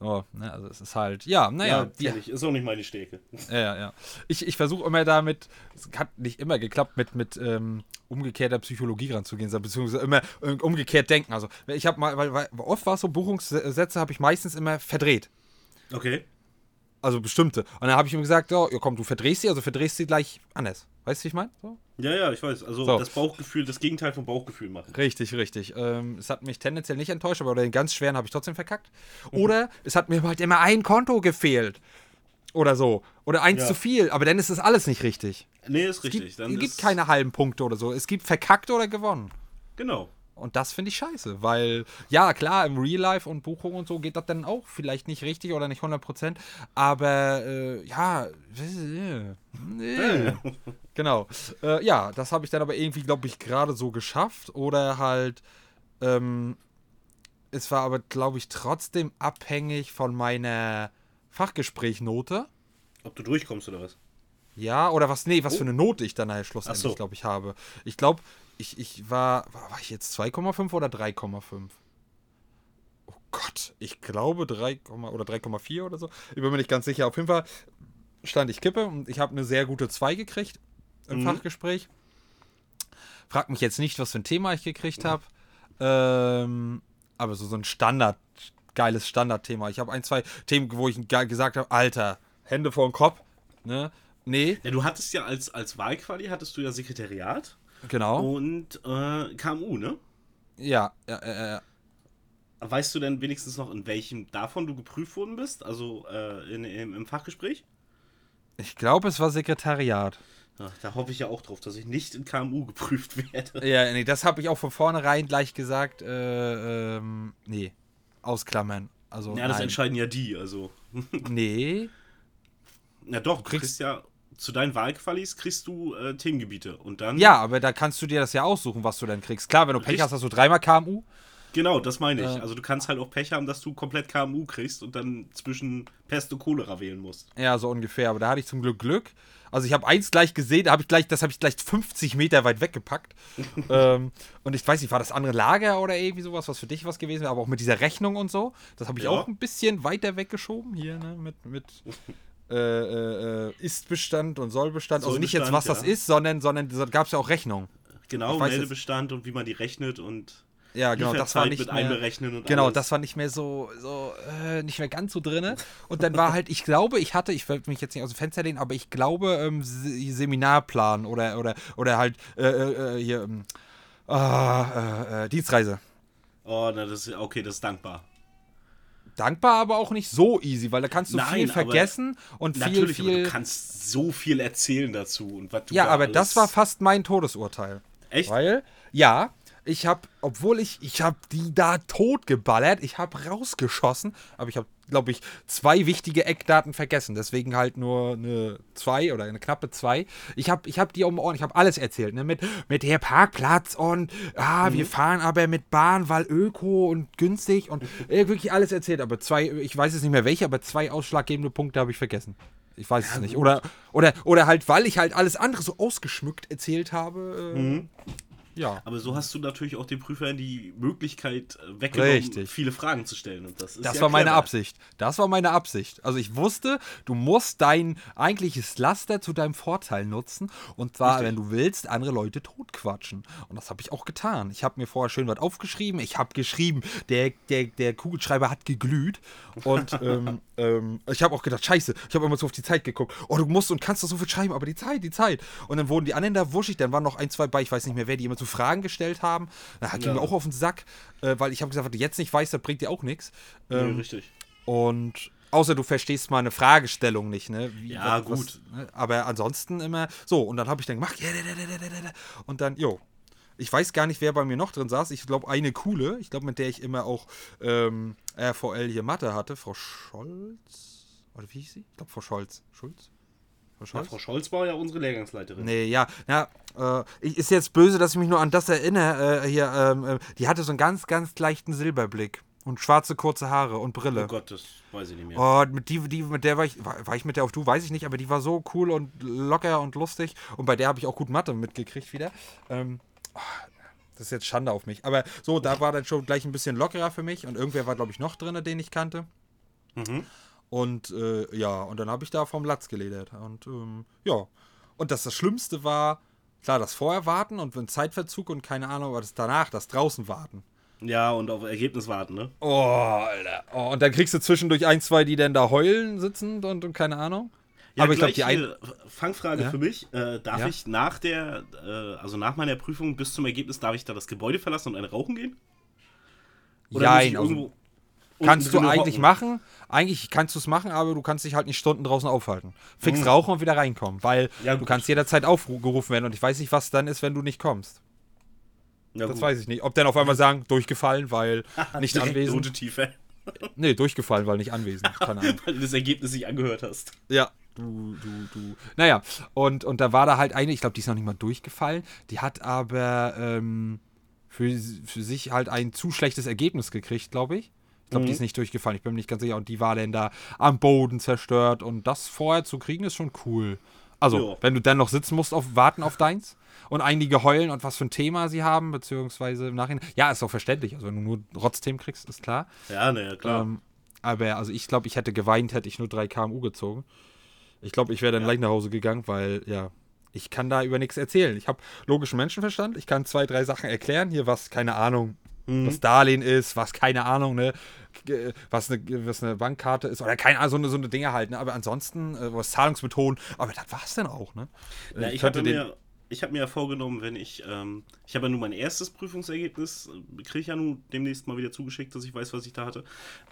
Oh, ne, also es ist halt, ja, naja. Ja, fertig. Ist auch nicht meine Stärke. <laughs> ja, ja. Ich, ich versuche immer damit, es hat nicht immer geklappt, mit, mit ähm, umgekehrter Psychologie ranzugehen, beziehungsweise immer äh, umgekehrt denken. Also ich habe mal, weil, weil oft war es so, Buchungssätze habe ich meistens immer verdreht. Okay. Also bestimmte. Und dann habe ich ihm gesagt, oh, ja komm, du verdrehst sie, also verdrehst sie gleich anders. Weißt du, wie ich meine? So? Ja, ja, ich weiß. Also So. das Bauchgefühl, das Gegenteil vom Bauchgefühl machen. Richtig, richtig. Ähm, es hat mich tendenziell nicht enttäuscht, aber den ganz schweren habe ich trotzdem verkackt. Oder es hat mir halt immer ein Konto gefehlt. Oder so. Oder eins Ja. zu viel. Aber dann ist das alles nicht richtig. Nee, ist Es richtig. gibt, Dann es gibt keine halben Punkte oder so. Es gibt verkackt oder gewonnen. Genau. Und das finde ich scheiße, weil, ja, klar, im Real Life und Buchung und so geht das dann auch vielleicht nicht richtig oder nicht 100%, aber, äh, ja, äh, genau. Äh, ja, das habe ich dann aber irgendwie, glaube ich, gerade so geschafft oder halt, ähm, es war aber, glaube ich, trotzdem abhängig von meiner Fachgesprächnote. Ob du durchkommst oder was? Ja, oder was, nee, was Oh. für eine Note ich dann nachher Ach schlussendlich, so. glaube ich, habe. Ich glaube, ich, ich war, war, ich jetzt 2,5 oder 3,5? Oh Gott, ich glaube 3, oder 3,4 oder so. Ich bin mir nicht ganz sicher. Auf jeden Fall stand ich Kippe und ich habe eine sehr gute 2 gekriegt im Mhm. Fachgespräch. Frag mich jetzt nicht, was für ein Thema ich gekriegt habe. Ähm, aber so, so ein Standard, geiles Standardthema. Ich habe ein, zwei Themen, wo ich ge- gesagt habe, Alter, Hände vor den Kopf. Ne? Nee, Ja, du hattest ja als, als Wahlquali, hattest du ja Sekretariat genau. und äh, KMU, ne? Ja, ja, ja, ja. Weißt du denn wenigstens noch, in welchem davon du geprüft worden bist? Also äh, in, im, im Fachgespräch? Ich glaube, es war Sekretariat. Ja, da hoffe ich ja auch drauf, dass ich nicht in KMU geprüft <laughs> werde. Ja, nee, das habe ich auch von vornherein gleich gesagt. Äh, ähm, nee, ausklammern. Also, Ja, das nein. entscheiden ja die, also. <laughs> Nee, Na doch, du kriegst- kriegst ja zu deinen Wahlqualis kriegst du äh, Themengebiete und dann. ja, aber da kannst du dir das ja aussuchen, was du dann kriegst. Klar, wenn du Pech hast, hast du dreimal KMU. Genau, das meine ich. Ja. Also du kannst halt auch Pech haben, dass du komplett KMU kriegst und dann zwischen Pest und Cholera wählen musst. Ja, so ungefähr. Aber da hatte ich zum Glück Glück. Also ich habe eins gleich gesehen, da habe ich gleich, das habe ich gleich 50 Meter weit weggepackt. <laughs> ähm, und ich weiß nicht, war das andere Lager oder irgendwie sowas, was für dich was gewesen wäre, aber auch mit dieser Rechnung und so. Das habe ich Ja. auch ein bisschen weiter weggeschoben hier, ne, mit, mit äh, äh, äh, Ist-Bestand und Soll-Bestand. Also nicht jetzt, was Soll-Bestand, das ist, sondern, sondern da gab es ja auch Rechnungen. Genau, Meldebestand und wie man die rechnet und Ja, genau, das war nicht mit mehr, einberechnen und Genau, alles. das war nicht mehr so, so äh, nicht mehr ganz so drinne. Und dann war halt, ich glaube, ich hatte, ich will mich jetzt nicht aus dem Fenster lehnen, aber ich glaube, ähm, Se- Seminarplan oder, oder, oder halt äh, äh, hier, ähm, ah, äh, äh, Dienstreise. Oh, na, das ist okay, das ist dankbar. Dankbar, aber auch nicht so easy, weil da kannst du Nein, viel vergessen und viel, Natürlich, aber viel. du kannst so viel erzählen dazu und was du Ja, da aber das war fast mein Todesurteil. echt. Weil, ja, ich habe, obwohl ich, ich habe die da totgeballert, ich habe rausgeschossen, aber ich habe, glaube ich, zwei wichtige Eckdaten vergessen. Deswegen halt nur eine zwei oder eine knappe zwei. Ich habe ich hab die um Ohren, ich habe alles erzählt, ne? Mit, mit der Parkplatz und, ah, wir fahren aber mit Bahn, weil Öko und günstig und äh, wirklich alles erzählt. Aber zwei, ich weiß jetzt nicht mehr welche, aber zwei ausschlaggebende Punkte habe ich vergessen. Ich weiß es nicht. Oder, oder, oder halt, weil ich halt alles andere so ausgeschmückt erzählt habe. Äh, Ja. Aber so hast du natürlich auch den Prüfern die Möglichkeit äh, weggenommen, Richtig. viele Fragen zu stellen. Und das ist Das ja war meine clever. Absicht. Das war meine Absicht. Also ich wusste, du musst dein eigentliches Laster zu deinem Vorteil nutzen. Und zwar, Richtig. wenn du willst, andere Leute totquatschen. Und das habe ich auch getan. Ich habe mir vorher schön was aufgeschrieben. Ich habe geschrieben, der, der, der Kugelschreiber hat geglüht. Und <laughs> ähm, ähm, ich habe auch gedacht, scheiße, ich habe immer so auf die Zeit geguckt. Oh, du musst und kannst doch so viel schreiben, aber die Zeit, die Zeit. Und dann wurden die anderen da wuschig. Dann waren noch ein, zwei bei, ich weiß nicht mehr wer, die immer so Fragen gestellt haben. Da ging Ja. mir auch auf den Sack, äh, weil ich habe gesagt, was du jetzt nicht weißt, das bringt dir auch nichts. Ähm, Nee, richtig. und außer du verstehst mal eine Fragestellung nicht, ne? Wie, Ja, was- gut. ne? Aber ansonsten immer so. Und dann habe ich dann gemacht. da, da, da. Und dann, jo. Ich weiß gar nicht, wer bei mir noch drin saß. Ich glaube, eine coole. Ich glaube, mit der ich immer auch ähm, RVL hier Mathe hatte. Frau Scholz. Oder wie hieß sie? Ich glaube, Frau Scholz. Schulz? Frau Scholz? Frau Scholz war ja unsere Lehrgangsleiterin. Nee, ja, ja, äh, ich- ist jetzt böse, dass ich mich nur an das erinnere. Äh, hier, ähm, äh, die hatte so einen ganz, ganz leichten Silberblick. Und schwarze kurze Haare und Brille. Oh Gott, das weiß ich nicht mehr. Oh, mit, die, die, mit der war ich, war, war ich mit der auf du, weiß ich nicht, aber die war so cool und locker und lustig. Und bei der habe ich auch gut Mathe mitgekriegt wieder. Ähm, oh, das ist jetzt Schande auf mich. Aber so, da war dann schon gleich ein bisschen lockerer für mich. Und irgendwer war, glaube ich, noch drin, den ich kannte. Mhm. Und äh, ja, und dann habe ich da vom Latz geledert. Und ähm, ja. Und das, das Schlimmste war, klar, das Vorher warten und wenn Zeitverzug und keine Ahnung, aber das danach, das draußen warten. Ja, und auf Ergebnis warten, ne? Oh, Alter. Oh, und dann kriegst du zwischendurch ein, zwei, die dann da heulen sitzen und, und keine Ahnung. Ja, aber ich glaube, die gleich ein. hier, Fangfrage Ja? für mich. Äh, darf Ja? ich nach der, äh, also nach meiner Prüfung bis zum Ergebnis, darf ich da das Gebäude verlassen und eine rauchen gehen? Oder Jein, also, irgendwo unten kannst du eigentlich hocken? machen. Eigentlich kannst du es machen, aber du kannst dich halt nicht Stunden draußen aufhalten. Fix rauchen und wieder reinkommen, weil Mhm. Ja, du kannst jederzeit aufgerufen werden und ich weiß nicht, was dann ist, wenn du nicht kommst. Ja, Das gut. weiß ich nicht. Ob dann auf einmal sagen, durchgefallen, weil <laughs> nicht Direkt anwesend. Note tiefer, <laughs> Nee, durchgefallen, weil nicht anwesend. Keine Ahnung. <laughs> weil du das Ergebnis nicht angehört hast. Ja. Du, du, du. Naja, und, und da war da halt eine, ich glaube, die ist noch nicht mal durchgefallen. Die hat aber ähm, für, für sich halt ein zu schlechtes Ergebnis gekriegt, glaube ich. Ich glaube, die Mhm. ist nicht durchgefallen. Ich bin mir nicht ganz sicher. Und die war dann da am Boden zerstört. Und das vorher zu kriegen, ist schon cool. Also, Ja. wenn du dann noch sitzen musst, auf, warten auf deins. Und einige heulen und was für ein Thema sie haben, beziehungsweise im Nachhinein. Ja, ist auch verständlich. Also, wenn du nur Rotzthemen kriegst, ist klar. Ja, naja, klar. Ähm, aber also ich glaube, ich hätte geweint, hätte ich nur 3 kMU gezogen. Ich glaube, ich wäre dann Ja. gleich nach Hause gegangen, weil ja, ich kann da über nichts erzählen. Ich habe logischen Menschenverstand, ich kann zwei, drei Sachen erklären. Hier, was, keine Ahnung, Mhm. was Darlehen ist, was, keine Ahnung, ne, g- was eine, was eine Bankkarte ist oder keine Ahnung, so eine, so eine Dinge halt, ne? Aber ansonsten, äh, was Zahlungsmethoden, aber das war es dann auch, ne? Äh, Na, ich könnte habe mir, ich hab mir ja vorgenommen, wenn ich, ähm, ich habe ja nun mein erstes Prüfungsergebnis, äh, kriege ich ja nun demnächst mal wieder zugeschickt, dass ich weiß, was ich da hatte.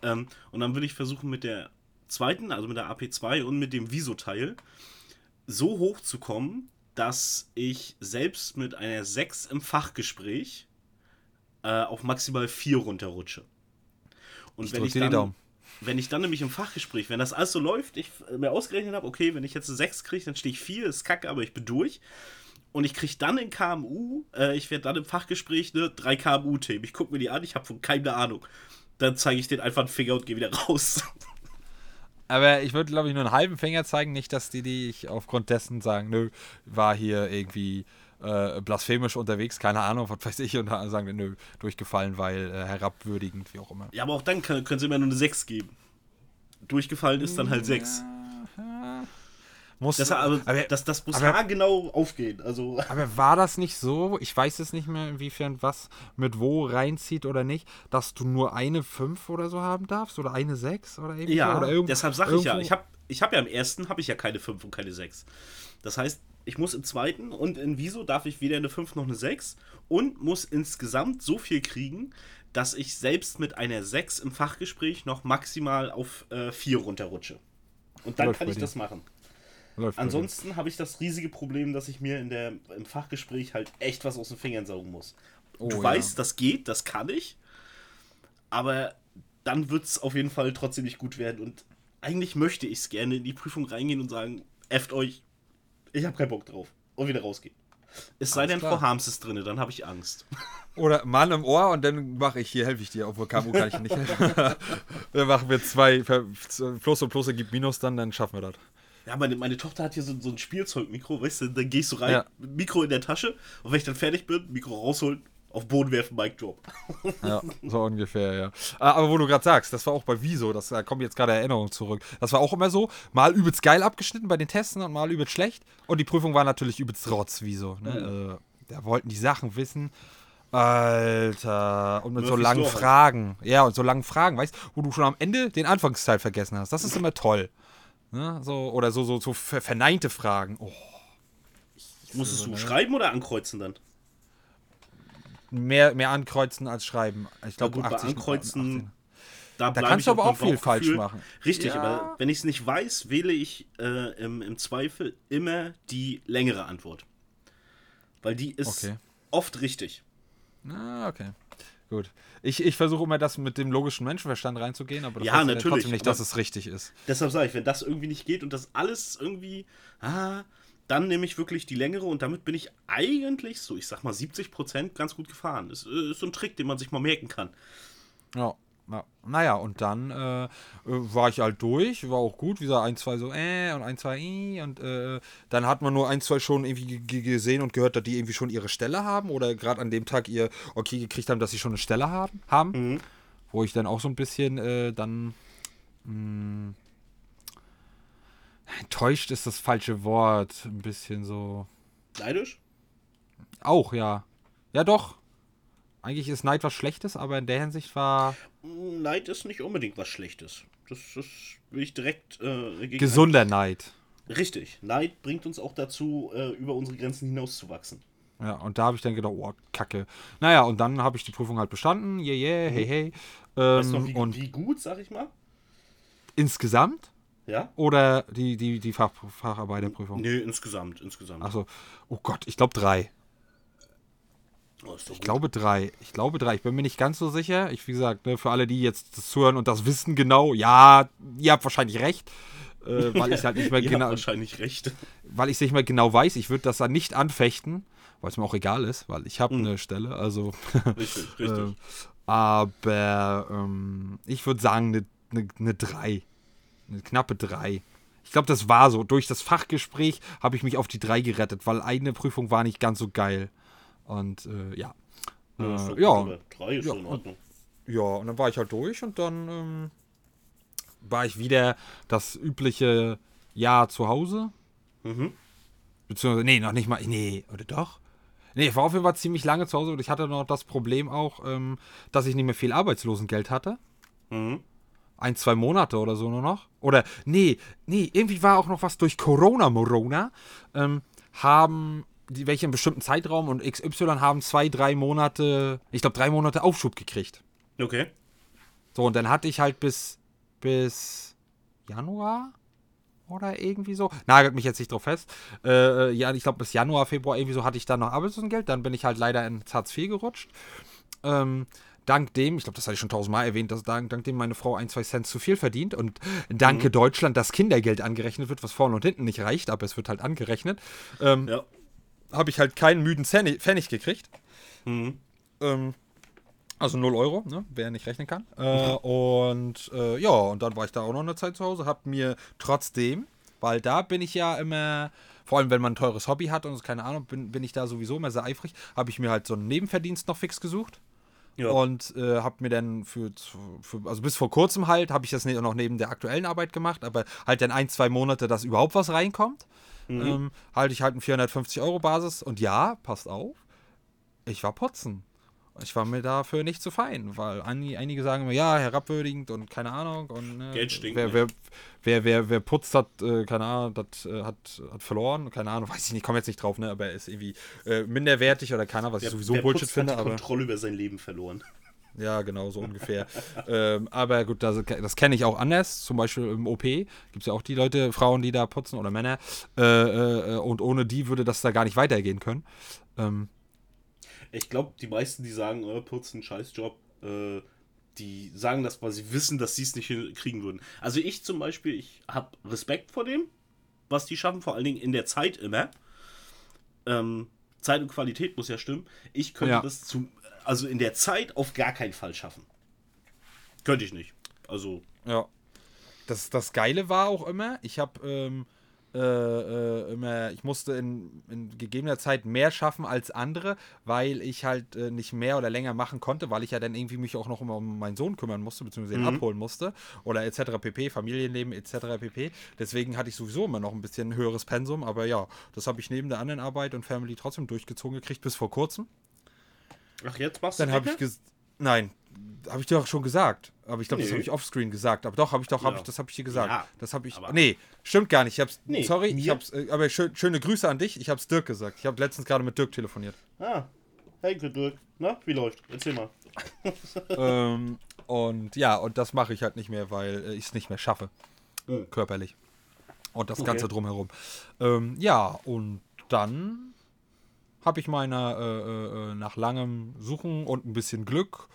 Ähm, und dann will ich versuchen mit der zweiten, also mit der AP2 und mit dem Viso-Teil, so hoch zu kommen, dass ich selbst mit einer 6 im Fachgespräch äh, auf maximal 4 runterrutsche. Und Ich wenn ich dann, wenn ich dann nämlich im Fachgespräch, wenn das alles so läuft, ich mir ausgerechnet habe, okay, wenn ich jetzt eine 6 kriege, dann stehe ich 4, ist kacke, aber ich bin durch. Und ich kriege dann in KMU, äh, ich werde dann im Fachgespräch ne, 3 KMU-Themen. Ich gucke mir die an, ich habe von keinem eine Ahnung. Dann zeige ich denen einfach einen Finger und gehe wieder raus. <laughs> Aber ich würde, glaube ich, nur einen halben Finger zeigen, nicht, dass die, die ich aufgrund dessen sagen, nö, war hier irgendwie äh, blasphemisch unterwegs, keine Ahnung, was weiß ich, und dann sagen, wir, nö, durchgefallen, weil äh, herabwürdigend, wie auch immer. ja, aber auch dann können, können sie mir nur eine 6 geben. Durchgefallen ist dann halt 6. Muss, Das, aber, aber, das, das muss aber- haargenau aufgehen. Also, aber war das nicht so, ich weiß es nicht mehr, inwiefern was mit wo reinzieht oder nicht, dass du nur eine 5 oder so haben darfst oder eine 6 oder irgendwie? ja, oder irgend- deshalb sage ich ja, ich habe ich hab ja im ersten habe ich ja keine 5 und keine 6. Das heißt, ich muss im zweiten und in Wieso darf ich weder eine 5 noch eine 6 und muss insgesamt so viel kriegen, dass ich selbst mit einer 6 im Fachgespräch noch maximal auf äh, 4 runterrutsche. Und dann Läuft kann ich das machen. Läuft. Ansonsten habe ich das riesige Problem, dass ich mir in der, im Fachgespräch halt echt was aus den Fingern saugen muss. Oh, du ja. weißt, das geht, das kann ich, aber dann wird es auf jeden Fall trotzdem nicht gut werden. Und eigentlich möchte ich es gerne in die Prüfung reingehen und sagen, efft euch, ich habe keinen Bock drauf. Und wieder rausgehen. Es sei Alles denn, klar. Frau Harms ist drin, dann habe ich Angst. <laughs> Oder Mann im Ohr und dann mache ich hier, helfe ich dir, obwohl KMU kann ich nicht helfen. <laughs> dann machen wir zwei, Plus und Plus ergibt Minus, dann, dann schaffen wir das. Ja, meine, meine Tochter hat hier so, so ein Spielzeugmikro, weißt du, dann gehst du rein, Ja. Mikro in der Tasche und wenn ich dann fertig bin, Mikro rausholen, auf Boden werfen, Mic Drop. <laughs> Ja, so ungefähr, ja. Ah, Aber wo du gerade sagst, das war auch bei Wieso, das, da kommen jetzt gerade Erinnerungen zurück. Das war auch immer so, mal übelst geil abgeschnitten bei den Testen und mal übelst schlecht. Und die Prüfung war natürlich übelst rotz, Wieso. Ne? Äh, da wollten die Sachen wissen. Alter, und mit so Murphy's langen Law halt. Fragen. Ja, und so langen Fragen, weißt wo du schon am Ende den Anfangsteil vergessen hast. Das ist immer toll. Ne? So, oder so, so, so ver verneinte Fragen. Oh, Musstest so, du ne? schreiben oder ankreuzen dann? Mehr, mehr ankreuzen als schreiben. Ich glaube, gut, bei 80 Ankreuzen 18. Da, Da bleib kannst ich du aber auch viel falsch machen. Richtig, Ja. aber wenn ich es nicht weiß, wähle ich äh, im, im Zweifel immer die längere Antwort. Weil die ist Okay. oft richtig. Ah, okay. Gut. Ich, ich versuche immer das mit dem logischen Menschenverstand reinzugehen, aber das Ja, heißt natürlich, trotzdem nicht, dass es richtig ist. Deshalb sage ich, wenn das irgendwie nicht geht und das alles irgendwie, ah, dann nehme ich wirklich die längere und damit bin ich eigentlich so, ich sag mal 70% ganz gut gefahren. Das äh, ist so ein Trick, den man sich mal merken kann. Ja. Ja. Naja, und dann äh, äh, war ich halt durch, war auch gut, wie gesagt, ein, zwei so äh und ein, zwei i und äh, dann hat man nur ein, zwei schon irgendwie gesehen und gehört, dass die irgendwie schon ihre Stelle haben oder gerade an dem Tag ihr okay gekriegt haben, dass sie schon eine Stelle haben, haben wo ich dann auch so ein bisschen äh, dann mh, enttäuscht ist das falsche Wort, ein bisschen so Neidisch? auch, ja. Ja, doch. Eigentlich ist Neid was Schlechtes, aber in der Hinsicht war Neid ist nicht unbedingt was Schlechtes. Das, das will ich direkt äh, gesunder Neid. Richtig. Neid bringt uns auch dazu, äh, über unsere Grenzen hinauszuwachsen. Ja, und da habe ich dann gedacht, oh, kacke. Naja, und dann habe ich die Prüfung halt bestanden. Yeah, yeah, hey, hey. Weißt du noch, Ähm, wie, und wie gut, sag ich mal? insgesamt? Ja? Oder die, die, die Fach, Facharbeiterprüfung? Nee, insgesamt, insgesamt. Achso, oh Gott, ich glaube drei. Oh, Ich glaube drei. Ich glaube drei. Ich bin mir nicht ganz so sicher. Ich, wie gesagt, ne, für alle, die jetzt das zuhören und das wissen genau, ja, ihr habt wahrscheinlich recht. Äh, <laughs> weil ich halt nicht mehr genau. wahrscheinlich recht. weil ich es nicht mehr genau weiß, ich würde das dann nicht anfechten, weil es mir auch egal ist, weil ich habe eine Stelle, also <laughs> Richtig, richtig. ähm, aber ähm, ich würde sagen eine ne, ne 3, eine knappe 3. Ich glaube, das war so. Durch das Fachgespräch habe ich mich auf die 3 gerettet, weil eine Prüfung war nicht ganz so geil. Und äh, ja. Äh, ja, Drei ist ja, in Ordnung. ja, und dann war ich halt durch und dann ähm, war ich wieder das übliche Jahr zu Hause. Mhm. Beziehungsweise, nee, noch nicht mal, nee, oder doch? Nee, ich war auf jeden Fall ziemlich lange zu Hause und ich hatte noch das Problem auch, ähm, dass ich nicht mehr viel Arbeitslosengeld hatte. Mhm. Ein, zwei Monate oder so nur noch. Oder, nee, nee, irgendwie war auch noch was durch Corona, Morona, ähm, haben die, welche im bestimmten Zeitraum und XY haben zwei, drei Monate, ich glaube drei Monate Aufschub gekriegt. Okay. So, und dann hatte ich halt bis, bis Januar oder irgendwie so. Nagelt mich jetzt nicht drauf fest. Äh, ja, ich glaube bis Januar, Februar irgendwie so hatte ich dann noch Arbeitslosengeld. Dann bin ich halt leider ins Hartz IV gerutscht. Ähm, dank dem, ich glaube, das hatte ich schon tausendmal erwähnt, dass dank, dank dem meine Frau ein, zwei Cent zu viel verdient und danke Deutschland, dass Kindergeld angerechnet wird, was vorne und hinten nicht reicht, aber es wird halt angerechnet, ähm, Ja. habe ich halt keinen müden Pfennig, gekriegt. Mhm. Ähm, also 0 Euro, ne? wer nicht rechnen kann. Äh, und äh, ja, und dann war ich da auch noch eine Zeit zu Hause, hab mir trotzdem, weil da bin ich ja immer, vor allem wenn man ein teures Hobby hat und keine Ahnung, bin, bin ich da sowieso immer sehr eifrig, habe ich mir halt so einen Nebenverdienst noch fix gesucht. Ja. Und äh, habe mir dann für, für, also bis vor kurzem halt, habe ich das ne- noch neben der aktuellen Arbeit gemacht, aber halt dann ein, zwei Monate, dass überhaupt was reinkommt. Ähm, halte ich halt einen 450 Euro Basis und ja, passt auf, ich war putzen. Ich war mir dafür nicht zu fein, weil einige, sagen immer, ja, herabwürdigend und keine Ahnung. Und, ne, Geld stinkt, wer, wer, wer, wer, wer putzt hat, äh, keine Ahnung, das äh, hat, hat verloren, keine Ahnung, weiß ich nicht, komme jetzt nicht drauf, ne, aber er ist irgendwie äh, minderwertig oder keiner, was ich Der- sowieso der Bullshit Putz finde, hat aber. Kontrolle über sein Leben verloren. Ja, genau, so ungefähr. <laughs> ähm, aber gut, das, das kenne ich auch anders. Zum Beispiel im OP gibt es ja auch die Leute, Frauen, die da putzen oder Männer. Äh, äh, und ohne die würde das da gar nicht weitergehen können. Ähm, Ich glaube, die meisten, die sagen, äh, putzen, Scheißjob, äh, die sagen das, weil sie wissen, dass sie es nicht hinkriegen würden. Also ich zum Beispiel, ich habe Respekt vor dem, was die schaffen, vor allen Dingen in der Zeit immer. Ähm, Zeit und Qualität muss ja stimmen. Ich könnte Ja. das zum, also in der Zeit auf gar keinen Fall schaffen. Könnte ich nicht. Also, Ja. Das, das Geile war auch immer, ich habe ähm, äh, äh, immer, ich musste in, in gegebener Zeit mehr schaffen als andere, weil ich halt äh, nicht mehr oder länger machen konnte, weil ich ja dann irgendwie mich auch noch immer um meinen Sohn kümmern musste, beziehungsweise ihn abholen musste oder etc. pp, Familienleben etc. pp. Deswegen hatte ich sowieso immer noch ein bisschen höheres Pensum, aber ja, das habe ich neben der anderen Arbeit und Family trotzdem durchgezogen gekriegt bis vor kurzem. ach, jetzt machst Dann du habe ich Nein, habe ich dir auch schon gesagt. Aber ich glaube, das Nee. habe ich offscreen gesagt. Aber doch, habe ich doch, habe Ja. ich, das habe ich dir gesagt. Ja, das habe ich. Nee, stimmt gar nicht. Ich hab's. Nee, sorry, ich hab's. Äh, aber schön, schöne Grüße an dich. Ich habe es Dirk gesagt. Ich habe letztens gerade mit Dirk telefoniert. Ah, hey, Dirk. Na, wie läuft? Erzähl mal. <laughs> <laughs> ähm, und ja, und das mache ich halt nicht mehr, weil äh, ich es nicht mehr schaffe. Mhm. Körperlich. Und das Okay. Ganze drumherum. Ähm, ja, und dann habe ich meiner äh, äh, nach langem Suchen und ein bisschen Glück,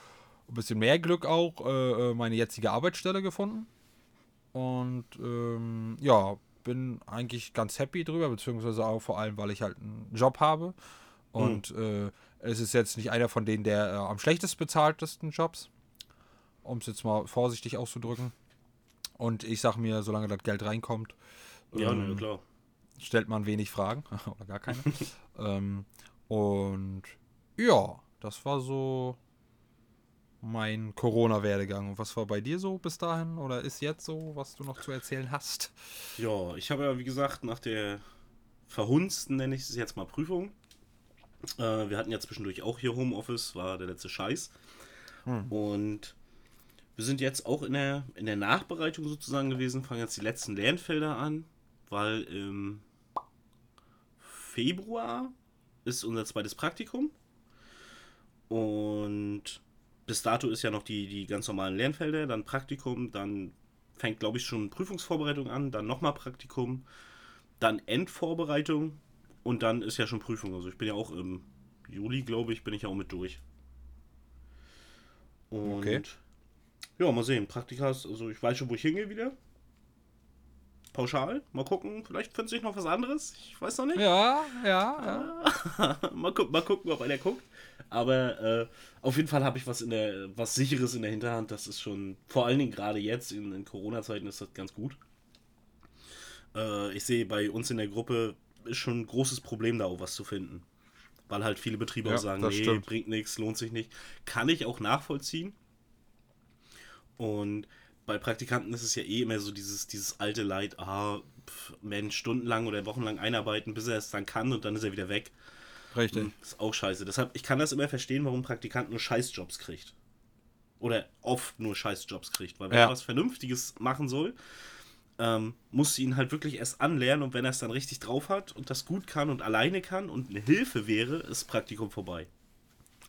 ein bisschen mehr Glück auch, äh, äh, meine jetzige Arbeitsstelle gefunden. Und ähm, ja, bin eigentlich ganz happy drüber, beziehungsweise auch vor allem, weil ich halt einen Job habe. Und äh, es ist jetzt nicht einer von denen der äh, am schlechtest bezahltesten Jobs. um es jetzt mal vorsichtig auszudrücken. Und ich sag mir, solange das Geld reinkommt, Ja, ähm, klar. stellt man wenig Fragen <laughs> oder gar keine. <laughs> ähm, und ja, das war so mein Corona-Werdegang. Und was war bei dir so bis dahin oder ist jetzt so, was du noch zu erzählen hast? Ja, ich habe ja, wie gesagt, nach der verhunzten, nenne ich es jetzt mal, Prüfung. Äh, wir hatten ja zwischendurch auch hier Homeoffice, war der letzte Scheiß. Und wir sind jetzt auch in der, in der Nachbereitung sozusagen gewesen, fangen jetzt die letzten Lernfelder an, weil im Februar ist unser zweites Praktikum. Und bis dato ist ja noch die, die ganz normalen Lernfelder, dann Praktikum, dann fängt, glaube ich, schon Prüfungsvorbereitung an, dann nochmal Praktikum, dann Endvorbereitung und dann ist ja schon Prüfung. Also ich bin ja auch im Juli, glaube ich, bin ich ja auch mit durch. Und Okay. ja, mal sehen. Praktikas, also ich weiß schon, wo ich hingehe wieder. Pauschal. Mal gucken, vielleicht findet sich noch was anderes. Ich weiß noch nicht. Ja, ja, ja. <laughs> mal, gu mal gucken, ob einer guckt. Aber äh, auf jeden Fall habe ich was in der, was sicheres in der Hinterhand. Das ist schon, vor allen Dingen gerade jetzt in, in Corona-Zeiten ist das ganz gut. Äh, ich sehe bei uns in der Gruppe ist schon ein großes Problem da auch was zu finden. Weil halt viele Betriebe Ja, auch sagen, nee, stimmt. bringt nichts, lohnt sich nicht. Kann ich auch nachvollziehen. Und bei Praktikanten ist es ja eh immer so dieses, dieses alte Leid, ah, pf, Mensch, stundenlang oder wochenlang einarbeiten, bis er es dann kann und dann ist er wieder weg. Richtig. Hm, Ist auch scheiße. Deshalb, ich kann das immer verstehen, warum ein Praktikant nur Scheißjobs kriegt. Oder oft nur Scheißjobs kriegt. Weil wenn Ja. er was Vernünftiges machen soll, ähm, muss sie ihn halt wirklich erst anlernen und wenn er es dann richtig drauf hat und das gut kann und alleine kann und eine Hilfe wäre, ist Praktikum vorbei.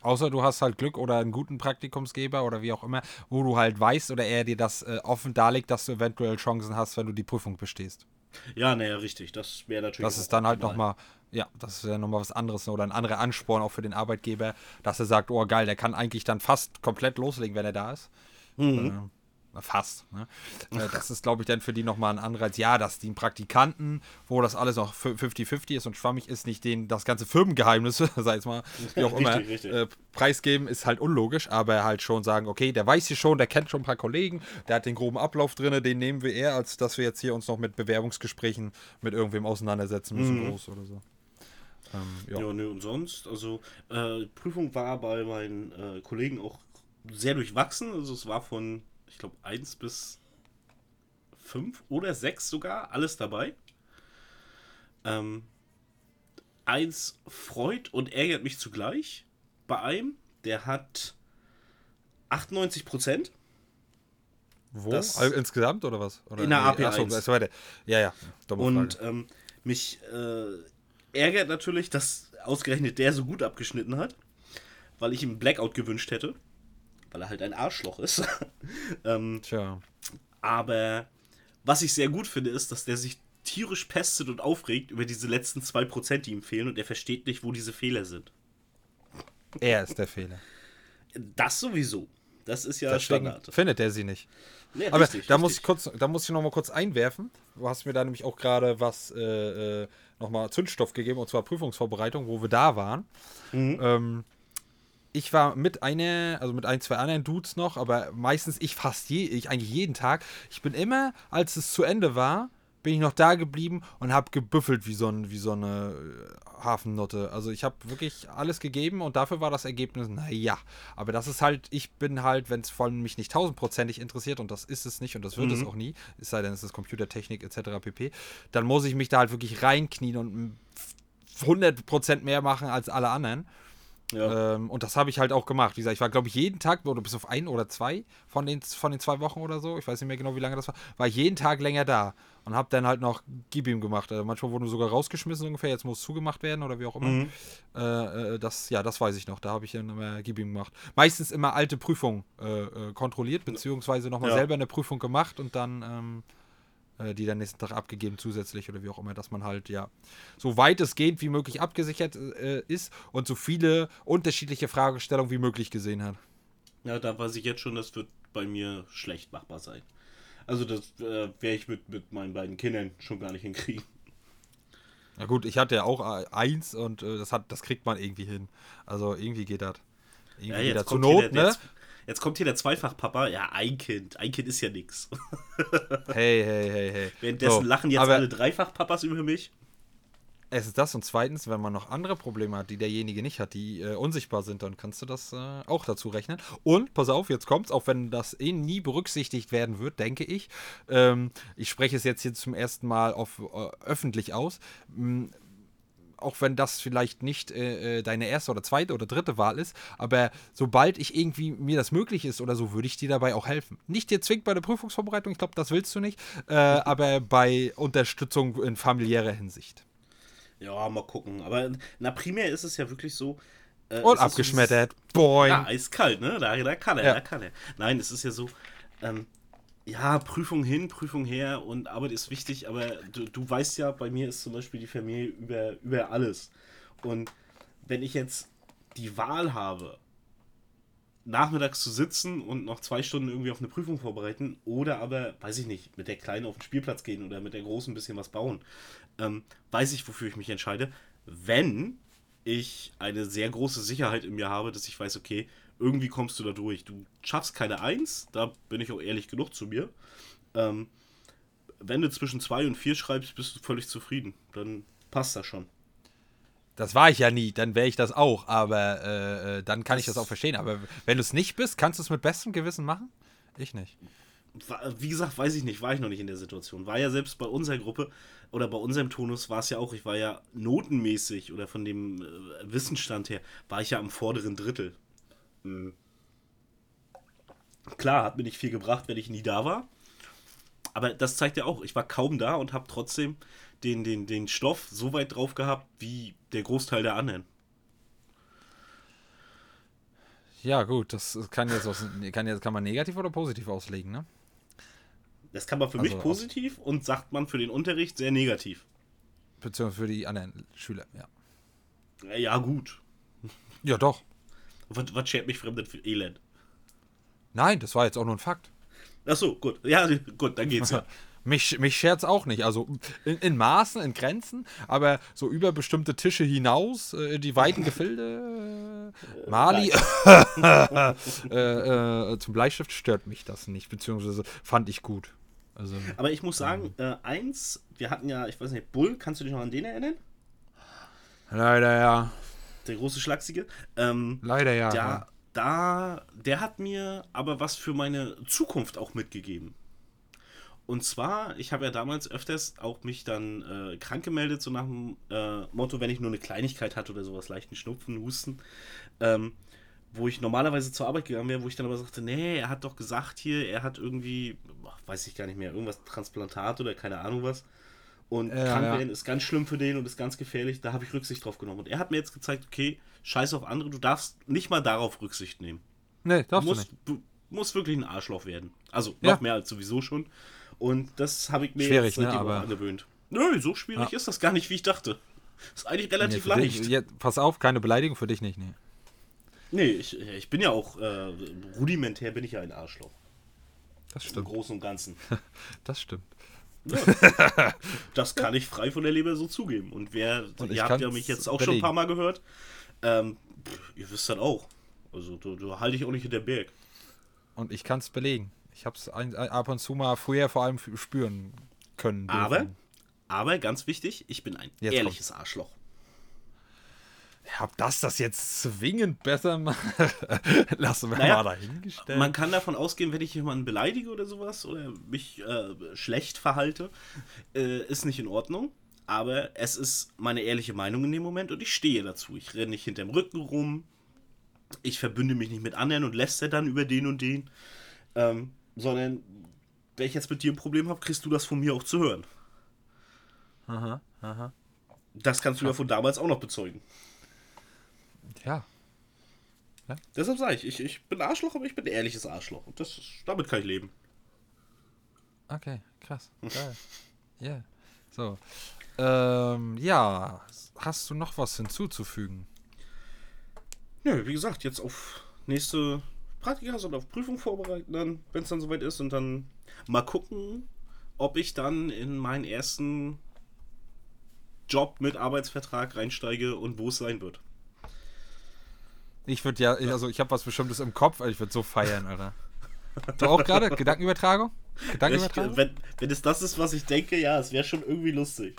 Außer du hast halt Glück oder einen guten Praktikumsgeber oder wie auch immer, wo du halt weißt oder er dir das äh, offen darlegt, dass du eventuell Chancen hast, wenn du die Prüfung bestehst. Ja, naja, richtig. Das wäre natürlich. Das ist dann halt nochmal, ja, das ist ja nochmal was anderes oder ein anderer Ansporn auch für den Arbeitgeber, dass er sagt, oh geil, der kann eigentlich dann fast komplett loslegen, wenn er da ist. Mhm. Äh, fast. Ne? Äh, das ist, glaube ich, dann für die nochmal ein Anreiz. Ja, dass die Praktikanten, wo das alles noch 50-50 ist und schwammig ist, nicht denen das ganze Firmengeheimnis, <laughs> sei es mal, wie auch <laughs> Richtig, immer, richtig. Äh, preisgeben, ist halt unlogisch, aber halt schon sagen, okay, der weiß hier schon, der kennt schon ein paar Kollegen, der hat den groben Ablauf drin, den nehmen wir eher, als dass wir jetzt hier uns noch mit Bewerbungsgesprächen mit irgendwem auseinandersetzen müssen, Mhm. groß oder so. Ähm, ja. Ja, nö, und sonst, also äh, Prüfung war bei meinen äh, Kollegen auch sehr durchwachsen. Also es war von, ich glaube, 1 bis 5 oder 6 sogar, alles dabei. Ähm, eins freut und ärgert mich zugleich. Bei einem, der hat 98 Prozent. Wo? Das- insgesamt oder was? Oder In der AP1. Achso, das weiter. Ja, ja. Und ähm, mich äh, ärgert natürlich, dass ausgerechnet der so gut abgeschnitten hat, weil ich ihm Blackout gewünscht hätte, weil er halt ein Arschloch ist. <laughs> ähm, Tja. aber was ich sehr gut finde, ist, dass der sich tierisch pestet und aufregt über diese letzten 2%, die ihm fehlen und er versteht nicht, wo diese Fehler sind. Er ist der Fehler. Das sowieso. Das ist ja Deswegen Standard. findet er sie nicht. Nee, Aber richtig, da muss ich richtig. kurz, da muss ich noch mal kurz einwerfen. Du hast mir da nämlich auch gerade was äh, äh, noch mal Zündstoff gegeben und zwar Prüfungsvorbereitung, wo wir da waren. Mhm. Ähm, ich war mit einer, also mit ein, zwei anderen Dudes noch, aber meistens ich fast je, ich eigentlich jeden Tag. Ich bin immer, als es zu Ende war, bin ich noch da geblieben und habe gebüffelt wie so, ein, wie so eine äh, Hafennotte. Also ich habe wirklich alles gegeben und dafür war das Ergebnis, naja. Aber das ist halt, ich bin halt, wenn es von mich nicht tausendprozentig interessiert und das ist es nicht und das wird es auch nie, es sei denn, es ist Computertechnik etc. pp., dann muss ich mich da halt wirklich reinknien und mm, 100% mehr machen als alle anderen. Ja. Ähm, und das habe ich halt auch gemacht. Wie gesagt, ich war, glaube ich, jeden Tag, oder bis auf ein oder zwei von den, von den zwei Wochen oder so, ich weiß nicht mehr genau, wie lange das war, war ich jeden Tag länger da und habe dann halt noch Gib ihm gemacht. Äh, manchmal wurden wir sogar rausgeschmissen ungefähr, jetzt muss zugemacht werden oder wie auch immer. Mhm. Äh, äh, das, ja, das weiß ich noch. Da habe ich dann immer Gib ihm gemacht. Meistens immer alte Prüfungen äh, äh, kontrolliert, beziehungsweise nochmal Ja. selber eine Prüfung gemacht und dann ähm, äh, die dann nächsten Tag abgegeben zusätzlich oder wie auch immer, dass man halt ja so weit es geht wie möglich abgesichert äh, ist und so viele unterschiedliche Fragestellungen wie möglich gesehen hat. Ja, da weiß ich jetzt schon, das wird bei mir schlecht machbar sein. Also das äh, werde ich mit, mit meinen beiden Kindern schon gar nicht hinkriegen. Ja gut, ich hatte ja auch äh, eins und äh, das hat, das kriegt man irgendwie hin. Also irgendwie geht das. Irgendwie geht das. Zur Not, ne? Z- Jetzt kommt hier der Zweifachpapa. Ja, ein Kind. Ein Kind ist ja nix. <laughs> Hey, hey, hey, hey. Währenddessen So, lachen jetzt alle Dreifachpapas über mich. Es ist das und zweitens, wenn man noch andere Probleme hat, die derjenige nicht hat, die äh, unsichtbar sind, dann kannst du das äh, auch dazu rechnen. Und pass auf, jetzt kommt's, auch wenn das eh nie berücksichtigt werden wird, denke ich. Ähm, ich spreche es jetzt hier zum ersten Mal auf, äh, öffentlich aus. Mm, auch wenn das vielleicht nicht äh, äh, deine erste oder zweite oder dritte Wahl ist, aber sobald ich irgendwie mir das möglich ist oder so, würde ich dir dabei auch helfen. Nicht dir zwingend bei der Prüfungsvorbereitung, ich glaube, das willst du nicht, äh, <laughs> aber bei Unterstützung in familiärer Hinsicht. Ja, mal gucken. Aber na, primär ist es ja wirklich so. äh, Und abgeschmettert. Boing. Ja, eiskalt, ne? Da, da kann er, Ja. da kann er. Nein, es ist ja so, ähm, ja, Prüfung hin, Prüfung her und Arbeit ist wichtig, aber du, du weißt ja, bei mir ist zum Beispiel die Familie über, über alles. Und wenn ich jetzt die Wahl habe, nachmittags zu sitzen und noch zwei Stunden irgendwie auf eine Prüfung vorbereiten oder aber, weiß ich nicht, mit der Kleinen auf den Spielplatz gehen oder mit der Großen ein bisschen was bauen, ähm, weiß ich, wofür ich mich entscheide. Wenn ich eine sehr große Sicherheit in mir habe, dass ich weiß, okay, irgendwie kommst du da durch. Du schaffst keine Eins, da bin ich auch ehrlich genug zu mir. Ähm, wenn du zwischen zwei und vier schreibst, bist du völlig zufrieden. Dann passt das schon. Das war ich ja nie, dann wäre ich das auch, aber äh, äh, dann kann ich Das- das auch verstehen. Aber wenn du es nicht bist, kannst du es mit bestem Gewissen machen? Ich nicht. Wie gesagt, weiß ich nicht, war ich noch nicht in der Situation. War ja selbst bei unserer Gruppe oder bei unserem Tonus war es ja auch, ich war ja notenmäßig oder von dem äh, Wissensstand her, war ich ja am vorderen Drittel. Mhm. Klar, hat mir nicht viel gebracht, wenn ich nie da war. Aber das zeigt ja auch, ich war kaum da und habe trotzdem den, den, den Stoff so weit drauf gehabt, wie der Großteil der anderen. Ja, gut, das kann jetzt aus, kann, jetzt, kann man negativ oder positiv auslegen, ne? Das kann man für Also mich positiv und sagt man für den Unterricht sehr negativ. Beziehungsweise für die anderen Schüler, ja. Ja, gut. Ja, doch. Was, was schert mich fremd für Elend? Nein, das war jetzt auch nur ein Fakt. Ach so, gut. Ja, gut, dann geht's ja. <laughs> Mich, mich scherzt auch nicht. Also in, in Maßen, in Grenzen, aber so über bestimmte Tische hinaus, äh, die weiten Gefilde, äh, Mali, <laughs> äh, äh, zum Bleistift stört mich das nicht, beziehungsweise fand ich gut. Also, Aber ich muss sagen, äh, eins, wir hatten ja, ich weiß nicht, Bull, kannst du dich noch an den erinnern? leider ja. Der große Schlachsige. Ähm, Leider ja. ja, da, der hat mir aber was für meine Zukunft auch mitgegeben. Und zwar, ich habe ja damals öfters auch mich dann äh, krank gemeldet, so nach dem äh, Motto, wenn ich nur eine Kleinigkeit hatte oder sowas, leichten Schnupfen, Husten, ähm, wo ich normalerweise zur Arbeit gegangen wäre, wo ich dann aber sagte, nee, er hat doch gesagt hier, er hat irgendwie, weiß ich gar nicht mehr, irgendwas Transplantat oder keine Ahnung was. Und Ja, krank ja. werden ist ganz schlimm für den und ist ganz gefährlich. Da habe ich Rücksicht drauf genommen. Und er hat mir jetzt gezeigt, okay, scheiß auf andere, du darfst nicht mal darauf Rücksicht nehmen. Nee, darfst du musst, nicht. du musst wirklich ein Arschloch werden. Also Ja. noch mehr als sowieso schon. Und das habe ich mir Schwierig, jetzt ne, aber- angewöhnt. Nö, so schwierig Ja. ist das gar nicht, wie ich dachte. Ist eigentlich relativ Nee, dich- leicht. ja, pass auf, keine Beleidigung für dich nicht. Nee. Nee, ich, ich bin ja auch äh, rudimentär bin ich ja ein Arschloch. Das Im stimmt. Großen und Ganzen. <laughs> Das stimmt. <laughs> Das kann ich frei von der Leber so zugeben. Und wer, Und ihr habt ja mich jetzt auch schon ein belegen. paar Mal gehört. Ähm, ihr wisst das auch. Also da, halte ich auch nicht hinter Berg. Und ich kann es belegen. Ich habe es ab und zu mal früher vor allem spüren können. dürfen. Aber, aber ganz wichtig, ich bin ein Jetzt ehrliches Arschloch. Ob das das jetzt zwingend besser macht, <laughs> lassen wir Naja, mal dahingestellt. Man kann davon ausgehen, wenn ich jemanden beleidige oder sowas oder mich äh, schlecht verhalte, äh, ist nicht in Ordnung. Aber es ist meine ehrliche Meinung in dem Moment und ich stehe dazu. Ich renne nicht hinterm Rücken rum. Ich verbünde mich nicht mit anderen und lässt dann über den und den. Ähm, sondern, wenn ich jetzt mit dir ein Problem habe, kriegst du das von mir auch zu hören. aha, aha. Das kannst du ja von damals auch noch bezeugen. Ja, Deshalb sage ich, ich, ich bin Arschloch, aber ich bin ein ehrliches Arschloch. Und das, damit kann ich leben. okay, krass. Geil. <laughs> Ja. So. Ähm, ja, hast du noch was hinzuzufügen? Ja, wie gesagt, jetzt auf nächste Praktika und auf Prüfung vorbereiten, dann, wenn es dann soweit ist und dann mal gucken, ob ich dann in meinen ersten Job mit Arbeitsvertrag reinsteige und wo es sein wird. Ich würde ja, also ich habe was Bestimmtes im Kopf, aber ich würde so feiern, Alter. Du auch gerade? Gedankenübertragung? Ich, Gedankenübertragung? wenn, wenn es das ist, was ich denke, ja, es wäre schon irgendwie lustig.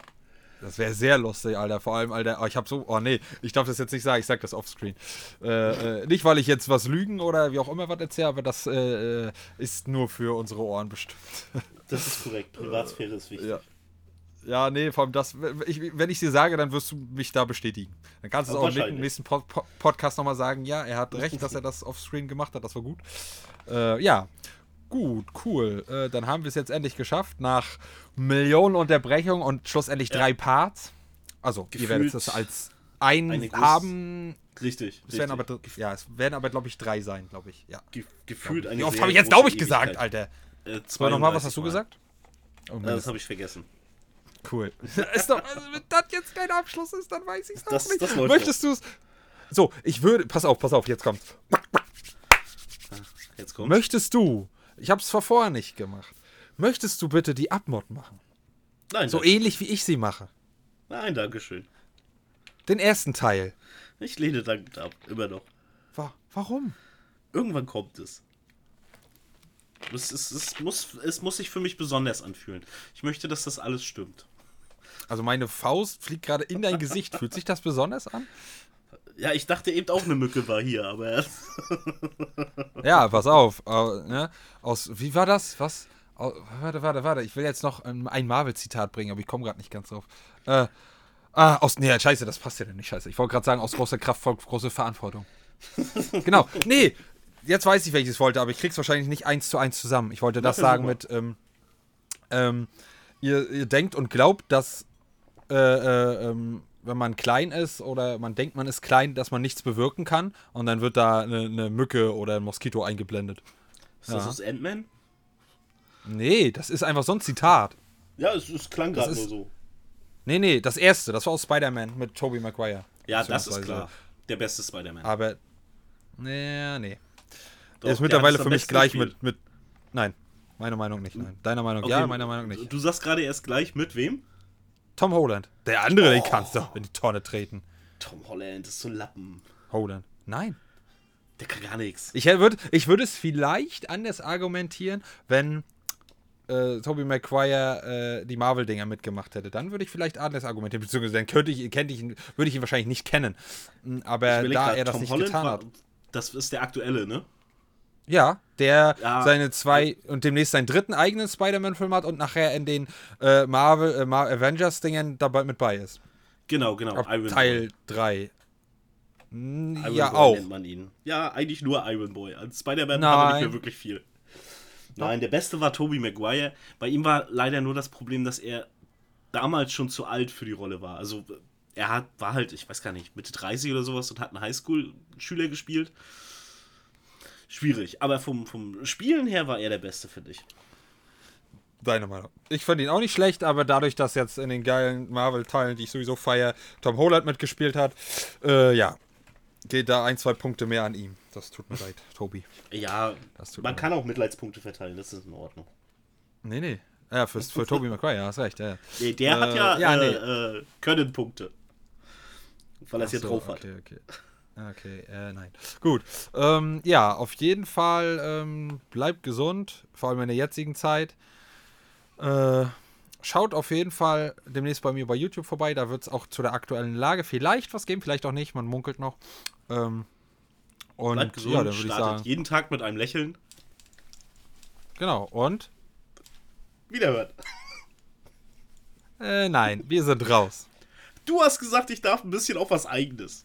Das wäre sehr lustig, Alter. Vor allem, Alter, oh, ich habe so, oh nee, ich darf das jetzt nicht sagen, ich sag das offscreen. Äh, äh, nicht, weil ich jetzt was lügen oder wie auch immer was erzähle, aber das äh, äh, ist nur für unsere Ohren bestimmt. Das ist korrekt. Privatsphäre ist wichtig. Ja. Ja, nee, vor allem das, ich, wenn ich dir sage, dann wirst du mich da bestätigen. Dann kannst du es auch im nächsten Pod Pod Podcast nochmal sagen, ja, er hat recht, dass er das offscreen gemacht hat, das war gut. Äh, ja, gut, cool. Äh, dann haben wir es jetzt endlich geschafft, nach Millionen Unterbrechungen und schlussendlich Ja. drei Parts. Also, ihr werdet Gefühlt es als ein haben. Richtig. Es werden aber, richtig. dr- ja, es werden aber, glaube ich, drei sein, glaube ich. Ja. Ge gefühlt eine Wie oft habe ich jetzt, glaube ich, gesagt, Ewigkeit. Alter? Äh, nochmal, was hast du 32 Mal. gesagt? Oh, das habe ich vergessen. Cool. <laughs> ist doch, also, wenn das jetzt kein Abschluss ist, dann weiß ich es auch Das- nicht. das Möchtest du es? So, ich würde. Pass auf, pass auf, jetzt kommt. Jetzt kommt. Möchtest du? Ich habe es vorher nicht gemacht. Möchtest du bitte die Abmod machen? Nein, So danke. ähnlich wie ich sie mache. Nein, danke schön. Den ersten Teil. Ich lehne dankend ab. Immer noch. Wa warum? Irgendwann kommt es. Es, es, es, muss, es muss sich für mich besonders anfühlen. Ich möchte, dass das alles stimmt. Also meine Faust fliegt gerade in dein Gesicht. Fühlt sich das besonders an? Ja, ich dachte eben auch eine Mücke war hier, aber Ja, pass auf. Äh, ne? Aus, wie war das? Was? Au, warte, warte, warte. Ich will jetzt noch ähm, ein Marvel-Zitat bringen, aber ich komme gerade nicht ganz drauf. Äh, ah, aus. Nee, scheiße, das passt ja denn nicht, scheiße. Ich wollte gerade sagen, aus großer Kraft folgt große Verantwortung. <laughs> genau. Nee, jetzt weiß ich, welches ich wollte, aber ich krieg's wahrscheinlich nicht eins zu eins zusammen. Ich wollte das Das sagen super. mit, ähm, ähm, ihr, ihr denkt und glaubt, dass, äh, äh, ähm, wenn man klein ist oder man denkt, man ist klein, dass man nichts bewirken kann und dann wird da eine, eine Mücke oder ein Moskito eingeblendet. ist das Ja. aus Ant-Man? Nee, das ist einfach so ein Zitat. Ja, es, es klang Das gerade nur so. Nee, nee, das erste, das war aus Spider-Man mit Tobey Maguire. Ja, das ist klar. Der beste Spider-Man. Aber, nee, nee. Doch, ist mittlerweile für mich gleich mit, mit. Nein, meiner Meinung nicht, nein. Deiner Meinung Okay, ja, meiner Meinung nicht. Du sagst gerade erst gleich mit wem? Tom Holland. Der andere, den Oh. kannst du in die Tonne treten. Tom Holland ist so ein Lappen. Holland. Nein. Der kann gar nichts. Ich würde ich würd es vielleicht anders argumentieren, wenn äh, Tobey Maguire äh, die Marvel-Dinger mitgemacht hätte. Dann würde ich vielleicht anders argumentieren. Beziehungsweise dann könnte ich, könnte ich ihn, würde ich ihn wahrscheinlich nicht kennen. Mm, Aber da grad, er das Tom nicht Holland getan war- hat. Das ist der aktuelle, ne? Ja, der Ja. seine zwei und demnächst seinen dritten eigenen Spider-Man-Film hat und nachher in den äh, Marvel äh, Avengers-Dingen dabei mit bei ist. Genau, genau. Ab Teil 3. Iron Ja, Boy auch. nennt man ihn. Ja, eigentlich nur Iron Boy. Als Spider-Man hat er nicht mehr wirklich viel. Nein, der beste war Tobey Maguire. Bei ihm war leider nur das Problem, dass er damals schon zu alt für die Rolle war. Also er hat, war halt, ich weiß gar nicht, Mitte 30 oder sowas und hat einen Highschool-Schüler gespielt. Schwierig. Aber vom, vom Spielen her war er der Beste, finde ich. Deine Meinung. Ich fand ihn auch nicht schlecht, aber dadurch, dass jetzt in den geilen Marvel-Teilen, die ich sowieso feiere, Tom Holland mitgespielt hat, äh, ja, geht da ein, zwei Punkte mehr an ihm. Das tut mir leid, Tobi. Ja, Das tut man kann auch Mitleidspunkte verteilen, das ist in Ordnung. Nee, nee. Ja, für, für Tobi Maguire, hast recht, ja. Nee, der Äh, hat ja, ja, äh, nee. äh, Können-Punkte. Weil er es hier so, drauf hat. Okay, okay. Äh, nein. Gut. Ähm, ja, auf jeden Fall ähm, bleibt gesund, vor allem in der jetzigen Zeit. Äh, schaut auf jeden Fall demnächst bei mir bei YouTube vorbei. Da wird es auch zu der aktuellen Lage vielleicht was geben, vielleicht auch nicht. Man munkelt noch. Ähm, und Bleibt gesund, ja, dann würde ich startet sagen. jeden Tag mit einem Lächeln. Genau. Und? Wiederhört. Äh, nein, wir sind raus. Du hast gesagt, ich darf ein bisschen auf was Eigenes.